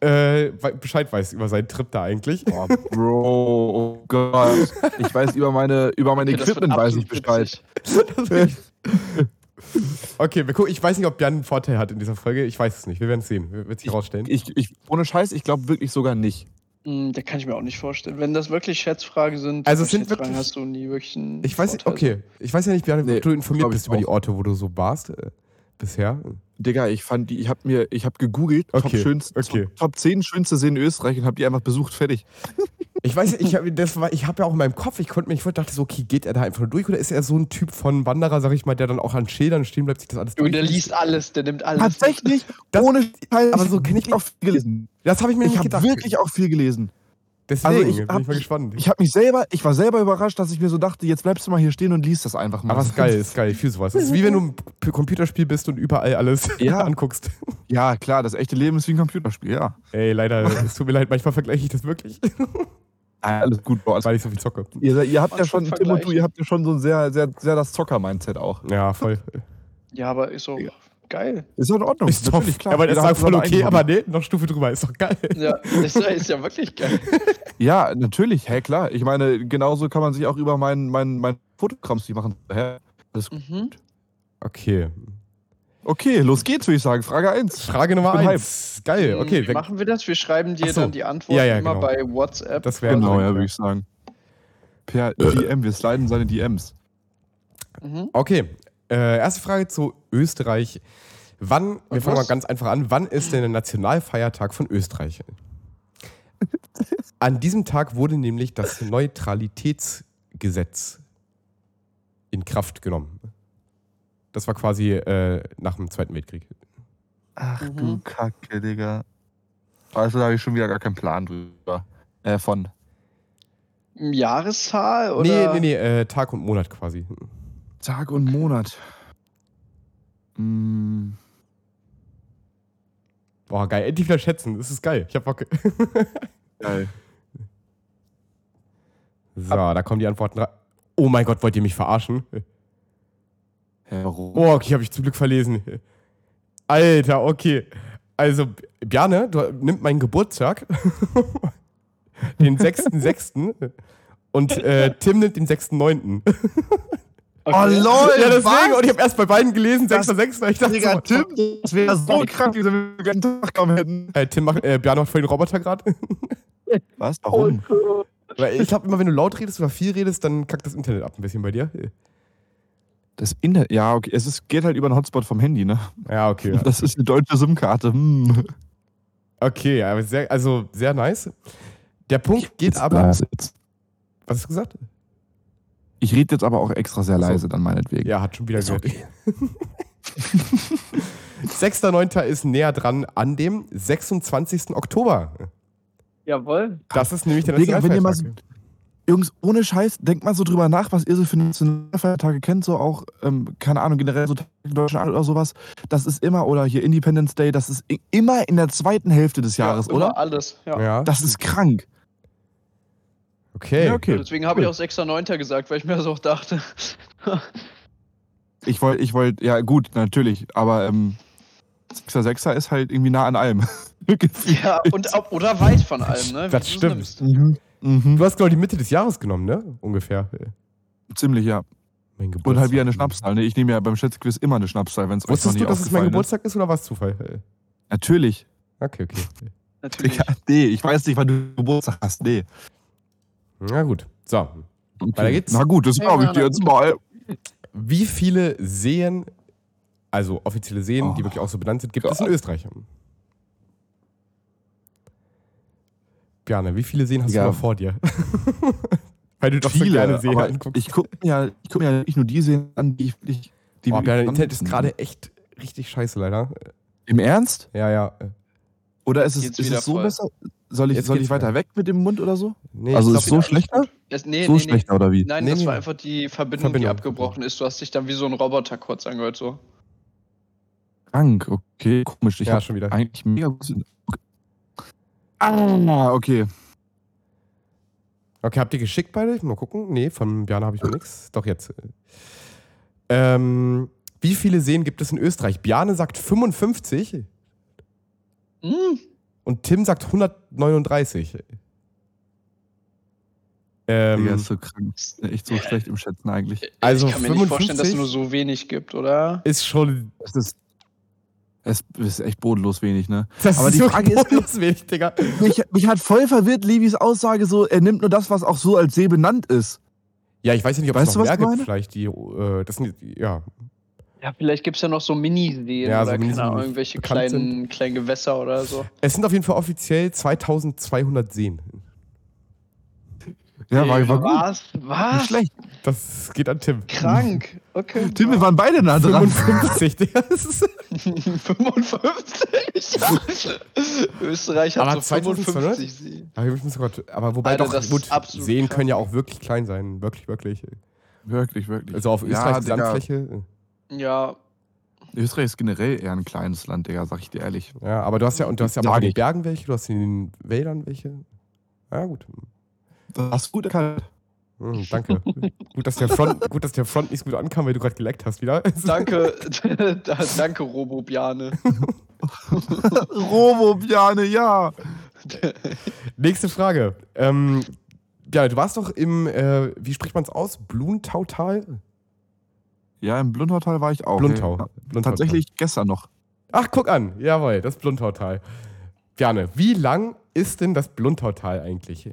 Speaker 3: Äh, Bescheid weiß über seinen Trip da eigentlich.
Speaker 1: Oh, Bro, oh Gott. Ich weiß über meine, über meine okay, Equipment weiß ich Bescheid. [laughs]
Speaker 3: okay, wir gucken. Ich weiß nicht, ob Jan einen Vorteil hat in dieser Folge. Ich weiß es nicht. Wir werden es sehen. Wir werden es herausstellen.
Speaker 1: Ich, ich, ohne Scheiß, ich glaube wirklich sogar nicht.
Speaker 2: Mm, da kann ich mir auch nicht vorstellen. Wenn das wirklich Schätzfragen sind,
Speaker 3: also sind wirklich,
Speaker 2: hast du nie wirklich einen
Speaker 3: Ich weiß nicht, okay. Ich weiß ja nicht, Björn, nee, du informiert bist über die Orte, wo du so warst äh, bisher.
Speaker 1: Digga, ich fand die, ich habe mir, ich habe gegoogelt,
Speaker 3: okay,
Speaker 1: Top, schönste,
Speaker 3: okay.
Speaker 1: Top, Top 10 schönste Seen in Österreich und habe die einfach besucht, fertig. [laughs]
Speaker 3: Ich weiß, ich habe hab ja auch in meinem Kopf, ich konnte mir, ich dachte so, okay, geht er da einfach nur durch oder ist er so ein Typ von Wanderer, sag ich mal, der dann auch an Schildern stehen bleibt, sich das alles
Speaker 2: durch? Der liest alles, der nimmt alles.
Speaker 1: Tatsächlich,
Speaker 3: das,
Speaker 1: ohne
Speaker 3: Teil, aber so kenne ich auch viel gelesen. Das habe ich mir
Speaker 1: ich
Speaker 3: nicht gedacht.
Speaker 1: Ich habe wirklich auch viel gelesen.
Speaker 3: Deswegen also ich bin ich mal gespannt.
Speaker 1: Ich habe mich selber, ich war selber überrascht, dass ich mir so dachte, jetzt bleibst du mal hier stehen und liest das einfach mal.
Speaker 3: Aber ist geil, ist geil, ich fühle sowas. Das ist wie wenn du im Computerspiel bist und überall alles [laughs]
Speaker 1: ja.
Speaker 3: anguckst.
Speaker 1: Ja, klar, das echte Leben ist wie ein Computerspiel, ja.
Speaker 3: Ey, leider, [laughs] es tut mir leid, manchmal vergleiche ich das wirklich.
Speaker 1: Alles gut, boah.
Speaker 3: Weil ich so viel zocke.
Speaker 1: Ihr, ihr habt ja
Speaker 2: schon
Speaker 1: Tim und du, ihr habt ja schon so ein sehr, sehr, sehr das Zocker-Mindset auch.
Speaker 3: Ja, voll.
Speaker 2: Ja, aber ist so geil.
Speaker 1: Ist doch in Ordnung.
Speaker 3: Ist doch,
Speaker 1: klar.
Speaker 3: aber das ist halt voll okay, aber nee, noch Stufe drüber, ist doch geil. [laughs]
Speaker 2: Ja, ist, ja- ist ja wirklich geil. [laughs]
Speaker 1: Ja, natürlich, hä, klar. Ich meine, genauso kann man sich auch über meinen mein, mein Fotokrams die machen. Hä? Alles gut.
Speaker 2: Mhm.
Speaker 3: Okay.
Speaker 1: Okay, los geht's, würde ich sagen. Frage 1.
Speaker 3: Frage Nummer
Speaker 1: bin
Speaker 3: eins. Geil, okay.
Speaker 2: Wie machen wir das? Wir schreiben dir
Speaker 3: so.
Speaker 2: dann die Antwort
Speaker 3: Ja, ja,
Speaker 2: immer
Speaker 3: genau.
Speaker 2: bei WhatsApp.
Speaker 3: Das wäre
Speaker 1: Genau, ja, würde ich sagen. Per DM, wir sliden seine DMs.
Speaker 2: Mhm.
Speaker 3: Okay. Äh, erste Frage zu Österreich. Wann, wir
Speaker 2: Und
Speaker 3: fangen mal
Speaker 2: was?
Speaker 3: ganz einfach an, wann ist denn der Nationalfeiertag von Österreich? [laughs] An diesem Tag wurde nämlich das Neutralitätsgesetz in Kraft genommen. Das war quasi äh, nach dem Zweiten Weltkrieg.
Speaker 1: Ach
Speaker 2: Mhm.
Speaker 1: du Kacke, Digga. Also da habe ich schon wieder gar keinen Plan drüber. Äh, von.
Speaker 2: Jahreszahl? Oder?
Speaker 3: Nee, nee, nee, äh, Tag und Monat quasi.
Speaker 1: Tag und Monat. Mm,
Speaker 3: Boah, geil. Endlich wieder schätzen. Das ist geil. Ich hab Bock. [laughs]
Speaker 1: geil.
Speaker 3: So, da kommen die Antworten rein. Oh mein Gott, wollt ihr mich verarschen?
Speaker 1: Hä, warum?
Speaker 3: Oh, okay, habe ich zum Glück verlesen. Alter, okay. Also, Bjarne, du nimm meinen Geburtstag, [laughs] den 6.6. und äh, Tim nimmt den 6.9. [laughs]
Speaker 1: Oh lol,
Speaker 3: Ja, deswegen,
Speaker 1: was?
Speaker 3: und ich habe erst bei beiden gelesen,
Speaker 1: Das-
Speaker 3: 6.6. Ich dachte
Speaker 1: Digga,
Speaker 3: so,
Speaker 1: Tim, das wäre so krank, wenn wir den ganzen Tag kaum hätten.
Speaker 3: Äh, Tim macht, äh, Bjarne macht voll den Roboter gerade. [laughs]
Speaker 1: Was? Warum?
Speaker 3: Weil ich glaube, immer wenn du laut redest oder viel redest, dann kackt das Internet ab ein bisschen bei dir.
Speaker 1: Das Internet, ja, okay. Es ist, geht halt über einen Hotspot vom Handy, ne?
Speaker 3: Ja, okay. ja.
Speaker 1: Das ist eine deutsche SIM-Karte. Hm.
Speaker 3: Okay, aber sehr, also sehr nice. Der Punkt geht aber. Was hast du gesagt?
Speaker 1: Ich rede jetzt aber auch extra sehr
Speaker 3: Ach so.
Speaker 1: leise, dann meinetwegen.
Speaker 3: Ja, hat schon wieder gehört.
Speaker 1: okay. [laughs]
Speaker 3: 6.9. ist näher dran an dem 26. Oktober.
Speaker 2: Jawohl.
Speaker 3: Das ist nämlich der
Speaker 1: mal so,
Speaker 3: Nationalfeiertag.
Speaker 1: Jungs, ohne Scheiß, denkt mal so drüber nach, was ihr so für Nationalfeiertage kennt, so auch, ähm, keine Ahnung, generell so Tag der deutschen Einheit oder sowas. Das ist immer, oder hier Independence Day, das ist immer in der zweiten Hälfte des Jahres,
Speaker 2: ja,
Speaker 1: oder?
Speaker 2: Immer alles, ja.
Speaker 3: Ja,
Speaker 1: Das ist krank.
Speaker 3: Okay.
Speaker 1: Ja, okay.
Speaker 2: Deswegen habe ich auch 6.9. gesagt, weil ich mir so auch dachte.
Speaker 1: Ich wollte, ich wollte, ja gut, natürlich, aber ähm, 6er, 6er ist halt irgendwie nah an allem. [laughs]
Speaker 2: ja, und oder weit von allem, ne?
Speaker 3: Das stimmt.
Speaker 1: Mhm. Mhm.
Speaker 3: Du hast, glaube ich, die Mitte des Jahres genommen, ne? Ungefähr.
Speaker 1: Ziemlich, ja.
Speaker 3: Mein
Speaker 1: Und halt wieder eine Schnapszahl. Ne? Ich nehme ja beim Schätzquiz immer eine Schnapszahl, wenn es euch
Speaker 3: Wusstest du, dass es mein Geburtstag ist oder war es Zufall?
Speaker 1: ist. Natürlich.
Speaker 3: Okay, okay.
Speaker 2: Natürlich.
Speaker 1: Digga, nee, ich weiß nicht, wann du Geburtstag hast. Nee.
Speaker 3: Na gut. So.
Speaker 1: Okay.
Speaker 3: Weiter geht's.
Speaker 1: Na gut, das
Speaker 2: Ja,
Speaker 1: glaube ich
Speaker 2: ja,
Speaker 1: dir
Speaker 2: na
Speaker 1: jetzt mal.
Speaker 3: Wie viele Seen, also offizielle Seen, die
Speaker 1: Oh,
Speaker 3: wirklich auch so benannt sind, gibt es in. Österreich? Bjarne, wie viele Seen hast
Speaker 1: Digga.
Speaker 3: du noch vor dir? [laughs] Weil du doch so
Speaker 1: Viele,
Speaker 3: gerne Seen anguckst.
Speaker 1: ich gucke mir, ja, ich guck mir ja nicht nur die Seen an, die ich wirklich. Die
Speaker 3: oh, Bjarne, Internet ist gerade echt richtig scheiße, leider.
Speaker 1: Im Ernst?
Speaker 3: Ja, ja.
Speaker 1: Oder ist es,
Speaker 2: Jetzt
Speaker 1: ist es so
Speaker 2: voll.
Speaker 1: besser? Soll ich,
Speaker 3: Jetzt
Speaker 1: soll ich weiter weg mit dem Mund oder so?
Speaker 3: Nee,
Speaker 1: also ist so schlechter?
Speaker 2: Es, nee,
Speaker 1: So
Speaker 2: nee,
Speaker 1: schlechter
Speaker 2: nee.
Speaker 1: oder wie?
Speaker 2: Nein,
Speaker 3: Nee,
Speaker 2: das
Speaker 3: nee.
Speaker 2: war einfach die Verbindung,
Speaker 3: Verbindung.
Speaker 2: die abgebrochen ist. Du hast dich dann wie so ein Roboter kurz angehört, so.
Speaker 1: Krank, okay, komisch. Ich
Speaker 3: Ja,
Speaker 1: hab
Speaker 3: schon wieder.
Speaker 1: Eigentlich mega gut. Okay. Ah, okay.
Speaker 3: Okay, habt ihr geschickt beide? Mal gucken. Nee, von Bjarne habe ich noch nichts. Doch jetzt. Ähm, wie viele Seen gibt es in Österreich? Bjarne sagt 55
Speaker 2: Hm,
Speaker 3: und Tim sagt 139. Ähm,
Speaker 1: Digga, ist so krank. Ist Echt so schlecht im Schätzen eigentlich.
Speaker 3: Also
Speaker 2: ich kann mir nicht vorstellen, dass es
Speaker 3: 55?
Speaker 2: nur so wenig gibt, oder?
Speaker 3: ist schon.
Speaker 1: Es ist, es ist echt bodenlos wenig, ne?
Speaker 3: Das
Speaker 1: Aber
Speaker 3: ist
Speaker 1: die
Speaker 3: so
Speaker 1: Frage ist,
Speaker 3: bodenlos wenig, Digga.
Speaker 1: mich, mich hat voll verwirrt Libys Aussage so, er nimmt nur das, was auch so als See benannt ist.
Speaker 3: Ja, ich weiß ja nicht, ob
Speaker 1: Weißt
Speaker 3: es noch mehr gibt.
Speaker 1: meine?
Speaker 3: Vielleicht die. Äh, das sind ja.
Speaker 2: Ja, vielleicht gibt es ja noch so Miniseen
Speaker 3: Ja, so
Speaker 2: oder
Speaker 3: Minis,
Speaker 2: keine Ahnung,
Speaker 3: die
Speaker 2: irgendwelche kleinen, kleinen Gewässer oder so.
Speaker 3: Es sind auf jeden Fall offiziell 2200 Seen.
Speaker 1: Ja, war, war gut.
Speaker 2: Was?
Speaker 1: Nicht
Speaker 2: Was?
Speaker 1: schlecht.
Speaker 3: Das geht an Tim.
Speaker 2: Krank. Okay. [laughs]
Speaker 1: Tim, wir waren beide nah dran.
Speaker 3: 55, Digga. Das ist
Speaker 2: 55? Österreich hat
Speaker 3: Aber
Speaker 2: so
Speaker 3: 2200?
Speaker 2: 55 Seen.
Speaker 3: Aber, ich muss grad, aber wobei
Speaker 2: Alter,
Speaker 3: doch,
Speaker 2: das ist
Speaker 3: gut,
Speaker 2: absolut
Speaker 3: Seen
Speaker 2: krank.
Speaker 3: können ja auch wirklich klein sein. Wirklich, wirklich.
Speaker 1: Wirklich, wirklich.
Speaker 3: Also auf
Speaker 1: Ja,
Speaker 3: Österreichs
Speaker 1: Digga.
Speaker 3: Landfläche.
Speaker 2: Ja,
Speaker 1: Österreich ist generell eher ein kleines Land, Digga, sag ich dir ehrlich.
Speaker 3: Ja, aber du hast ja, und du hast ja auch in den. Bergen welche, du hast in den Wäldern welche. Ja, gut.
Speaker 1: Das hast du gut erkannt.
Speaker 3: Hm, danke. [laughs] gut, dass der Front, gut, dass der Front nicht so gut ankam, weil du gerade geleckt hast wieder. [laughs]
Speaker 2: Danke, da- [laughs] danke, Robobiane.
Speaker 1: Robobiane, ja.
Speaker 3: Nächste Frage. Ähm, ja, du warst doch im, äh, wie spricht man es aus? Bluntautal?
Speaker 1: Ja, im Blundautal war ich auch.
Speaker 3: Bluntau.
Speaker 1: Ja. Tatsächlich gestern noch.
Speaker 3: Ach, guck an. Jawohl, das Bluntautal. Gerne. Wie lang ist denn das Bluntautal eigentlich?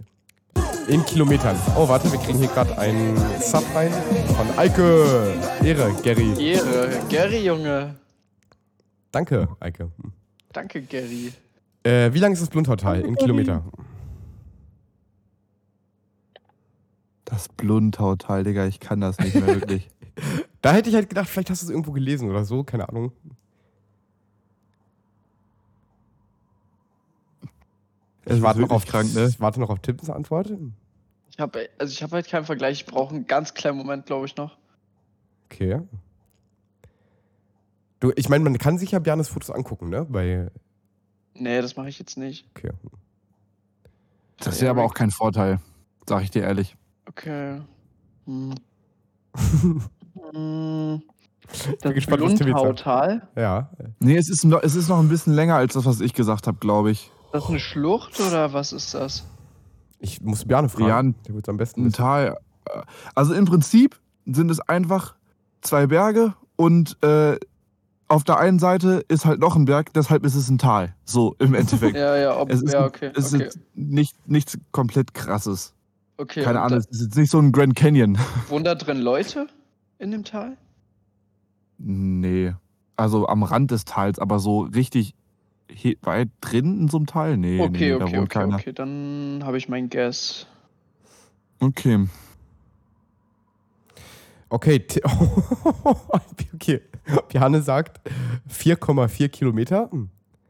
Speaker 3: In Kilometern. Oh, warte, wir kriegen hier gerade einen Sub rein von Eike. Ehre, Gary.
Speaker 2: Ehre. Gary, Junge.
Speaker 3: Danke, Eike.
Speaker 2: Danke, Gary.
Speaker 3: Äh, wie lang ist das Bluntautal in Kilometer?
Speaker 1: Das Blundautal, Digga, ich kann das nicht mehr wirklich. [laughs]
Speaker 3: Da hätte ich halt gedacht, vielleicht hast du es irgendwo gelesen oder so, keine Ahnung. Ich warte noch, auf,
Speaker 1: krank, ne?
Speaker 3: ich warte noch auf Tippens Antwort.
Speaker 2: Ich habe also ich hab halt keinen Vergleich. Ich brauche einen ganz kleinen Moment, glaube ich, noch.
Speaker 3: Okay. Du, ich meine, man kann sich ja Bjarnes Fotos angucken, ne? Bei,
Speaker 2: Nee, das mache ich jetzt nicht.
Speaker 3: okay.
Speaker 1: Das ist ja aber auch kein Vorteil, sag ich dir ehrlich.
Speaker 2: Okay. Hm. [laughs] Hm.
Speaker 3: bin
Speaker 2: Das
Speaker 3: gespannt, was Tim jetzt sagt. Ja.
Speaker 1: Nee, es ist, noch, es ist noch ein bisschen länger als das, was ich gesagt habe, glaube ich.
Speaker 2: Ist das eine Schlucht oder was ist das?
Speaker 3: Ich muss Bjarne fragen.
Speaker 1: Ein-
Speaker 3: der wird am besten
Speaker 1: Ein. Tal. äh, Also im Prinzip sind es einfach zwei Berge und äh, auf der einen Seite ist halt noch ein Berg, deshalb ist es ein Tal. So im [laughs] Endeffekt.
Speaker 2: Ja, ja, ob,
Speaker 1: Es ist,
Speaker 2: ja, okay.
Speaker 1: es
Speaker 2: okay.
Speaker 1: ist nicht, nichts komplett krasses.
Speaker 2: okay
Speaker 1: Keine Ahnung, es ist jetzt nicht so ein Grand Canyon. [laughs]
Speaker 2: Da drin Leute in dem Tal?
Speaker 1: nee. Also am Rand des Tals, aber so richtig weit drin in so einem Tal? Nee,
Speaker 2: Okay,
Speaker 1: nee, da
Speaker 2: okay,
Speaker 1: wohnt
Speaker 2: okay,
Speaker 1: keiner.
Speaker 2: okay. Dann habe ich mein Guess.
Speaker 1: Okay.
Speaker 3: Okay, [laughs] okay. Bjarne sagt 4,4 Kilometer Hm.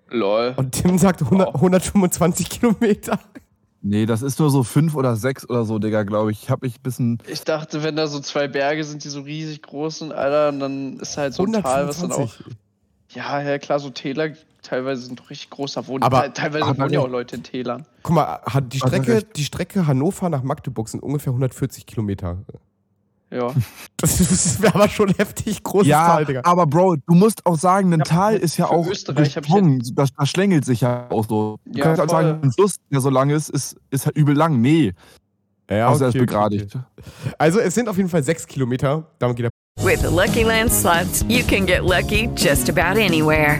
Speaker 2: Lol.
Speaker 3: und Tim sagt 100, 125 Kilometer.
Speaker 1: Nee, das ist nur so fünf oder sechs oder so, Digga, glaube ich. Ich habe mich ein bisschen.
Speaker 2: Ich dachte, wenn da so zwei Berge sind, die so riesig groß sind, Alter, und dann ist halt so ein Tal, was dann auch.
Speaker 3: 125.
Speaker 2: Ja, ja, klar, so Täler teilweise sind doch richtig groß. Da wohnen
Speaker 3: Aber-
Speaker 2: te- teilweise wohnen ja auch Leute in Tälern.
Speaker 3: Guck mal, hat die Strecke, die Strecke Hannover nach Magdeburg sind ungefähr 140 Kilometer.
Speaker 2: Ja. [laughs]
Speaker 3: Das, das wäre aber schon heftig großes
Speaker 1: ja,
Speaker 3: Tal, Digga.
Speaker 1: aber Bro, du musst auch sagen, ein
Speaker 2: Ja,
Speaker 1: Tal ist ja
Speaker 2: für
Speaker 1: auch
Speaker 2: Österreich hab ich
Speaker 1: gesprungen. Das, das schlängelt sich ja auch so. Du
Speaker 2: Ja,
Speaker 1: kannst halt sagen, ein Fluss, der so lang ist, ist, ist halt übel lang. Nee,
Speaker 3: Ja,
Speaker 1: außer er ist
Speaker 3: okay, okay,
Speaker 1: begradigt.
Speaker 3: okay. Also es sind auf jeden Fall 6 Kilometer. Damit geht der
Speaker 4: With the Lucky Land slots, you can get lucky just about anywhere.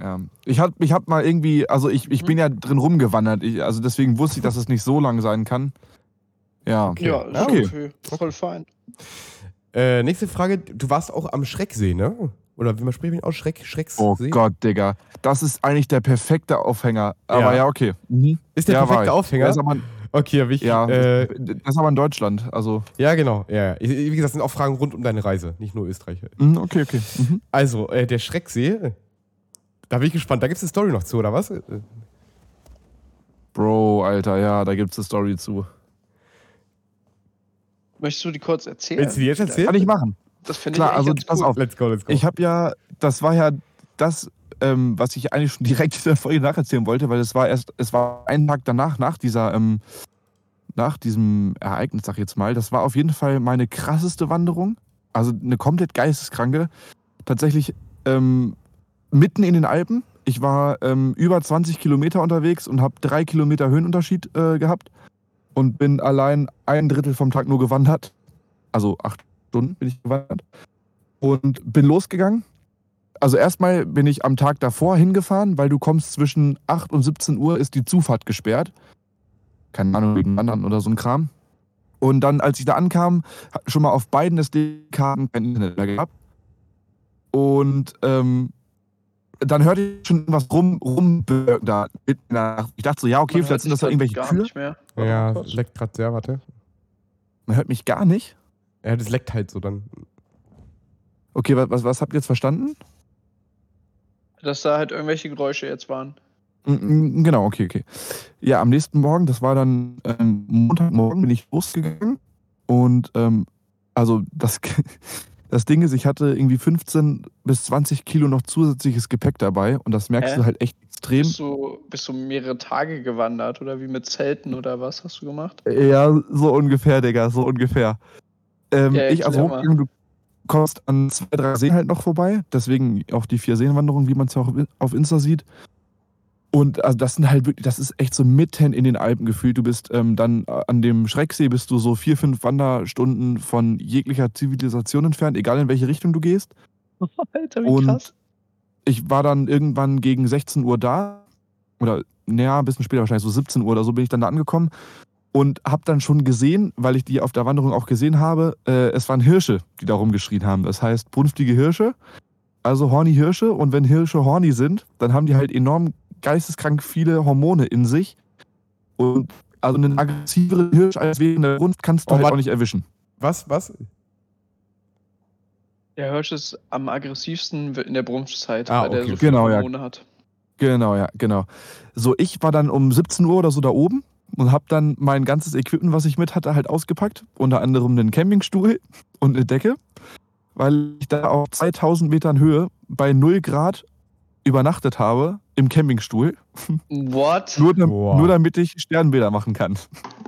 Speaker 1: Ja. Ich hab, ich hab mal irgendwie, also ich, ich bin ja drin rumgewandert, ich, also deswegen wusste ich, dass es nicht so lang sein kann. Ja.
Speaker 2: Ja, ist
Speaker 1: Okay.
Speaker 2: okay. Voll fein.
Speaker 3: Äh, nächste Frage. Du warst auch am Schrecksee, ne? Oder wie man spricht aus? Schreck, Schrecksee?
Speaker 1: Oh Gott, Digga. Das ist eigentlich der perfekte Aufhänger. Aber
Speaker 3: Ja.
Speaker 1: ja, okay. Mhm.
Speaker 3: Ist der
Speaker 1: Ja,
Speaker 3: perfekte. Aufhänger?
Speaker 1: Ist aber,
Speaker 3: Okay, wichtig.
Speaker 1: ja,
Speaker 3: äh,
Speaker 1: das ist aber in Deutschland. Also,
Speaker 3: ja, genau. Ja, ja. Wie gesagt, das sind auch Fragen rund um deine Reise, nicht nur Österreich.
Speaker 1: mhm, okay, okay. Mhm.
Speaker 3: Also, äh, der Schrecksee. Da bin ich gespannt. Da gibt es eine Story noch zu, oder was?
Speaker 1: Bro, Alter, ja, da gibt's eine Story zu.
Speaker 2: Möchtest du die kurz erzählen?
Speaker 3: Willst du die jetzt erzählen?
Speaker 1: Kann ich machen.
Speaker 2: Das finde ich
Speaker 1: Klar, also pass
Speaker 2: cool.
Speaker 1: auf.
Speaker 3: Let's go, let's go.
Speaker 1: Ich habe ja, das war ja das, ähm, was ich eigentlich schon [laughs] direkt in der Folge nacherzählen wollte, weil es war erst, es war ein Tag danach, nach dieser, ähm, nach diesem Ereignis, sag ich jetzt mal. Das war auf jeden Fall meine krasseste Wanderung. Also eine komplett geisteskranke. Tatsächlich ähm, mitten in den Alpen. Ich war ähm, über 20 Kilometer unterwegs und habe drei Kilometer Höhenunterschied äh, gehabt und bin allein ein Drittel vom Tag nur gewandert. Also acht Stunden bin ich gewandert und bin losgegangen. Also erstmal bin ich am Tag davor hingefahren, weil du kommst zwischen 8 und 17 Uhr ist die Zufahrt gesperrt. Keine Ahnung, wegen Wandern oder so ein Kram. Und dann, als ich da ankam, schon mal auf beiden SD-Karten kein Internet mehr gehabt. Und ähm, dann hörte ich schon was rum, rum da. Ich dachte so, ja, okay, Man vielleicht sind das ja irgendwelche Kühe.
Speaker 3: Ja, es leckt gerade sehr, warte.
Speaker 1: Man hört mich gar nicht?
Speaker 3: Ja, das leckt halt so dann.
Speaker 1: Okay, was, was habt ihr jetzt verstanden?
Speaker 2: Dass da halt irgendwelche Geräusche jetzt waren.
Speaker 1: Mm, mm, genau, okay, okay. Ja, am nächsten Morgen, das war dann ähm, Montagmorgen, bin ich losgegangen und ähm, also das, [laughs] das Ding ist, ich hatte irgendwie 15 bis 20 Kilo noch zusätzliches Gepäck dabei und das merkst Hä? du halt echt extrem.
Speaker 2: Bist du, bist du mehrere Tage gewandert oder wie mit Zelten oder was hast du gemacht?
Speaker 1: Ja, so ungefähr, Digga, so ungefähr. Ähm, ja, ich also du kommst an zwei, drei Seen halt noch vorbei, deswegen auch die vier Seenwanderungen, wie man es ja auch auf Insta sieht. Und also das sind halt wirklich, das ist echt so mitten in den Alpen gefühlt. Du bist ähm, dann äh, an dem Schrecksee bist du so vier, fünf Wanderstunden von jeglicher Zivilisation entfernt, egal in welche Richtung du gehst. [laughs] Alter, wie Und krass. Ich war dann irgendwann gegen 16 Uhr da. Oder naja, ein bisschen später wahrscheinlich, so 17 Uhr oder so bin ich dann da angekommen. Und habe dann schon gesehen, weil ich die auf der Wanderung auch gesehen habe, äh, es waren Hirsche, die da rumgeschrien haben. Das heißt, brunftige Hirsche, also horny Hirsche. Und wenn Hirsche horny sind, dann haben die halt enorm geisteskrank viele Hormone in sich. Und also einen aggressiveren Hirsch als wegen der Brunft kannst du oh, halt auch nicht erwischen.
Speaker 3: Was? Was?
Speaker 2: Der Hirsch ist am aggressivsten in der Brunftzeit,
Speaker 1: ah, weil okay. der so viele genau, Hormone ja. hat. Genau, ja, genau. So, ich war dann um 17 Uhr oder so da oben und habe dann mein ganzes Equipment, was ich mit hatte, halt ausgepackt. Unter anderem einen Campingstuhl [laughs] und eine Decke, weil ich da auf 2000 Metern Höhe bei 0 Grad übernachtet habe im Campingstuhl.
Speaker 2: What?
Speaker 1: nur, nur damit ich Sternbilder machen kann.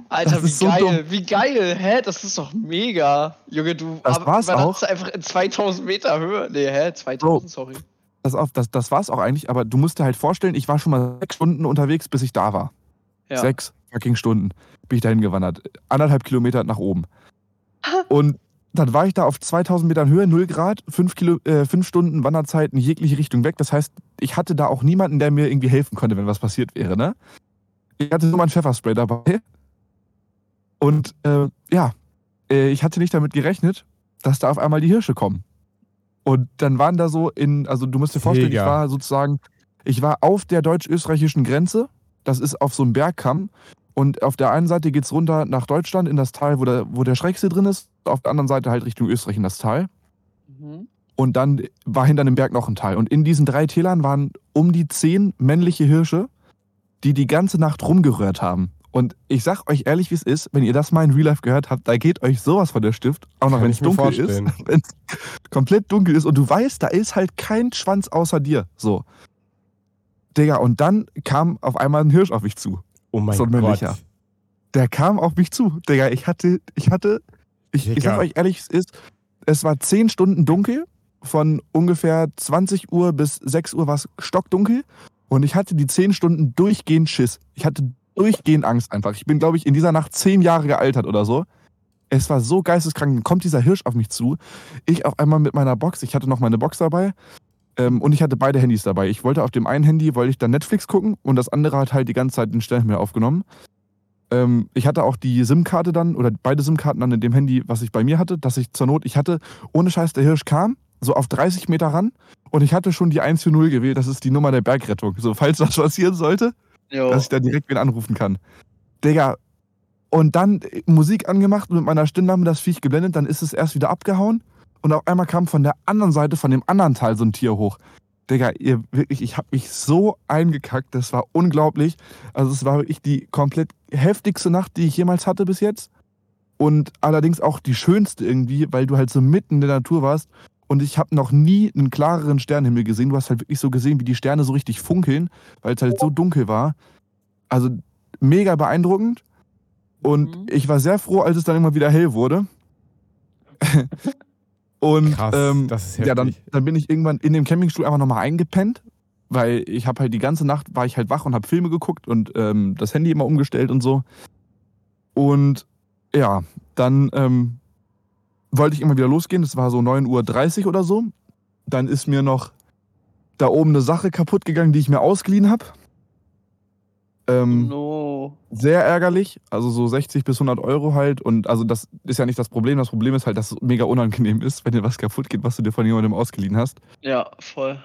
Speaker 2: Alter, wie geil, so wie geil, hä? Das ist doch mega. Junge, du
Speaker 1: das war's auch.
Speaker 2: einfach in 2000 Meter Höhe. Nee, hä? 2000, Bro, sorry.
Speaker 1: Pass auf, das, das war's auch eigentlich, aber du musst dir halt vorstellen, ich war schon mal sechs Stunden unterwegs, bis ich da war. Ja. Sechs fucking Stunden bin ich dahin gewandert. Anderthalb Kilometer nach oben. Und dann war ich da auf 2000 Metern Höhe, 0 Grad, 5, Kilo, äh, 5 Stunden Wanderzeit in jegliche Richtung weg. Das heißt, ich hatte da auch niemanden, der mir irgendwie helfen konnte, wenn was passiert wäre. Ne? Ich hatte nur mein Pfefferspray dabei. Und äh, ja, äh, ich hatte nicht damit gerechnet, dass da auf einmal die Hirsche kommen. Und dann waren da so in, also du musst dir vorstellen, Mega. ich war sozusagen, ich war auf der deutsch-österreichischen Grenze. Das ist auf so einem Bergkamm. Und auf der einen Seite geht es runter nach Deutschland in das Tal, wo der, wo der Schrecksee drin ist. Auf der anderen Seite halt Richtung Österreich in das Tal. Mhm. Und dann war hinter dem Berg noch ein Tal. Und in diesen drei Tälern waren um die zehn männliche Hirsche, die die ganze Nacht rumgerührt haben. Und ich sag euch ehrlich, wie es ist, wenn ihr das mal in Real Life gehört habt, da geht euch sowas von der Stift, auch noch wenn es dunkel ist, [laughs] wenn es komplett dunkel ist und du weißt, da ist halt kein Schwanz außer dir. So. Digga, und dann kam auf einmal ein Hirsch auf mich zu.
Speaker 3: Oh mein so ein männlicher. Gott.
Speaker 1: Der kam auf mich zu. Digga, ich hatte, ich hatte, ich, ich sag euch ehrlich, es ist, es war 10 Stunden dunkel. Von ungefähr 20 Uhr bis 6 Uhr war es stockdunkel. Und ich hatte die 10 Stunden durchgehend Schiss. Ich hatte durchgehend Angst einfach. Ich bin, glaube ich, in dieser Nacht 10 Jahre gealtert oder so. Es war so geisteskrank. Dann kommt dieser Hirsch auf mich zu. Ich auf einmal mit meiner Box. Ich hatte noch meine Box dabei. Ähm, und ich hatte beide Handys dabei. Ich wollte auf dem einen Handy, wollte ich dann Netflix gucken und das andere hat halt die ganze Zeit den Sternhimmel aufgenommen. Ähm, ich hatte auch die SIM-Karte dann, oder beide SIM-Karten dann in dem Handy, was ich bei mir hatte, dass ich zur Not, ich hatte, ohne Scheiß, der Hirsch kam, so auf 30 Meter ran und ich hatte schon die 140 gewählt, das ist die Nummer der Bergrettung. So, falls was passieren sollte, jo. dass ich da direkt wen anrufen kann. Digga, und dann Musik angemacht und mit meiner Stimmlampe das Viech geblendet, dann ist es erst wieder abgehauen und auf einmal kam von der anderen Seite, von dem anderen Teil so ein Tier hoch. Digga, ihr wirklich, ich habe mich so eingekackt, das war unglaublich. Also es war wirklich die komplett heftigste Nacht, die ich jemals hatte bis jetzt. Und allerdings auch die schönste irgendwie, weil du halt so mitten in der Natur warst. Und ich habe noch nie einen klareren Sternenhimmel gesehen. Du hast halt wirklich so gesehen, wie die Sterne so richtig funkeln, weil es halt so dunkel war. Also mega beeindruckend. Und mhm. ich war sehr froh, als es dann immer wieder hell wurde. [laughs] Und Krass, ähm, ja, dann, dann bin ich irgendwann in dem Campingstuhl einfach nochmal eingepennt, weil ich habe halt die ganze Nacht war ich halt wach und habe Filme geguckt und ähm, das Handy immer umgestellt und so. Und ja, dann ähm, wollte ich immer wieder losgehen. Das war so 9.30 Uhr oder so. Dann ist mir noch da oben eine Sache kaputt gegangen, die ich mir ausgeliehen habe. Ähm, no. Sehr ärgerlich, also so 60 bis 100 Euro halt. Und also das ist ja nicht das Problem. Das Problem ist halt, dass es mega unangenehm ist, wenn dir was kaputt geht, was du dir von jemandem ausgeliehen hast.
Speaker 2: Ja, voll.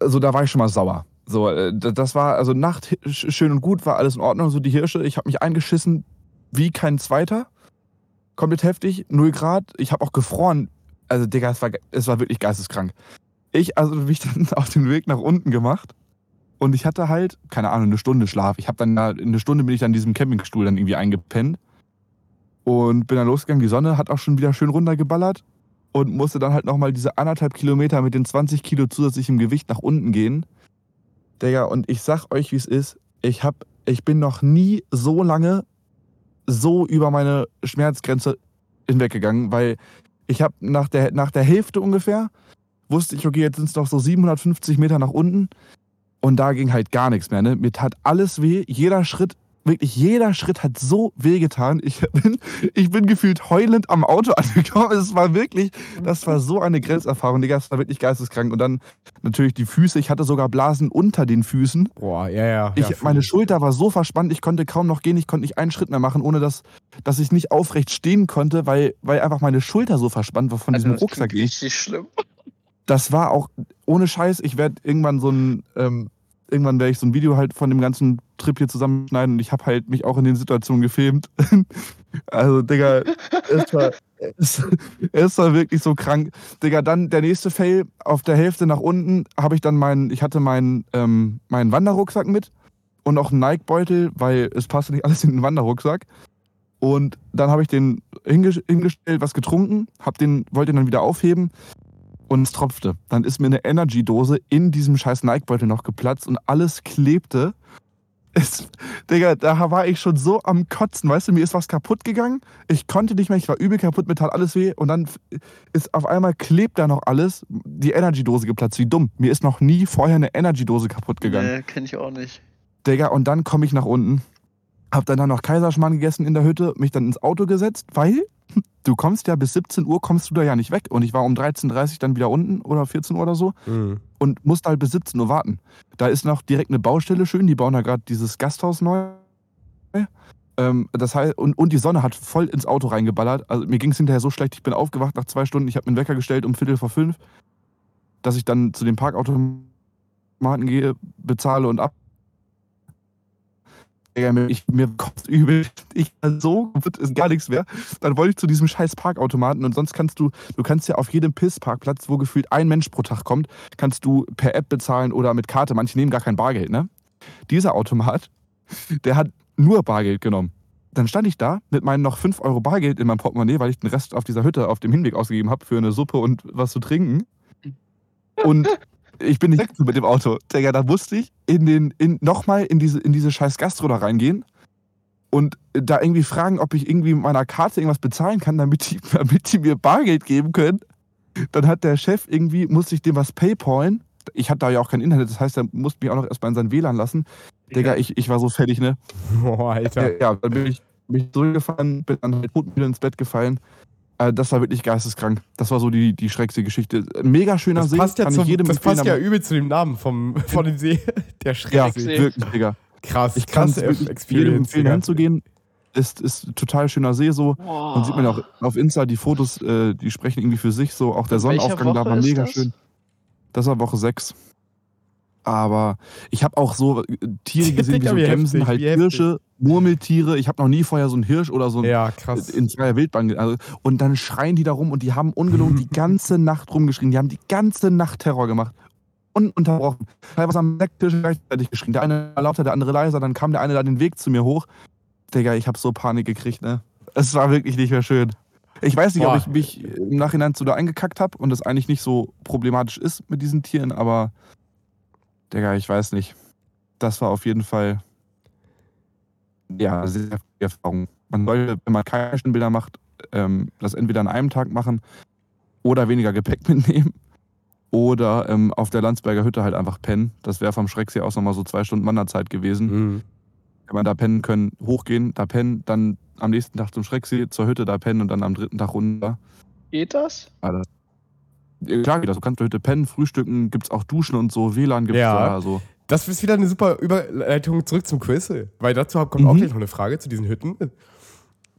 Speaker 1: also da war ich schon mal sauer. So, äh, das war, also Nacht schön und gut, war alles in Ordnung. So die Hirsche, ich habe mich eingeschissen wie kein zweiter. Komplett heftig, 0 Grad. Ich habe auch gefroren. Also, Digga, es war, es war wirklich geisteskrank. Ich, also, mich [laughs] dann auf den Weg nach unten gemacht. Und ich hatte halt, keine Ahnung, eine Stunde Schlaf. Ich habe dann, eine Stunde bin ich dann in diesem Campingstuhl dann irgendwie eingepennt. Und bin dann losgegangen. Die Sonne hat auch schon wieder schön runtergeballert. Und musste dann halt nochmal diese anderthalb Kilometer mit den 20 Kilo zusätzlichem Gewicht nach unten gehen. Digga, und ich sag euch, wie es ist. Ich, hab, ich bin noch nie so lange so über meine Schmerzgrenze hinweggegangen, weil ich habe nach der, nach der Hälfte ungefähr, wusste ich, okay, jetzt sind es noch so 750 Meter nach unten und da ging halt gar nichts mehr. Ne? Mir tat alles weh, jeder Schritt wirklich jeder Schritt hat so wehgetan. Ich bin, ich bin gefühlt heulend am Auto [laughs] angekommen. Es war wirklich, das war so eine Grenzerfahrung, Digga. Das war wirklich geisteskrank. Und dann natürlich die Füße. Ich hatte sogar Blasen unter den Füßen.
Speaker 3: Boah, ja, ja.
Speaker 1: Ich,
Speaker 3: ja
Speaker 1: meine Schulter war so verspannt, ich konnte kaum noch gehen. Ich konnte nicht einen Schritt mehr machen, ohne dass, dass ich nicht aufrecht stehen konnte, weil, weil einfach meine Schulter so verspannt war von also diesem Rucksack.
Speaker 2: Richtig schlimm.
Speaker 1: Das war auch ohne Scheiß. Ich werde irgendwann so ein. Ähm, irgendwann werde ich so ein Video halt von dem ganzen Trip hier zusammenschneiden und ich habe halt mich auch in den Situationen gefilmt. [laughs] also, Digga, es war, es, es, war wirklich so krank. Digga, dann der nächste Fail, auf der Hälfte nach unten habe ich dann meinen, ich hatte meinen, ähm, meinen Wanderrucksack mit und auch einen Nike-Beutel, weil es passte nicht [laughs] alles in den Wanderrucksack. Und dann habe ich den hingestellt, was getrunken, hab den, wollte den dann wieder aufheben und es tropfte. Dann ist mir eine Energy-Dose in diesem scheiß Nike-Beutel noch geplatzt und alles klebte. Es, Digga, da war ich schon so am Kotzen. Weißt du, mir ist was kaputt gegangen. Ich konnte nicht mehr, ich war übel kaputt, mir tat alles weh. Und dann ist auf einmal klebt da noch alles, die Energy-Dose geplatzt. Wie dumm. Mir ist noch nie vorher eine Energy-Dose kaputt gegangen.
Speaker 2: Nee, kenn ich auch nicht.
Speaker 1: Digga, und dann komme ich nach unten. Hab dann, dann noch Kaiserschmarrn gegessen in der Hütte, mich dann ins Auto gesetzt, weil du kommst ja bis 17 Uhr, kommst du da ja nicht weg. Und ich war um 13.30 Uhr dann wieder unten oder 14 Uhr oder so mhm. und musste halt bis 17 Uhr warten. Da ist noch direkt eine Baustelle schön, die bauen da gerade dieses Gasthaus neu. Ähm, das heißt, und, und die Sonne hat voll ins Auto reingeballert. Also mir ging es hinterher so schlecht, ich bin aufgewacht nach zwei Stunden, ich habe mir einen Wecker gestellt um Viertel vor fünf, dass ich dann zu dem Parkautomaten gehe, bezahle und ab ich, mir kommt übel, ich so wird es gar nichts mehr. Dann wollte ich zu diesem scheiß Parkautomaten und sonst kannst du, du kannst ja auf jedem Pissparkplatz, wo gefühlt ein Mensch pro Tag kommt, kannst du per App bezahlen oder mit Karte. Manche nehmen gar kein Bargeld, ne? Dieser Automat, der hat nur Bargeld genommen. Dann stand ich da mit meinen noch 5 Euro Bargeld in meinem Portemonnaie, weil ich den Rest auf dieser Hütte auf dem Hinweg ausgegeben habe für eine Suppe und was zu trinken. Und ich bin nicht weg mit dem Auto. Digga, da musste ich in den, in, nochmal in diese, in diese scheiß Gastro da reingehen und da irgendwie fragen, ob ich irgendwie mit meiner Karte irgendwas bezahlen kann, damit die, [laughs] damit die mir Bargeld geben können. Dann hat der Chef irgendwie, musste ich dem was paypalen. Ich hatte da ja auch kein Internet, das heißt, er musste mich auch noch erstmal in sein WLAN lassen. Digga, ich, ich war so fertig, ne? [laughs]
Speaker 3: Boah, Alter.
Speaker 1: Ja, dann bin ich, bin ich zurückgefahren, bin dann halt wieder ins Bett gefallen. Äh, das war wirklich geisteskrank. Das war so die, die schreckste Geschichte. Mega schöner
Speaker 3: das
Speaker 1: See.
Speaker 3: Passt ja zum, das passt ja übel zu dem Namen vom, von dem See. [laughs] Der Schrecksee.
Speaker 1: Ja, wirklich, Digga.
Speaker 3: Krass,
Speaker 1: ich kann es jedem empfehlen, hinzugehen. Ist, ist total schöner See so. Wow. Man sieht man ja auch auf Insta die Fotos, äh, die sprechen irgendwie für sich so. Auch der Sonnenaufgang da war mega das? schön. Das war Woche 6. Aber ich habe auch so äh, Tiere [laughs] gesehen wie so Gämsen, halt Hirsche, Murmeltiere. Ich habe noch nie vorher so einen Hirsch oder so ein,
Speaker 3: ja, krass.
Speaker 1: in freier Wildbahn. Also, und dann schreien die da rum und die haben ungelogen die [laughs] ganze Nacht rumgeschrien. Die haben die ganze Nacht Terror gemacht. Ununterbrochen. Teilweise am Decktisch gleichzeitig geschrien. Der eine lauter, der andere leiser. Dann kam der eine da den Weg zu mir hoch. Digga, ich habe so Panik gekriegt, ne? Es war wirklich nicht mehr schön. Ich weiß nicht, Boah. ob ich mich im Nachhinein zu da eingekackt habe und das eigentlich nicht so problematisch ist mit diesen Tieren, aber Digga, ich weiß nicht. Das war auf jeden Fall ja, sehr viel Erfahrung. Man sollte, wenn man keine Bilder macht, ähm, das entweder an einem Tag machen oder weniger Gepäck [laughs] mitnehmen oder ähm, auf der Landsberger Hütte halt einfach pennen. Das wäre vom Schrecksee aus nochmal so zwei Stunden Wanderzeit gewesen. Mhm. Wenn man da pennen können, hochgehen, da pennen, dann am nächsten Tag zum Schrecksee, zur Hütte da pennen und dann am dritten Tag runter.
Speaker 2: Geht das?
Speaker 1: Also, Klar geht das. Du kannst heute pennen, frühstücken, gibt es auch Duschen und so, WLAN gibt es ja. da. Also.
Speaker 3: Das ist wieder eine super Überleitung zurück zum Quiz, weil dazu kommt mhm. auch gleich noch eine Frage zu diesen Hütten.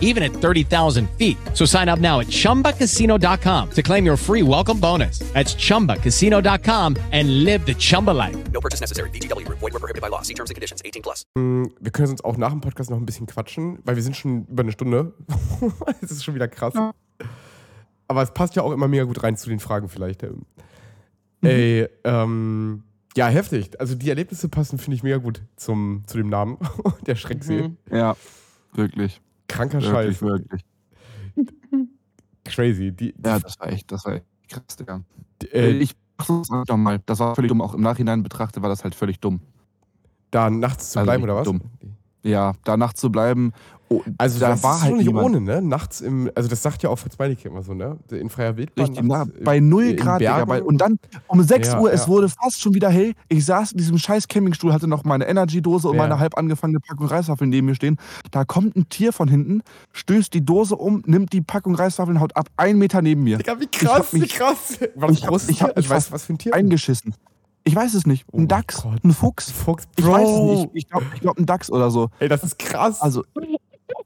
Speaker 8: even at 30,000 feet. So sign up now at ChumbaCasino.com to claim your free welcome bonus. That's ChumbaCasino.com and live the Chumba life. No purchase necessary. BGW. Void were prohibited
Speaker 3: by law. See terms and conditions. 18 plus. Mm, wir können uns auch nach dem Podcast noch ein bisschen quatschen, weil wir sind schon über eine Stunde. [laughs] Es ist schon wieder krass. Ja. Aber es passt ja auch immer mega gut rein zu den Fragen vielleicht. Mhm. Ey, ähm... Ja, heftig. Also die Erlebnisse passen, finde ich, mega gut zum, zu dem Namen. [laughs] der Schrecksee. Mhm.
Speaker 1: Ja, wirklich.
Speaker 3: Kranker wirklich, Scheiß. Wirklich. Crazy. Die,
Speaker 1: ja, das war echt, das war echt krass, Digga. Äh, ich mach das mal. Das war völlig dumm. Auch im Nachhinein betrachtet war das halt völlig dumm.
Speaker 3: Da nachts zu also bleiben, oder was?
Speaker 1: Dumm. Ja, da nachts zu bleiben
Speaker 3: Oh, also da das war ist halt nicht niemand. ohne, ne? Nachts im, also das sagt ja auch Fritz Meinecke immer so, ne? In freier Wildbahn.
Speaker 1: Richtig, na, bei 0 Grad, Digga, bei, und dann um 6 ja, Uhr, ja. es wurde fast schon wieder hell. Ich saß in diesem scheiß Campingstuhl, hatte noch meine Energy-Dose und ja. meine halb angefangene Packung Reiswaffeln neben mir stehen. Da kommt ein Tier von hinten, stößt die Dose um, nimmt die Packung Reiswaffeln, haut ab, einen Meter neben mir.
Speaker 3: Digga, wie krass, mich, wie krass.
Speaker 1: Was ich hab, ich hab, ich weiß, was für ein Tier eingeschissen. Ich weiß es nicht. Ein oh Dachs, Gott. ein Fuchs.
Speaker 3: Fuchs,
Speaker 1: Bro. Ich weiß es nicht. Ich glaube, ich glaub, ein Dachs oder so.
Speaker 3: Ey, das ist krass.
Speaker 1: Also,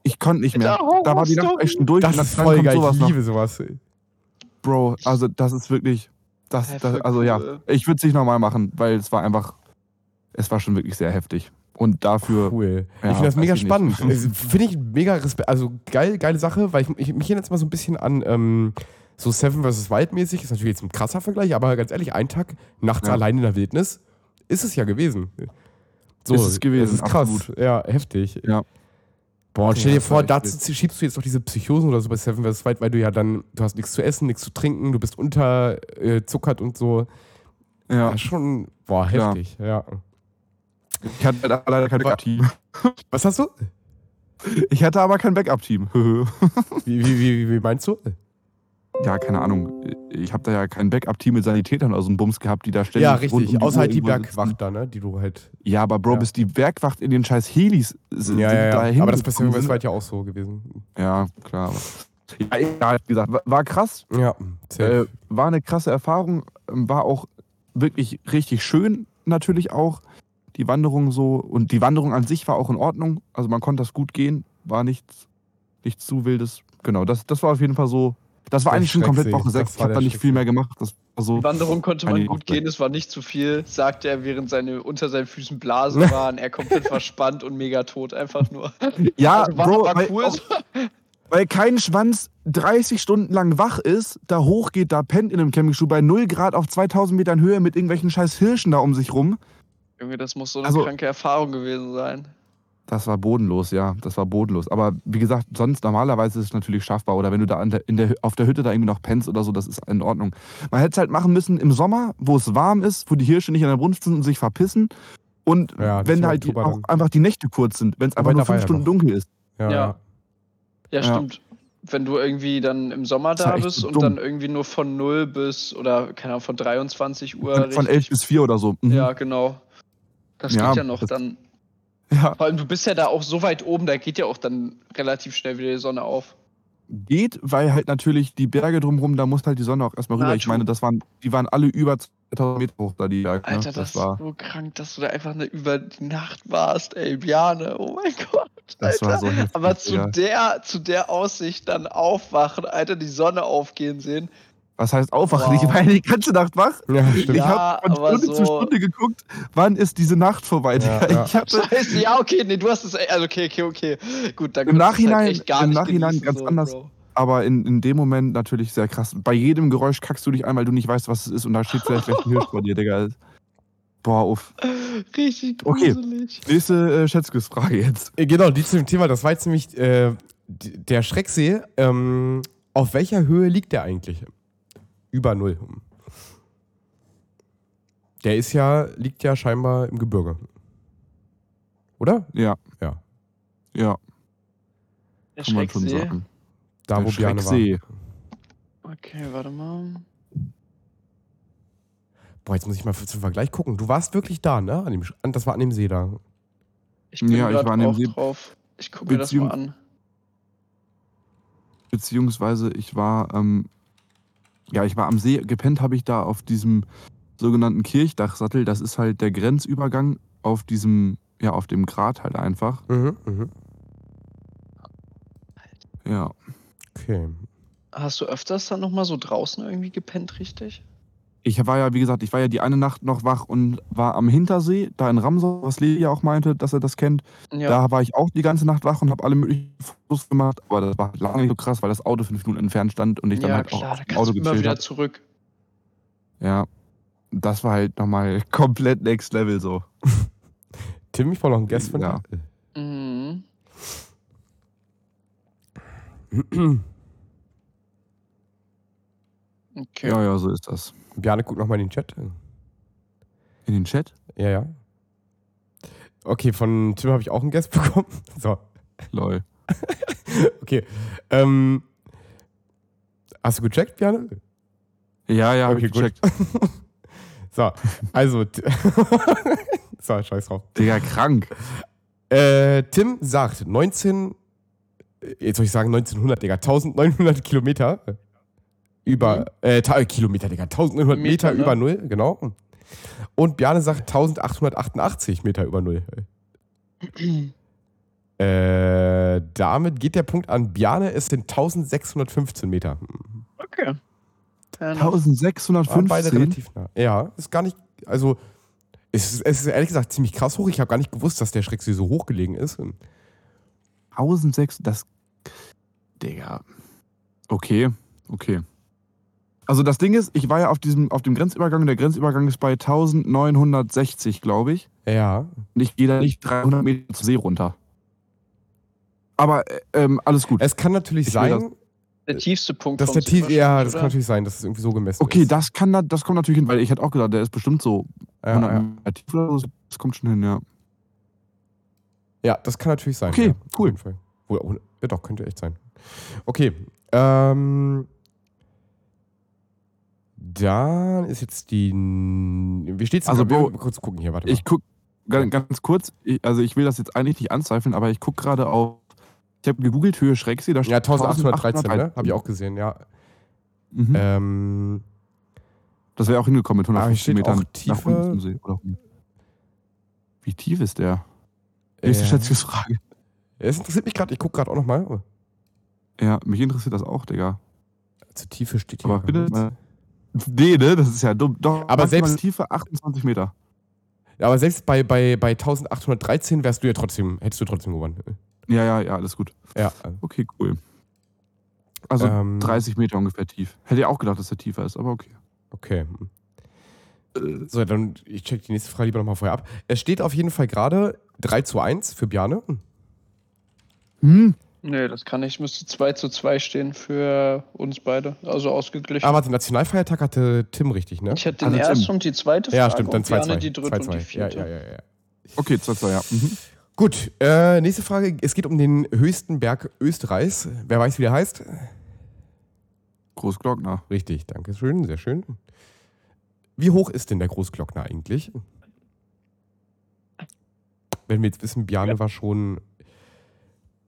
Speaker 1: ich konnte nicht mehr. Da war die Nacht echt schon durch.
Speaker 3: Das ist voll geil. Sowas ich liebe sowas.
Speaker 1: Bro, also das ist wirklich. Das, das also ja, ich würde es nicht nochmal machen, weil es war einfach. Es war schon wirklich sehr heftig. Und dafür.
Speaker 3: Cool. Ja, ich finde das mega spannend. [laughs] finde ich mega Respekt. Also geil, geile Sache, weil ich, ich mich jetzt mal so ein bisschen an. Ähm, so Seven vs. Wild mäßig, ist natürlich jetzt ein krasser Vergleich, aber ganz ehrlich, ein Tag nachts ja. allein in der Wildnis ist es ja gewesen.
Speaker 1: So, ist es gewesen.
Speaker 3: Das ist krass. Absolut. Ja, heftig.
Speaker 1: Ja.
Speaker 3: Boah, stell dir vor, dazu schiebst du jetzt noch diese Psychosen oder so bei Seven vs. Wild, weil du ja dann, du hast nichts zu essen, nichts zu trinken, du bist unterzuckert äh, und so. Ja. ja. Schon, boah, heftig, ja. ja.
Speaker 1: Ich hatte leider kein Backup-Team. [laughs]
Speaker 3: Was hast du?
Speaker 1: Ich hatte aber kein Backup-Team. [laughs]
Speaker 3: wie, wie, wie, wie meinst du?
Speaker 1: Ja, keine Ahnung, ich habe da ja kein Backup-Team mit Sanitätern oder so einen Bums gehabt, die da ständig.
Speaker 3: Ja, richtig, außer halt die Bergwacht da, ne? Die du halt.
Speaker 1: Ja, aber Bro, ja. bis die Bergwacht in den scheiß Helis sind.
Speaker 3: Ja, ja, ja. Aber das ist bei weit ja auch so gewesen.
Speaker 1: Ja, klar. Ja, egal, wie gesagt, war krass.
Speaker 3: Ja,
Speaker 1: äh, war eine krasse Erfahrung, war auch wirklich richtig schön, natürlich auch. Die Wanderung so und die Wanderung an sich war auch in Ordnung. Also man konnte das gut gehen, war nichts, nichts zu wildes. Genau, das, das war auf jeden Fall so das war eigentlich schon komplett Woche 6. Ich habe da nicht viel mehr gemacht. Das
Speaker 2: war so
Speaker 1: die
Speaker 2: Wanderung konnte man gut gehen, es war nicht zu viel, sagte er, während seine unter seinen Füßen Blasen [laughs] waren. er komplett verspannt und mega tot, einfach nur.
Speaker 1: Ja, also war, Bro, war cool. Auch, weil kein Schwanz 30 Stunden lang wach ist, da hochgeht, da pennt in einem Campingstuhl bei 0 Grad auf 2000 Metern Höhe mit irgendwelchen scheiß Hirschen da um sich rum.
Speaker 2: Junge, das muss so eine also, kranke Erfahrung gewesen sein.
Speaker 1: Das war bodenlos, ja. Das war bodenlos. Aber wie gesagt, sonst normalerweise ist es natürlich schaffbar. Oder wenn du da der, in der, auf der Hütte da irgendwie noch pennst oder so, das ist in Ordnung. Man hätte es halt machen müssen im Sommer, wo es warm ist, wo die Hirsche nicht an der Brunft sind und sich verpissen. Und ja, wenn halt die, auch einfach die Nächte kurz sind, wenn es einfach nur fünf Stunden dunkel ist.
Speaker 2: Ja. ja. Ja, stimmt. Wenn du irgendwie dann im Sommer da bist und dumm. dann irgendwie nur von 0 bis, oder keine Ahnung, von 23 Uhr.
Speaker 1: Von 11 bis 4 oder so.
Speaker 2: Mhm. Ja, genau. Das geht ja noch dann. Ja. Vor allem, du bist ja da auch so weit oben, da geht ja auch dann relativ schnell wieder die Sonne auf.
Speaker 1: Geht, weil halt natürlich die Berge drumherum, da muss halt die Sonne auch erstmal rüber. Na, ich meine, das waren, die waren alle über 2000 Meter hoch da, die Berge.
Speaker 2: Ne? Alter, das, das war so krank, dass du da einfach eine, über die Nacht warst, ey, Bjane, oh mein Gott. Das Alter. war so heftig, Aber zu, ja. der, zu der Aussicht dann aufwachen, Alter, die Sonne aufgehen sehen,
Speaker 1: was heißt aufwachen? Wow. Ich war die ganze Nacht wach. Ja, ich ja, habe von Stunde so zu Stunde geguckt, wann ist diese Nacht vorbei. Ja,
Speaker 2: ja. Scheiße, ja, okay, nee, du hast es, also okay, okay, okay. Gut,
Speaker 1: dann Im Nachhinein, halt im Nachhinein ganz so, anders. Bro. Aber in, in dem Moment natürlich sehr krass. Bei jedem Geräusch kackst du dich ein, weil du nicht weißt, was es ist und da steht vielleicht ein Hirsch vor dir, Digga. Boah, uff.
Speaker 2: Richtig gruselig.
Speaker 1: Okay, nächste äh, Schätzquiz-Frage jetzt.
Speaker 3: Äh, genau, die zu dem Thema, das war jetzt nämlich äh, der Schrecksee. Ähm, auf welcher Höhe liegt der eigentlich? Über Null. Der ist ja, liegt ja scheinbar im Gebirge. Oder?
Speaker 1: Ja.
Speaker 3: Ja.
Speaker 1: Ja.
Speaker 2: Der Kann man schon sagen.
Speaker 3: Da, Der wo Bjarne
Speaker 2: war. Okay, warte mal.
Speaker 3: Boah, jetzt muss ich mal zum Vergleich gucken. Du warst wirklich da, ne? An dem, das war an dem See da.
Speaker 2: Ich bin
Speaker 1: Ja, ich war an dem
Speaker 2: auch
Speaker 1: See-
Speaker 2: drauf. Ich gucke mir das mal an.
Speaker 1: Beziehungsweise ich war, ähm, ja, ich war am See, gepennt habe ich da auf diesem sogenannten Kirchdachsattel. Das ist halt der Grenzübergang auf diesem, ja, auf dem Grat halt einfach.
Speaker 3: Mhm, mhm.
Speaker 1: Ja.
Speaker 3: Okay.
Speaker 2: Hast du öfters dann nochmal so draußen irgendwie gepennt, richtig?
Speaker 1: Ich war ja, wie gesagt, ich war ja die eine Nacht noch wach und war am Hintersee, da in Ramsau, was Lea ja auch meinte, dass er das kennt.
Speaker 2: Ja.
Speaker 1: Da war ich auch die ganze Nacht wach und habe alle möglichen Fotos gemacht. Aber das war lange nicht so krass, weil das Auto fünf Minuten entfernt stand und ich dann
Speaker 2: ja,
Speaker 1: halt
Speaker 2: klar,
Speaker 1: auch
Speaker 2: da
Speaker 1: Auto
Speaker 2: du immer wieder zurück.
Speaker 1: Ja. Das war halt nochmal [laughs] komplett next level so.
Speaker 3: Tim, ich brauche noch einen Guest von
Speaker 1: Ja.
Speaker 3: dir.
Speaker 2: Mhm. [clears throat] Okay.
Speaker 1: Ja, ja, so ist das.
Speaker 3: Bjarne, guck nochmal in den Chat.
Speaker 1: In den Chat?
Speaker 3: Ja, ja. Okay, von Tim habe ich auch einen Guest [laughs] bekommen. So.
Speaker 1: Lol. [laughs]
Speaker 3: okay. Ähm, hast du gecheckt, Bjarne?
Speaker 1: Ja, ja,
Speaker 3: okay,
Speaker 1: ich gecheckt.
Speaker 3: gut. [laughs] so, also. so, scheiß drauf.
Speaker 1: Digga, krank.
Speaker 3: Äh, Tim sagt 19, jetzt soll ich sagen 1900, Digga, 1900 Kilometer über, äh, ta- äh, Kilometer, Digga, 1900 Meter,
Speaker 2: Meter, ne?
Speaker 3: über Null, genau. Und Bjarne sagt 1888 Meter über Null. [clears throat] Äh, damit geht der Punkt an Bjarne, es sind 1615 Meter.
Speaker 2: Okay. Fair enough.
Speaker 3: Waren beide
Speaker 1: 1615?
Speaker 3: relativ nah. Ja, ist gar nicht, also, es ist, es ist ehrlich gesagt ziemlich krass hoch. Ich habe gar nicht gewusst, dass der Schrecksee so hoch gelegen ist.
Speaker 1: 1600, das. Digga. Okay, okay. Also das Ding ist, ich war ja auf diesem, auf dem Grenzübergang, der Grenzübergang ist bei 1960, glaube ich.
Speaker 3: Ja.
Speaker 1: Und ich gehe da nicht 300 Meter zur See runter. Aber äh, ähm, alles gut.
Speaker 3: Es kann natürlich
Speaker 1: Ich
Speaker 3: sein,
Speaker 2: Der tiefste Punkt.
Speaker 3: dass
Speaker 2: vom
Speaker 3: der tief, ja, das kann
Speaker 2: oder?
Speaker 3: natürlich sein, dass es irgendwie so gemessen
Speaker 1: Okay,
Speaker 3: ist.
Speaker 1: das kann da, das kommt natürlich hin, weil ich hätte auch gedacht, der ist bestimmt so
Speaker 3: Ja,
Speaker 1: 100
Speaker 3: ja.
Speaker 1: Meter tief oder so. Das kommt schon hin, ja.
Speaker 3: Ja, das kann natürlich sein.
Speaker 1: Okay,
Speaker 3: ja, auf
Speaker 1: cool.
Speaker 3: jeden Fall. Wohl, Ja, doch, könnte echt sein. Okay. Ähm, dann ist jetzt die. Wie steht's?
Speaker 1: Also,
Speaker 3: wir
Speaker 1: Bro,
Speaker 3: kurz gucken hier, warte mal.
Speaker 1: Ich guck ganz, ganz kurz, ich, also ich will das jetzt eigentlich nicht anzweifeln, aber ich guck gerade auf, ich habe gegoogelt Höhe Schrecksee, da
Speaker 3: ja,
Speaker 1: steht
Speaker 3: 1813, ne? Habe ich auch gesehen, ja.
Speaker 1: Mhm.
Speaker 3: Ähm,
Speaker 1: Das wäre auch hingekommen mit
Speaker 3: Aber hier
Speaker 1: 150
Speaker 3: steht
Speaker 1: Metern
Speaker 3: auch
Speaker 1: nach
Speaker 3: Tiefe-
Speaker 1: unten zum See. Oder? Wie tief ist der? Nächste
Speaker 3: äh,
Speaker 1: Schätzungsfrage.
Speaker 3: Es interessiert mich gerade, ich gucke gerade auch nochmal.
Speaker 1: Ja, mich interessiert das auch, Digga.
Speaker 3: Zur Tiefe steht hier.
Speaker 1: Aber bitte. Nee, ne? Das ist ja dumm. Doch,
Speaker 3: Aber selbst-
Speaker 1: Tiefe 28 Meter.
Speaker 3: Ja, aber selbst bei, bei, bei 1813 wärst du ja trotzdem, hättest du trotzdem gewonnen.
Speaker 1: Ja, ja, ja, alles gut.
Speaker 3: Ja.
Speaker 1: Okay, cool. Also
Speaker 3: Ähm.
Speaker 1: 30 Meter ungefähr tief. Hätte ja auch gedacht, dass der tiefer ist, aber okay.
Speaker 3: Okay. So, dann ich check die nächste Frage lieber nochmal vorher ab. Es steht auf jeden Fall gerade 3 zu 1 für Bjarne.
Speaker 1: Hm?
Speaker 2: Nee, das kann nicht. Müsste 2 zu 2 stehen für uns beide. Also ausgeglichen.
Speaker 3: Aber den Nationalfeiertag hatte Tim richtig, ne?
Speaker 2: ich hätte den
Speaker 1: Also Tim.
Speaker 2: ersten und die zweite Frage.
Speaker 3: Ja, stimmt, dann
Speaker 2: und Bjarne
Speaker 3: 2-2.
Speaker 2: die dritte und die
Speaker 3: 2-2. Ja,
Speaker 2: vierte.
Speaker 3: ja, ja, ja.
Speaker 1: Okay, 2, 2, ja. Mhm.
Speaker 3: Gut, äh, nächste Frage. Es geht um den höchsten Berg Österreichs. Wer weiß, wie der heißt?
Speaker 1: Großglockner.
Speaker 3: Richtig, danke schön, sehr schön. Wie hoch ist denn der Großglockner eigentlich? Wenn wir jetzt wissen, Bjarne war schon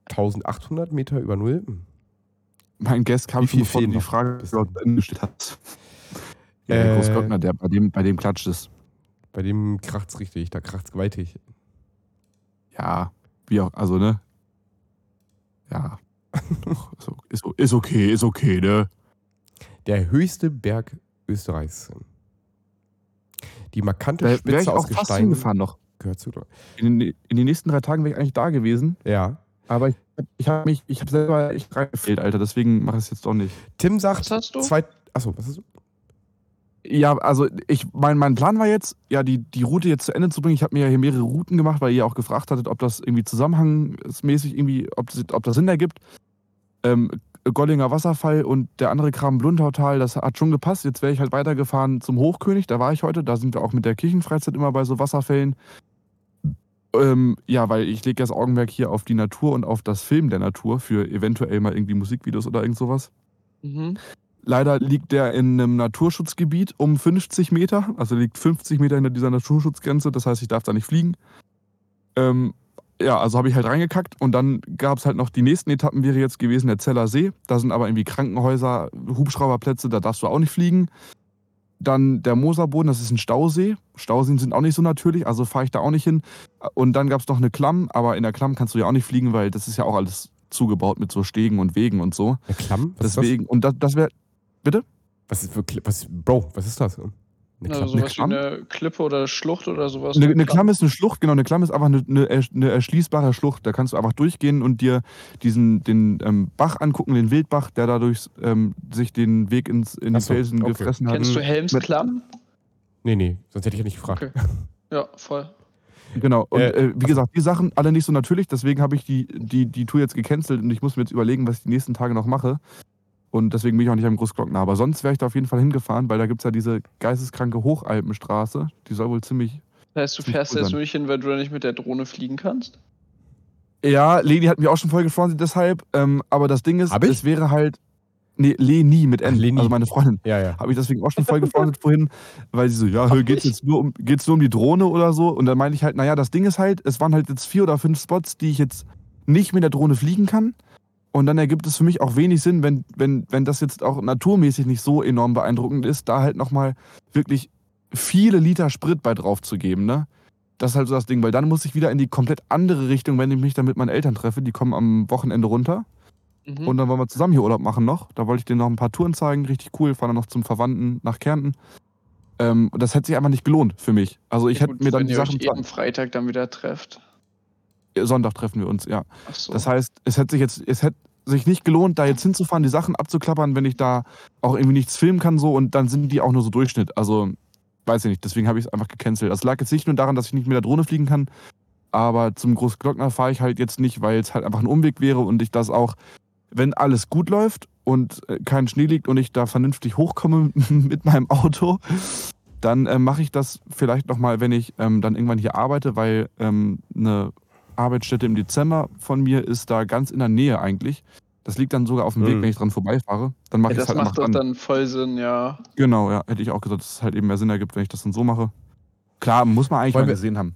Speaker 3: 1800 Meter über Null.
Speaker 1: Mein Guest kam schon
Speaker 3: viel
Speaker 1: bevor du
Speaker 3: fehlen
Speaker 1: die? Frage gestellt hast. Ja,
Speaker 3: Äh.
Speaker 1: der Großglockner, der, bei, dem, bei dem klatscht es.
Speaker 3: Bei dem kracht's richtig, da kracht's gewaltig.
Speaker 1: Ja, wie auch, also, ne? Ja. [laughs] ist, ist, ist okay, ist okay, ne?
Speaker 3: Der höchste Berg Österreichs. Die markante
Speaker 1: Da
Speaker 3: Spitze
Speaker 1: ich
Speaker 3: aus
Speaker 1: auch fast
Speaker 3: Gestein
Speaker 1: hingefahren noch.
Speaker 3: gehört zu.
Speaker 1: In in den nächsten drei Tagen wäre ich eigentlich da gewesen.
Speaker 3: Ja.
Speaker 1: Aber ich, ich habe mich, ich habe selber echt reingefehlt, Alter. Deswegen mache ich es jetzt doch nicht.
Speaker 3: Tim sagt,
Speaker 2: Was hast du?
Speaker 3: zwei. Achso, was du?
Speaker 1: Ja, also ich, mein, mein Plan war jetzt, ja, die, die Route jetzt zu Ende zu bringen. Ich habe mir ja hier mehrere Routen gemacht, weil ihr auch gefragt hattet, ob das irgendwie zusammenhangsmäßig irgendwie, ob das, ob das Sinn ergibt. Ähm, Gollinger Wasserfall und der andere Kram Blundautal, das hat schon gepasst. Jetzt wäre ich halt weitergefahren zum Hochkönig, da war ich heute. Da sind wir auch mit der Kirchenfreizeit immer bei so Wasserfällen. Ähm, ja, weil ich lege das Augenmerk hier auf die Natur und auf das Film der Natur für eventuell mal irgendwie Musikvideos oder irgend sowas.
Speaker 2: Mhm.
Speaker 1: leider liegt der in einem Naturschutzgebiet um 50 Meter. Also liegt 50 Meter hinter dieser Naturschutzgrenze. Das heißt, ich darf da nicht fliegen. Ähm, ja, also habe ich halt reingekackt und dann gab es halt noch die nächsten Etappen, wäre jetzt gewesen der Zeller See. Da sind aber irgendwie Krankenhäuser, Hubschrauberplätze, da darfst du auch nicht fliegen. Dann der Moserboden, das ist ein Stausee. Stauseen sind auch nicht so natürlich, also fahre ich da auch nicht hin. Und dann gab es noch eine Klamm, aber in der Klamm kannst du ja auch nicht fliegen, weil das ist ja auch alles zugebaut mit so Stegen und Wegen und so.
Speaker 3: Eine Klamm?
Speaker 1: Was Deswegen, und das, das wäre. Bitte?
Speaker 3: Was ist für was, Bro, was ist das?
Speaker 2: Eine Klamm, also sowas eine wie eine Klippe oder Schlucht oder sowas.
Speaker 1: Eine, eine Klamm ist eine Schlucht, genau. Eine Klamm ist einfach eine, eine, eine, erschließbare Schlucht. Da kannst du einfach durchgehen und dir diesen, den ähm, Bach angucken, den Wildbach, der dadurch ähm, sich den Weg ins, in die so, Felsen okay. gefressen hat.
Speaker 2: Kennst du Helmsklamm?
Speaker 3: Nee, nee, sonst hätte ich ja nicht gefragt. Okay.
Speaker 2: Ja, voll.
Speaker 1: Genau, und äh, äh, wie gesagt, die Sachen alle nicht so natürlich, deswegen habe ich die, die, die Tour jetzt gecancelt und ich muss mir jetzt überlegen, was ich die nächsten Tage noch mache. Und deswegen bin ich auch nicht am Großglockner. Aber sonst wäre ich da auf jeden Fall hingefahren, weil da gibt es ja diese geisteskranke Hochalpenstraße. Die soll wohl ziemlich.
Speaker 2: Das heißt, du fährst jetzt nur nicht hin, weil du da nicht mit der Drohne fliegen kannst?
Speaker 1: Ja, Leni hat mich auch schon voll gefreut deshalb. Ähm, aber das Ding ist, es wäre halt. Nee, Leni mit N, Leni. also meine Freundin.
Speaker 3: Ja, ja.
Speaker 1: Habe ich deswegen auch schon voll gefreundet [laughs] vorhin, weil sie so, ja, geht es jetzt nur um, geht's nur um die Drohne oder so? Und dann meinte ich halt, naja, das Ding ist halt, es waren halt jetzt vier oder fünf Spots, die ich jetzt nicht mit der Drohne fliegen kann. Und dann ergibt es für mich auch wenig Sinn, wenn, wenn, wenn das jetzt auch naturmäßig nicht so enorm beeindruckend ist, da halt nochmal wirklich viele Liter Sprit bei drauf zu geben, ne? Das ist halt so das Ding, weil dann muss ich wieder in die komplett andere Richtung, wenn ich mich dann mit meinen Eltern treffe. Die kommen am Wochenende runter. Mhm. Und dann wollen wir zusammen hier Urlaub machen noch. Da wollte ich denen noch ein paar Touren zeigen, richtig cool. Fahren dann noch zum Verwandten nach Kärnten. Ähm, das hätte sich einfach nicht gelohnt für mich. Also ich ja, hätte mir dann
Speaker 2: wenn
Speaker 1: die
Speaker 2: ihr
Speaker 1: Sachen.
Speaker 2: Euch eben Freitag dann wieder trefft.
Speaker 1: Sonntag treffen wir uns, ja. So. Das heißt, es hätte sich jetzt, es hätte sich nicht gelohnt, da jetzt hinzufahren, die Sachen abzuklappern, wenn ich da auch irgendwie nichts filmen kann so und dann sind die auch nur so Durchschnitt. Also, weiß ich nicht, deswegen habe ich es einfach gecancelt. Das lag jetzt nicht nur daran, dass ich nicht mit der Drohne fliegen kann, aber zum Großglockner fahre ich halt jetzt nicht, weil es halt einfach ein Umweg wäre und ich das auch, wenn alles gut läuft und äh, kein Schnee liegt und ich da vernünftig hochkomme [laughs] mit meinem Auto, dann äh, mache ich das vielleicht nochmal, wenn ich ähm, dann irgendwann hier arbeite, weil ähm, eine Arbeitsstätte im Dezember von mir ist da ganz in der Nähe eigentlich. Das liegt dann sogar auf dem Weg, mhm. wenn ich dran vorbeifahre. Dann mache ja, ich es halt
Speaker 2: Das macht doch dann voll Sinn, ja.
Speaker 1: Genau, ja. Hätte ich auch gesagt, dass es halt eben mehr Sinn ergibt, wenn ich das dann so mache. Klar, muss man eigentlich Wollen mal gesehen haben.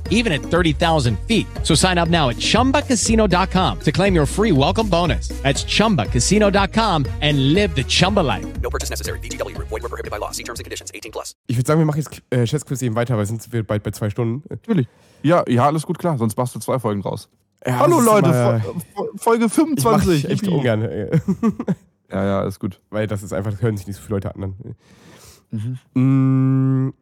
Speaker 8: even at 30,000 feet. So sign up now at chumbacasino.com to claim your free welcome bonus. That's chumbacasino.com and live the Chumba life. No purchase necessary. DTW, void, were prohibited
Speaker 3: by law. See terms and conditions 18 plus. Ich würde sagen, wir machen jetzt äh, Schätzquiz eben weiter, weil sind wir bald bei zwei Stunden.
Speaker 1: Natürlich. Ja, ja, alles gut, klar. Sonst machst du zwei Folgen raus. Ja, Hallo Leute, Folge 25.
Speaker 3: Ich echt ungern. [laughs]
Speaker 1: Ja, ja, ist gut.
Speaker 3: Weil das ist einfach, das hören sich nicht so viele Leute an. Mhm. Mm,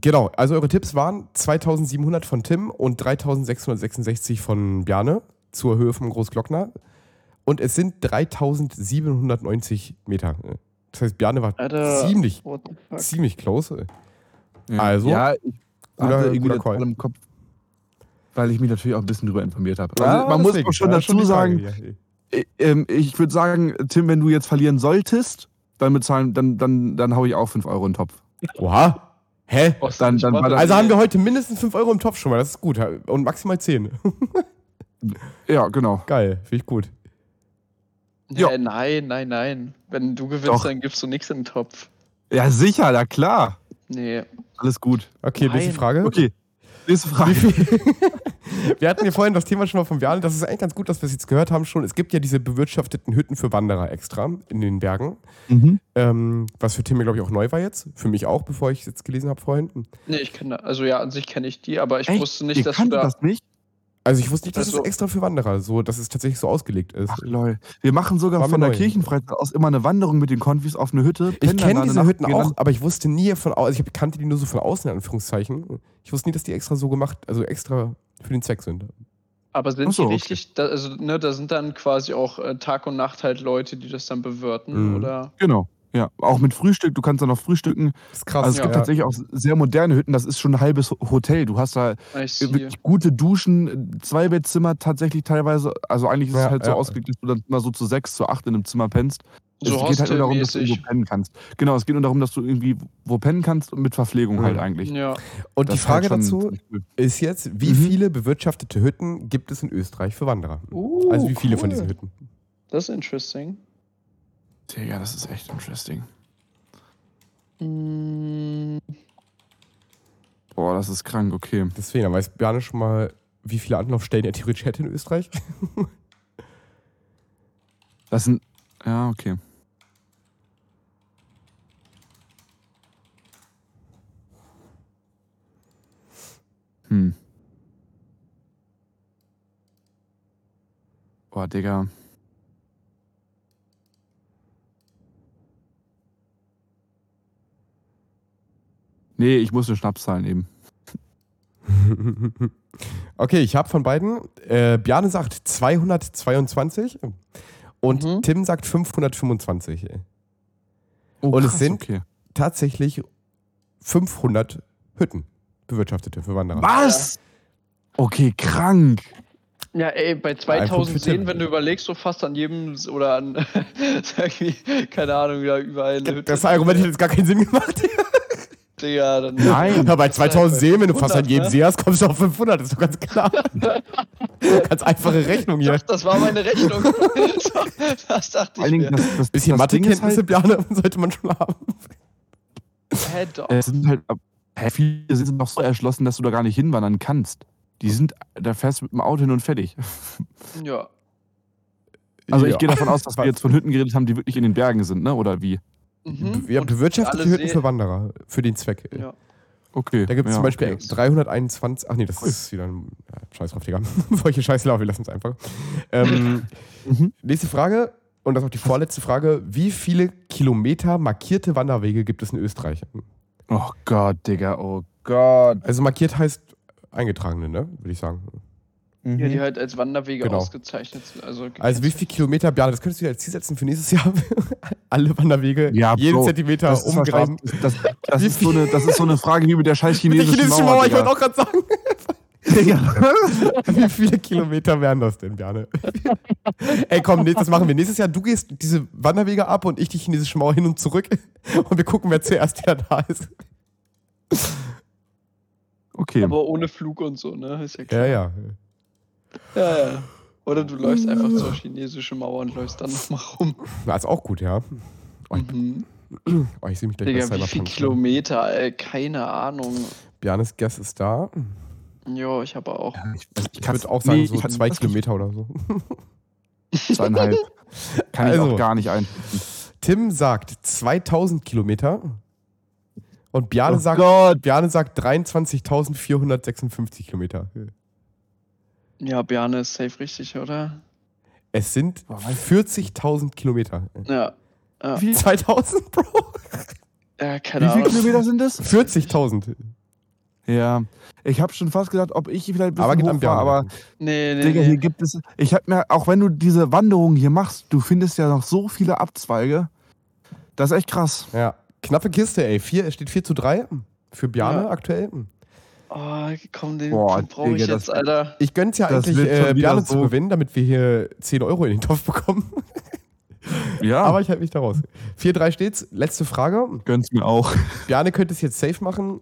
Speaker 3: genau, also eure Tipps waren 2700 von Tim und 3666 von Bjarne zur Höhe vom Großglockner. Und es sind 3790 Meter. Das heißt, Bjarne war Alter, ziemlich, ziemlich close.
Speaker 1: Ja. Also, ja, ich guter, hatte guter Call. Im Kopf, weil ich mich natürlich auch ein bisschen drüber informiert habe. Also, ja, man muss auch schon dazu sagen, äh, ähm, ich würde sagen, Tim, wenn du jetzt verlieren solltest, dann bezahlen, dann, dann, dann hau ich auch 5 Euro in den Topf.
Speaker 3: Oha. Hä?
Speaker 1: Dann, dann
Speaker 3: also haben wir heute mindestens 5 Euro im Topf schon mal, das ist gut. Und maximal 10. [laughs]
Speaker 1: ja, genau.
Speaker 3: Geil, finde ich gut.
Speaker 2: Ja. Nein, nein, nein. Wenn du gewinnst, Doch. dann gibst du nichts in den Topf.
Speaker 1: Ja, sicher, na klar.
Speaker 2: Nee.
Speaker 1: Alles gut.
Speaker 3: Okay, nächste Frage.
Speaker 1: Okay. Nächste Frage. [laughs]
Speaker 3: wir hatten ja vorhin das Thema schon mal von Bjarne. Das ist eigentlich ganz gut, dass wir es jetzt gehört haben schon. Es gibt ja diese bewirtschafteten Hütten für Wanderer extra in den Bergen. Mhm. Ähm, was für Tim, glaube ich, auch neu war jetzt. Für mich auch, bevor ich es jetzt gelesen habe vorhin.
Speaker 2: Nee, ich kenne, also ja, an sich kenne ich die, aber ich Echt? wusste nicht,
Speaker 1: Ihr
Speaker 2: dass du da.
Speaker 1: das nicht?
Speaker 3: Also ich wusste nicht, dass also, es extra für Wanderer, so, dass es tatsächlich so ausgelegt ist.
Speaker 1: Ach lol. Wir machen sogar War von der neu. Kirchenfreizeit aus immer eine Wanderung mit den Konfis auf eine Hütte.
Speaker 3: Ich kenne diese Hütten auch, aber ich wusste nie von außen, also ich kannte die nur so von außen, in Anführungszeichen. Ich wusste nie, dass die extra so gemacht, also extra für den Zweck sind.
Speaker 2: Aber sind so, die richtig, okay. da, also ne, da sind dann quasi auch äh, Tag und Nacht halt Leute, die das dann bewirten, mhm. oder?
Speaker 1: Genau. Ja, auch mit Frühstück, du kannst da noch frühstücken.
Speaker 3: Das ist krass.
Speaker 1: Also es gibt
Speaker 3: ja.
Speaker 1: tatsächlich auch sehr moderne Hütten, das ist schon ein halbes Hotel. Du hast da wirklich gute Duschen, zwei Bettzimmer tatsächlich teilweise. Also eigentlich ist es
Speaker 3: Ja,
Speaker 1: halt so
Speaker 3: ja.
Speaker 1: ausgelegt, dass du dann immer so zu sechs, zu acht in einem Zimmer pennst.
Speaker 2: So
Speaker 1: es geht halt nur darum, dass du irgendwo pennen kannst. Genau, es geht nur darum, dass du irgendwie wo pennen kannst und mit Verpflegung halt
Speaker 3: Mhm.
Speaker 1: eigentlich.
Speaker 2: Ja.
Speaker 3: Und
Speaker 1: Das
Speaker 3: die
Speaker 1: halt
Speaker 3: Frage
Speaker 1: schon
Speaker 3: dazu ist jetzt, wie
Speaker 1: Mhm.
Speaker 3: viele bewirtschaftete Hütten gibt es in Österreich für Wanderer?
Speaker 2: Uh,
Speaker 3: also wie viele von
Speaker 2: cool.
Speaker 3: diesen Hütten?
Speaker 2: Das ist interesting.
Speaker 1: Digga, das ist echt interesting.
Speaker 2: Mm,
Speaker 1: Boah, das ist krank, okay.
Speaker 3: Deswegen, dann weiß Bjarne schon mal, wie viele Anlaufstellen er theoretisch hätte in Österreich? [laughs]
Speaker 1: Das sind. Ja, okay. Hm. Boah, Digga. Nee, ich muss eine Schnapszahl nehmen. [laughs]
Speaker 3: okay, ich habe von beiden. Äh, Bjarne sagt 222 und
Speaker 2: Mhm.
Speaker 3: Tim sagt 525.
Speaker 1: Oh,
Speaker 3: und es
Speaker 1: krass,
Speaker 3: sind
Speaker 1: okay.
Speaker 3: tatsächlich 500 Hütten, bewirtschaftete für Wanderer.
Speaker 1: Was? Okay, krank.
Speaker 2: Ja, ey, bei
Speaker 3: iPhone
Speaker 2: 2000
Speaker 3: für
Speaker 2: Seen,
Speaker 3: Tim.
Speaker 2: wenn du überlegst, so fast an jedem oder an [laughs] irgendwie, keine Ahnung, ja, überall eine Hütte.
Speaker 3: Das Argument hätte jetzt gar keinen Sinn gemacht. [laughs]
Speaker 2: Digga, dann.
Speaker 1: Nein.
Speaker 3: Ja, bei 2000 Seen, wenn du fast an
Speaker 2: 500,
Speaker 3: jedem
Speaker 2: ne?
Speaker 3: See hast, kommst du auf 500, ist doch ganz klar. [laughs] ganz einfache Rechnung hier.
Speaker 2: Das, das war meine Rechnung. [laughs] das dachte ich mir.
Speaker 1: das, das,
Speaker 3: Bisschen
Speaker 1: das
Speaker 3: Mathekenntnisse,
Speaker 1: halt,
Speaker 3: Bjarne, [laughs] sollte man schon haben.
Speaker 2: Hä, doch.
Speaker 1: Es sind halt, hä, viele sind noch so erschlossen, dass du da gar nicht hinwandern kannst. Die sind, da fährst du mit dem Auto hin und fertig.
Speaker 2: Ja.
Speaker 1: Also ich
Speaker 3: Ja.
Speaker 1: gehe davon aus, dass wir jetzt von Hütten geredet haben, die wirklich in den Bergen sind, ne? Oder wie?
Speaker 2: Mhm.
Speaker 3: Wir haben
Speaker 2: Und
Speaker 3: Hütten für Wanderer, für den Zweck.
Speaker 2: Ja.
Speaker 1: Okay.
Speaker 3: Da gibt es
Speaker 1: ja,
Speaker 3: zum Beispiel
Speaker 1: okay. 321.
Speaker 3: 321, ach nee, das ist wieder ein ja, Scheiß drauf, Digga. [laughs] Solche Scheiße wir lassen es einfach. Ähm, [laughs]
Speaker 1: Mhm.
Speaker 3: nächste Frage, und das ist auch die vorletzte Frage. Wie viele Kilometer markierte Wanderwege gibt es in Österreich?
Speaker 1: Oh Gott, Digga, oh Gott.
Speaker 3: Also markiert heißt eingetragene, ne? Würde ich sagen.
Speaker 2: Ja, die halt als Wanderwege
Speaker 3: Genau.
Speaker 2: ausgezeichnet sind. Also,
Speaker 3: Also wie viele Kilometer, Björn, das könntest du dir als Ziel setzen für nächstes Jahr. [laughs] Alle Wanderwege,
Speaker 1: Ja,
Speaker 3: jeden
Speaker 1: Bro,
Speaker 3: Zentimeter
Speaker 1: das ist
Speaker 3: umgraben.
Speaker 1: was- Das, das, ist so eine, das ist so eine Frage wie mit der scheiß [laughs]
Speaker 3: Mit der
Speaker 1: chinesischen
Speaker 3: chinesischen
Speaker 1: Mauer.
Speaker 3: Mauer, ich wollte auch gerade sagen.
Speaker 1: Digga. [laughs]
Speaker 3: Wie viele Kilometer wären das denn, Bjarne? Ey, komm, das machen wir. Nächstes Jahr, du gehst diese Wanderwege ab und ich die chinesische Mauer hin und zurück. Und wir gucken, wer zuerst wieder da ist.
Speaker 1: Okay.
Speaker 2: aber ohne Flug und so, ne? Ist ja klar.
Speaker 3: Ja, ja.
Speaker 2: Ja, ja. Oder du läufst einfach zur chinesischen Mauer und läufst dann nochmal rum.
Speaker 3: Na, ist auch gut, ja. Oh, ich,
Speaker 2: Mhm.
Speaker 3: oh, ich sehe mich gleich
Speaker 2: Digga,
Speaker 3: bei
Speaker 2: wie viel
Speaker 3: Cyberpunk.
Speaker 2: Kilometer, ey? Keine Ahnung.
Speaker 3: Bjarnes Guess ist da.
Speaker 2: Jo, ich habe auch.
Speaker 1: Ich,
Speaker 3: Ich würde auch sagen,
Speaker 1: nee,
Speaker 3: so
Speaker 1: ich
Speaker 3: zwei
Speaker 1: das-
Speaker 3: Kilometer oder so. [laughs]
Speaker 1: Zweieinhalb. Kann ich
Speaker 3: Also.
Speaker 1: auch gar nicht einschätzen.
Speaker 3: Tim sagt 2000 Kilometer. Und Bjarne,
Speaker 1: Oh
Speaker 3: sagt,
Speaker 1: Gott.
Speaker 3: Bjarne sagt 23.456 Kilometer.
Speaker 2: Ja, Bjarne ist safe richtig, oder?
Speaker 3: Es sind
Speaker 1: Boah, weißt
Speaker 3: 40.000 Kilometer.
Speaker 2: Ja. ja.
Speaker 1: Wie,
Speaker 3: 2000, Bro? [laughs]
Speaker 2: Ja, keine
Speaker 1: wie viele
Speaker 2: Ahnung.
Speaker 1: Kilometer sind das?
Speaker 3: 40.000.
Speaker 1: Ja. Ich habe schon fast gedacht, ob ich vielleicht ein bisschen
Speaker 3: Aber
Speaker 1: hoch war,
Speaker 3: Bjarne.
Speaker 1: aber
Speaker 2: Nee, nee,
Speaker 1: Digga,
Speaker 2: nee.
Speaker 1: hier gibt es. Ich habe mir, auch wenn du diese Wanderung hier machst, du findest ja noch so viele Abzweige. Das ist echt krass.
Speaker 3: Ja. Knappe Kiste, ey. Vier, es steht 4 zu 3 für Bjarne
Speaker 2: Ja.
Speaker 3: aktuell.
Speaker 2: Oh, komm, den
Speaker 1: Boah,
Speaker 2: brauche ich
Speaker 1: Digga,
Speaker 2: jetzt,
Speaker 1: das-
Speaker 2: Alter.
Speaker 3: Ich gönn's ja
Speaker 1: Das
Speaker 3: eigentlich
Speaker 1: wird schon
Speaker 3: äh,
Speaker 1: wieder
Speaker 3: zu
Speaker 1: so-
Speaker 3: gewinnen, damit wir hier 10 Euro in den Topf bekommen. [laughs]
Speaker 1: Ja,
Speaker 3: Aber ich halte mich da raus. 4-3 steht's. Letzte Frage.
Speaker 1: gönn's mir auch.
Speaker 3: Bjarne könnte es jetzt safe machen.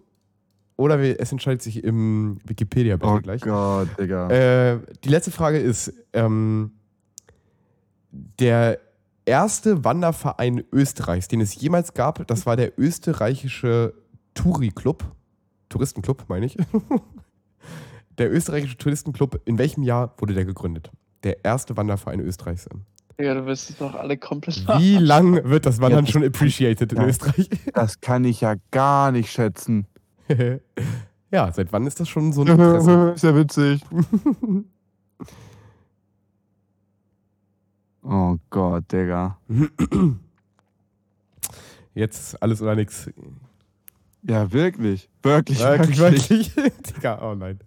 Speaker 3: Oder wir, es entscheidet sich im Wikipedia-Battle
Speaker 1: Oh
Speaker 3: gleich.
Speaker 1: Gott, Digga.
Speaker 3: Äh, die letzte Frage ist: ähm, Der erste Wanderverein Österreichs, den es jemals gab, das war der österreichische Touri-Club. Touristenclub, meine ich. [laughs] der österreichische Touristenclub, in welchem Jahr wurde der gegründet? Der erste Wanderverein Österreichs.
Speaker 2: Digga, du wirst es doch alle komplett
Speaker 3: Wie lang wird das Wandern
Speaker 1: das
Speaker 3: schon appreciated in
Speaker 1: ja.
Speaker 3: Österreich?
Speaker 1: Das kann ich ja gar nicht schätzen. [laughs]
Speaker 3: ja, seit wann ist das schon so ein [laughs] Interesse?
Speaker 1: ist ja witzig. oh Gott, Digga.
Speaker 3: Jetzt alles oder nichts.
Speaker 1: Ja, wirklich. Wirklich,
Speaker 3: Wirklich,
Speaker 1: wirklich.
Speaker 3: wirklich. [laughs] Digga, oh nein.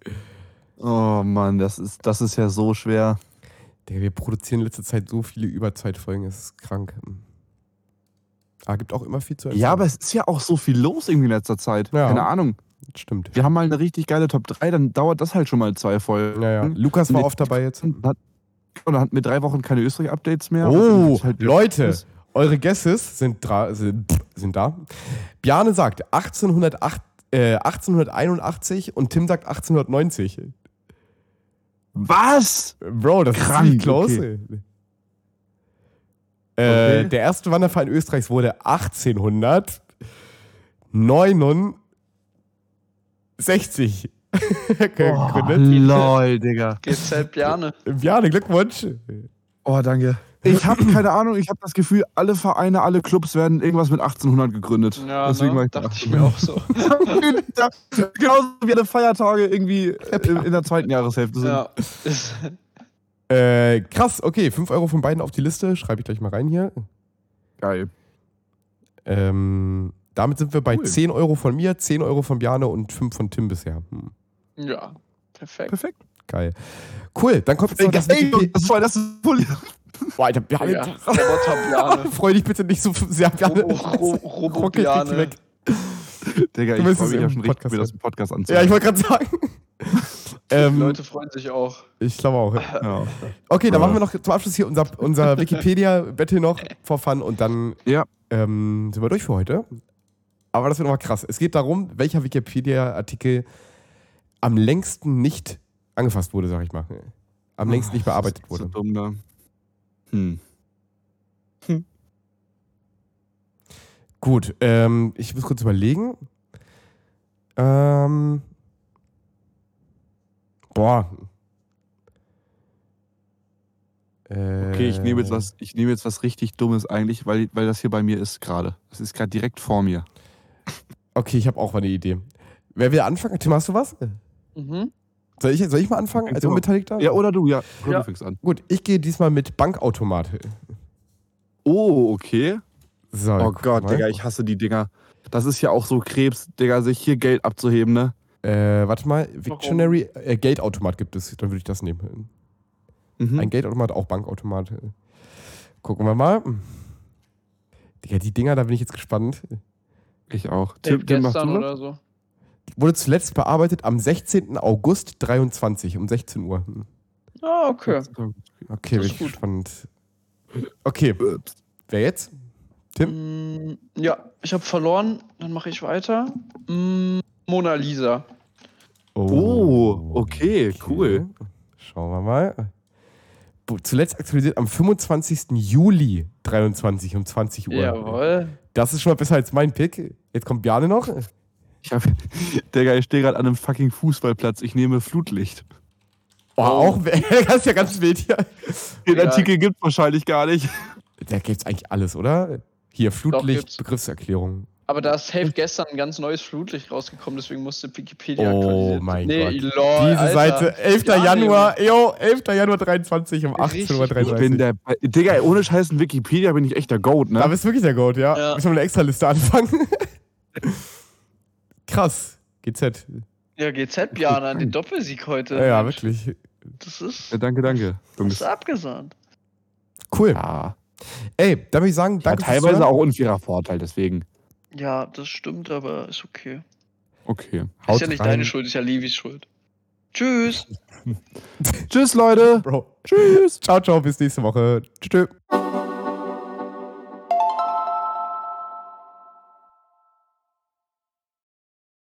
Speaker 1: Oh Mann, das ist, das ist ja so schwer.
Speaker 3: Digga, wir produzieren in letzter Zeit so viele Überzeitfolgen, es ist krank. Ah, gibt auch immer viel zu erzählen.
Speaker 1: Ja, aber es ist ja auch so viel los irgendwie in letzter Zeit.
Speaker 3: Ja.
Speaker 1: Keine Ahnung.
Speaker 3: Stimmt.
Speaker 1: Wir haben mal eine richtig geile Top 3, dann dauert das halt schon mal zwei Folgen.
Speaker 3: Ja, ja. Lukas war oft dabei jetzt.
Speaker 1: Hat, und dann hatten wir drei Wochen keine Österreich-Updates mehr.
Speaker 3: Oh,
Speaker 1: halt-
Speaker 3: Leute, eure Guesses sind, sind, sind da. Bjarne sagt 1808, äh, 1881 und Tim sagt 1890.
Speaker 1: Was?
Speaker 3: Bro, das
Speaker 1: Krank,
Speaker 3: ist ziemlich close.
Speaker 1: okay.
Speaker 3: Äh,
Speaker 1: Okay.
Speaker 3: Der erste Wanderverein Österreichs wurde 1869 gegründet. [laughs]
Speaker 1: lol, Digga.
Speaker 2: GZ Bjarne.
Speaker 3: Bjarne, Glückwunsch.
Speaker 1: Oh, danke. Ich habe keine Ahnung, ich habe das Gefühl, alle Vereine, alle Clubs werden irgendwas mit 1800 gegründet.
Speaker 2: Ja,
Speaker 1: Deswegen war
Speaker 2: ne?
Speaker 1: ich
Speaker 2: dachte ich mir auch so. [laughs]
Speaker 1: Genauso wie alle Feiertage irgendwie in, in der zweiten Jahreshälfte sind.
Speaker 2: ja. [laughs]
Speaker 3: Äh, krass, okay, 5 Euro von beiden auf die Liste. Schreibe ich gleich mal rein hier.
Speaker 1: Geil.
Speaker 3: Ähm, damit sind wir bei
Speaker 1: Cool.
Speaker 3: 10 Euro von mir, 10 Euro von Bjarne und 5 von Tim bisher. Hm,
Speaker 2: ja, perfekt.
Speaker 1: Perfekt.
Speaker 3: geil. Cool, dann kommt jetzt noch das
Speaker 1: das das ist voll.
Speaker 3: Boah, Alter, Bjarne.
Speaker 2: Ja, Roboter Bjarne. [laughs]
Speaker 3: Freu dich bitte nicht so sehr, Bjarne.
Speaker 2: Ro- Ro- Robo [laughs]
Speaker 3: Ruckelt dich
Speaker 2: Bjarne.
Speaker 3: weg.
Speaker 1: Digga,
Speaker 3: Du
Speaker 1: ich freue
Speaker 3: es
Speaker 1: mich ja
Speaker 3: im
Speaker 1: schon richtig,
Speaker 3: Podcast
Speaker 1: mir das im Podcast
Speaker 3: Ja,
Speaker 1: anzuhören.
Speaker 3: ich wollte gerade sagen. [laughs] ähm,
Speaker 2: Leute freuen sich auch.
Speaker 3: ich glaube auch.
Speaker 1: Ja.
Speaker 3: Okay, dann machen wir noch zum Abschluss hier unser, unser Wikipedia-Battle noch for fun und dann
Speaker 1: Ja.
Speaker 3: ähm, sind wir durch für heute. Aber das wird nochmal krass. Es geht darum, welcher Wikipedia-Artikel am längsten nicht angefasst wurde, sag ich mal. Am längsten nicht bearbeitet
Speaker 1: So
Speaker 3: wurde.
Speaker 1: dumm da. Hm.
Speaker 3: Gut, ähm, ich muss kurz überlegen. Ähm, boah.
Speaker 1: Okay, ich nehme jetzt was, ich nehme jetzt was richtig Dummes eigentlich, weil, weil das hier bei mir ist gerade. Das ist gerade direkt vor mir.
Speaker 3: Okay, ich habe auch mal eine Idee. Wer will anfangen? Tim, hast du was?
Speaker 2: Mhm.
Speaker 3: Soll ich, soll ich mal anfangen als. Unbeteiligter?
Speaker 1: Ja, oder du, ja. Oder
Speaker 2: Ja.
Speaker 1: du fängst an.
Speaker 3: Gut, ich gehe diesmal mit Bankautomat.
Speaker 1: Oh, okay.
Speaker 3: So,
Speaker 1: Oh Gott,
Speaker 3: mal.
Speaker 1: Digga, ich hasse die Dinger. Das ist ja auch so Krebs, Digga, sich hier Geld abzuheben, ne?
Speaker 3: Äh, warte mal, Victionary, äh, Geldautomat gibt es, dann würde ich das nehmen.
Speaker 1: Mhm.
Speaker 3: Ein Geldautomat, auch Bankautomat. Gucken wir mal. Digga, die Dinger, da bin ich jetzt gespannt.
Speaker 1: Ich auch.
Speaker 2: Tim,
Speaker 1: Tim, Tim machst
Speaker 2: gestern
Speaker 1: du
Speaker 2: oder so.
Speaker 3: Wurde zuletzt bearbeitet am 16. August 23 um 16 Uhr. Hm.
Speaker 2: Ah, okay.
Speaker 3: Okay,
Speaker 2: Das
Speaker 3: bin
Speaker 2: ist
Speaker 3: ich
Speaker 2: gut.
Speaker 3: gespannt. Okay, wer jetzt? Tim?
Speaker 2: Mm, ja, ich habe verloren. Dann mache ich weiter. Mm, Mona Lisa.
Speaker 1: Oh, okay, cool.
Speaker 3: Schauen wir mal. Zuletzt aktualisiert am 25. Juli 23 um 20 Uhr.
Speaker 2: Jawohl.
Speaker 3: Das ist schon mal besser als mein Pick. Jetzt kommt Bjarne noch.
Speaker 1: Ich hab, [laughs] Digga, ich stehe gerade an einem fucking Fußballplatz. Ich nehme Flutlicht.
Speaker 3: Oh, auch, [laughs] das ist ja ganz wild hier.
Speaker 1: Den
Speaker 2: Ja.
Speaker 1: Artikel gibt's wahrscheinlich gar nicht.
Speaker 3: Da gibt's eigentlich alles, oder? Hier, Flutlicht,
Speaker 2: gibt's.
Speaker 3: Begriffserklärung.
Speaker 2: Aber da ist safe gestern ein ganz neues Flutlicht rausgekommen, deswegen musste Wikipedia
Speaker 3: Oh
Speaker 2: aktualisiert
Speaker 3: mein
Speaker 2: nee,
Speaker 3: Gott.
Speaker 2: Lol,
Speaker 3: Diese
Speaker 2: Alter.
Speaker 3: Seite, 11.
Speaker 2: Ja,
Speaker 3: Januar, jo, 11. Januar 23 um
Speaker 2: Richtig
Speaker 3: 18.33
Speaker 1: Ich
Speaker 3: Uhr.
Speaker 1: bin der. Digga, ohne Scheiß in Wikipedia bin ich echt der Goat, ne?
Speaker 3: Da bist du wirklich der Goat, ja.
Speaker 2: Ja.
Speaker 3: Müssen wir eine extra Liste anfangen. [laughs] Krass. GZ.
Speaker 2: Ja, GZ Björn an den Doppelsieg heute.
Speaker 3: Ja, ja, wirklich.
Speaker 2: Das ist,
Speaker 1: Ja, danke, danke.
Speaker 2: das ist abgesahnt.
Speaker 3: Cool.
Speaker 1: Ja.
Speaker 3: Ey, da würde ich sagen,
Speaker 1: ja,
Speaker 3: danke fürs
Speaker 1: teilweise auch unfairer Vorteil, deswegen.
Speaker 2: Ja, das stimmt, aber ist okay.
Speaker 1: Okay.
Speaker 3: Haut
Speaker 2: ist ja nicht
Speaker 3: rein.
Speaker 2: deine Schuld, ist ja Levis Schuld. Tschüss. [laughs]
Speaker 1: Tschüss, Leute.
Speaker 3: Bro. Tschüss. Ciao, ciao, bis nächste Woche. Tschüss.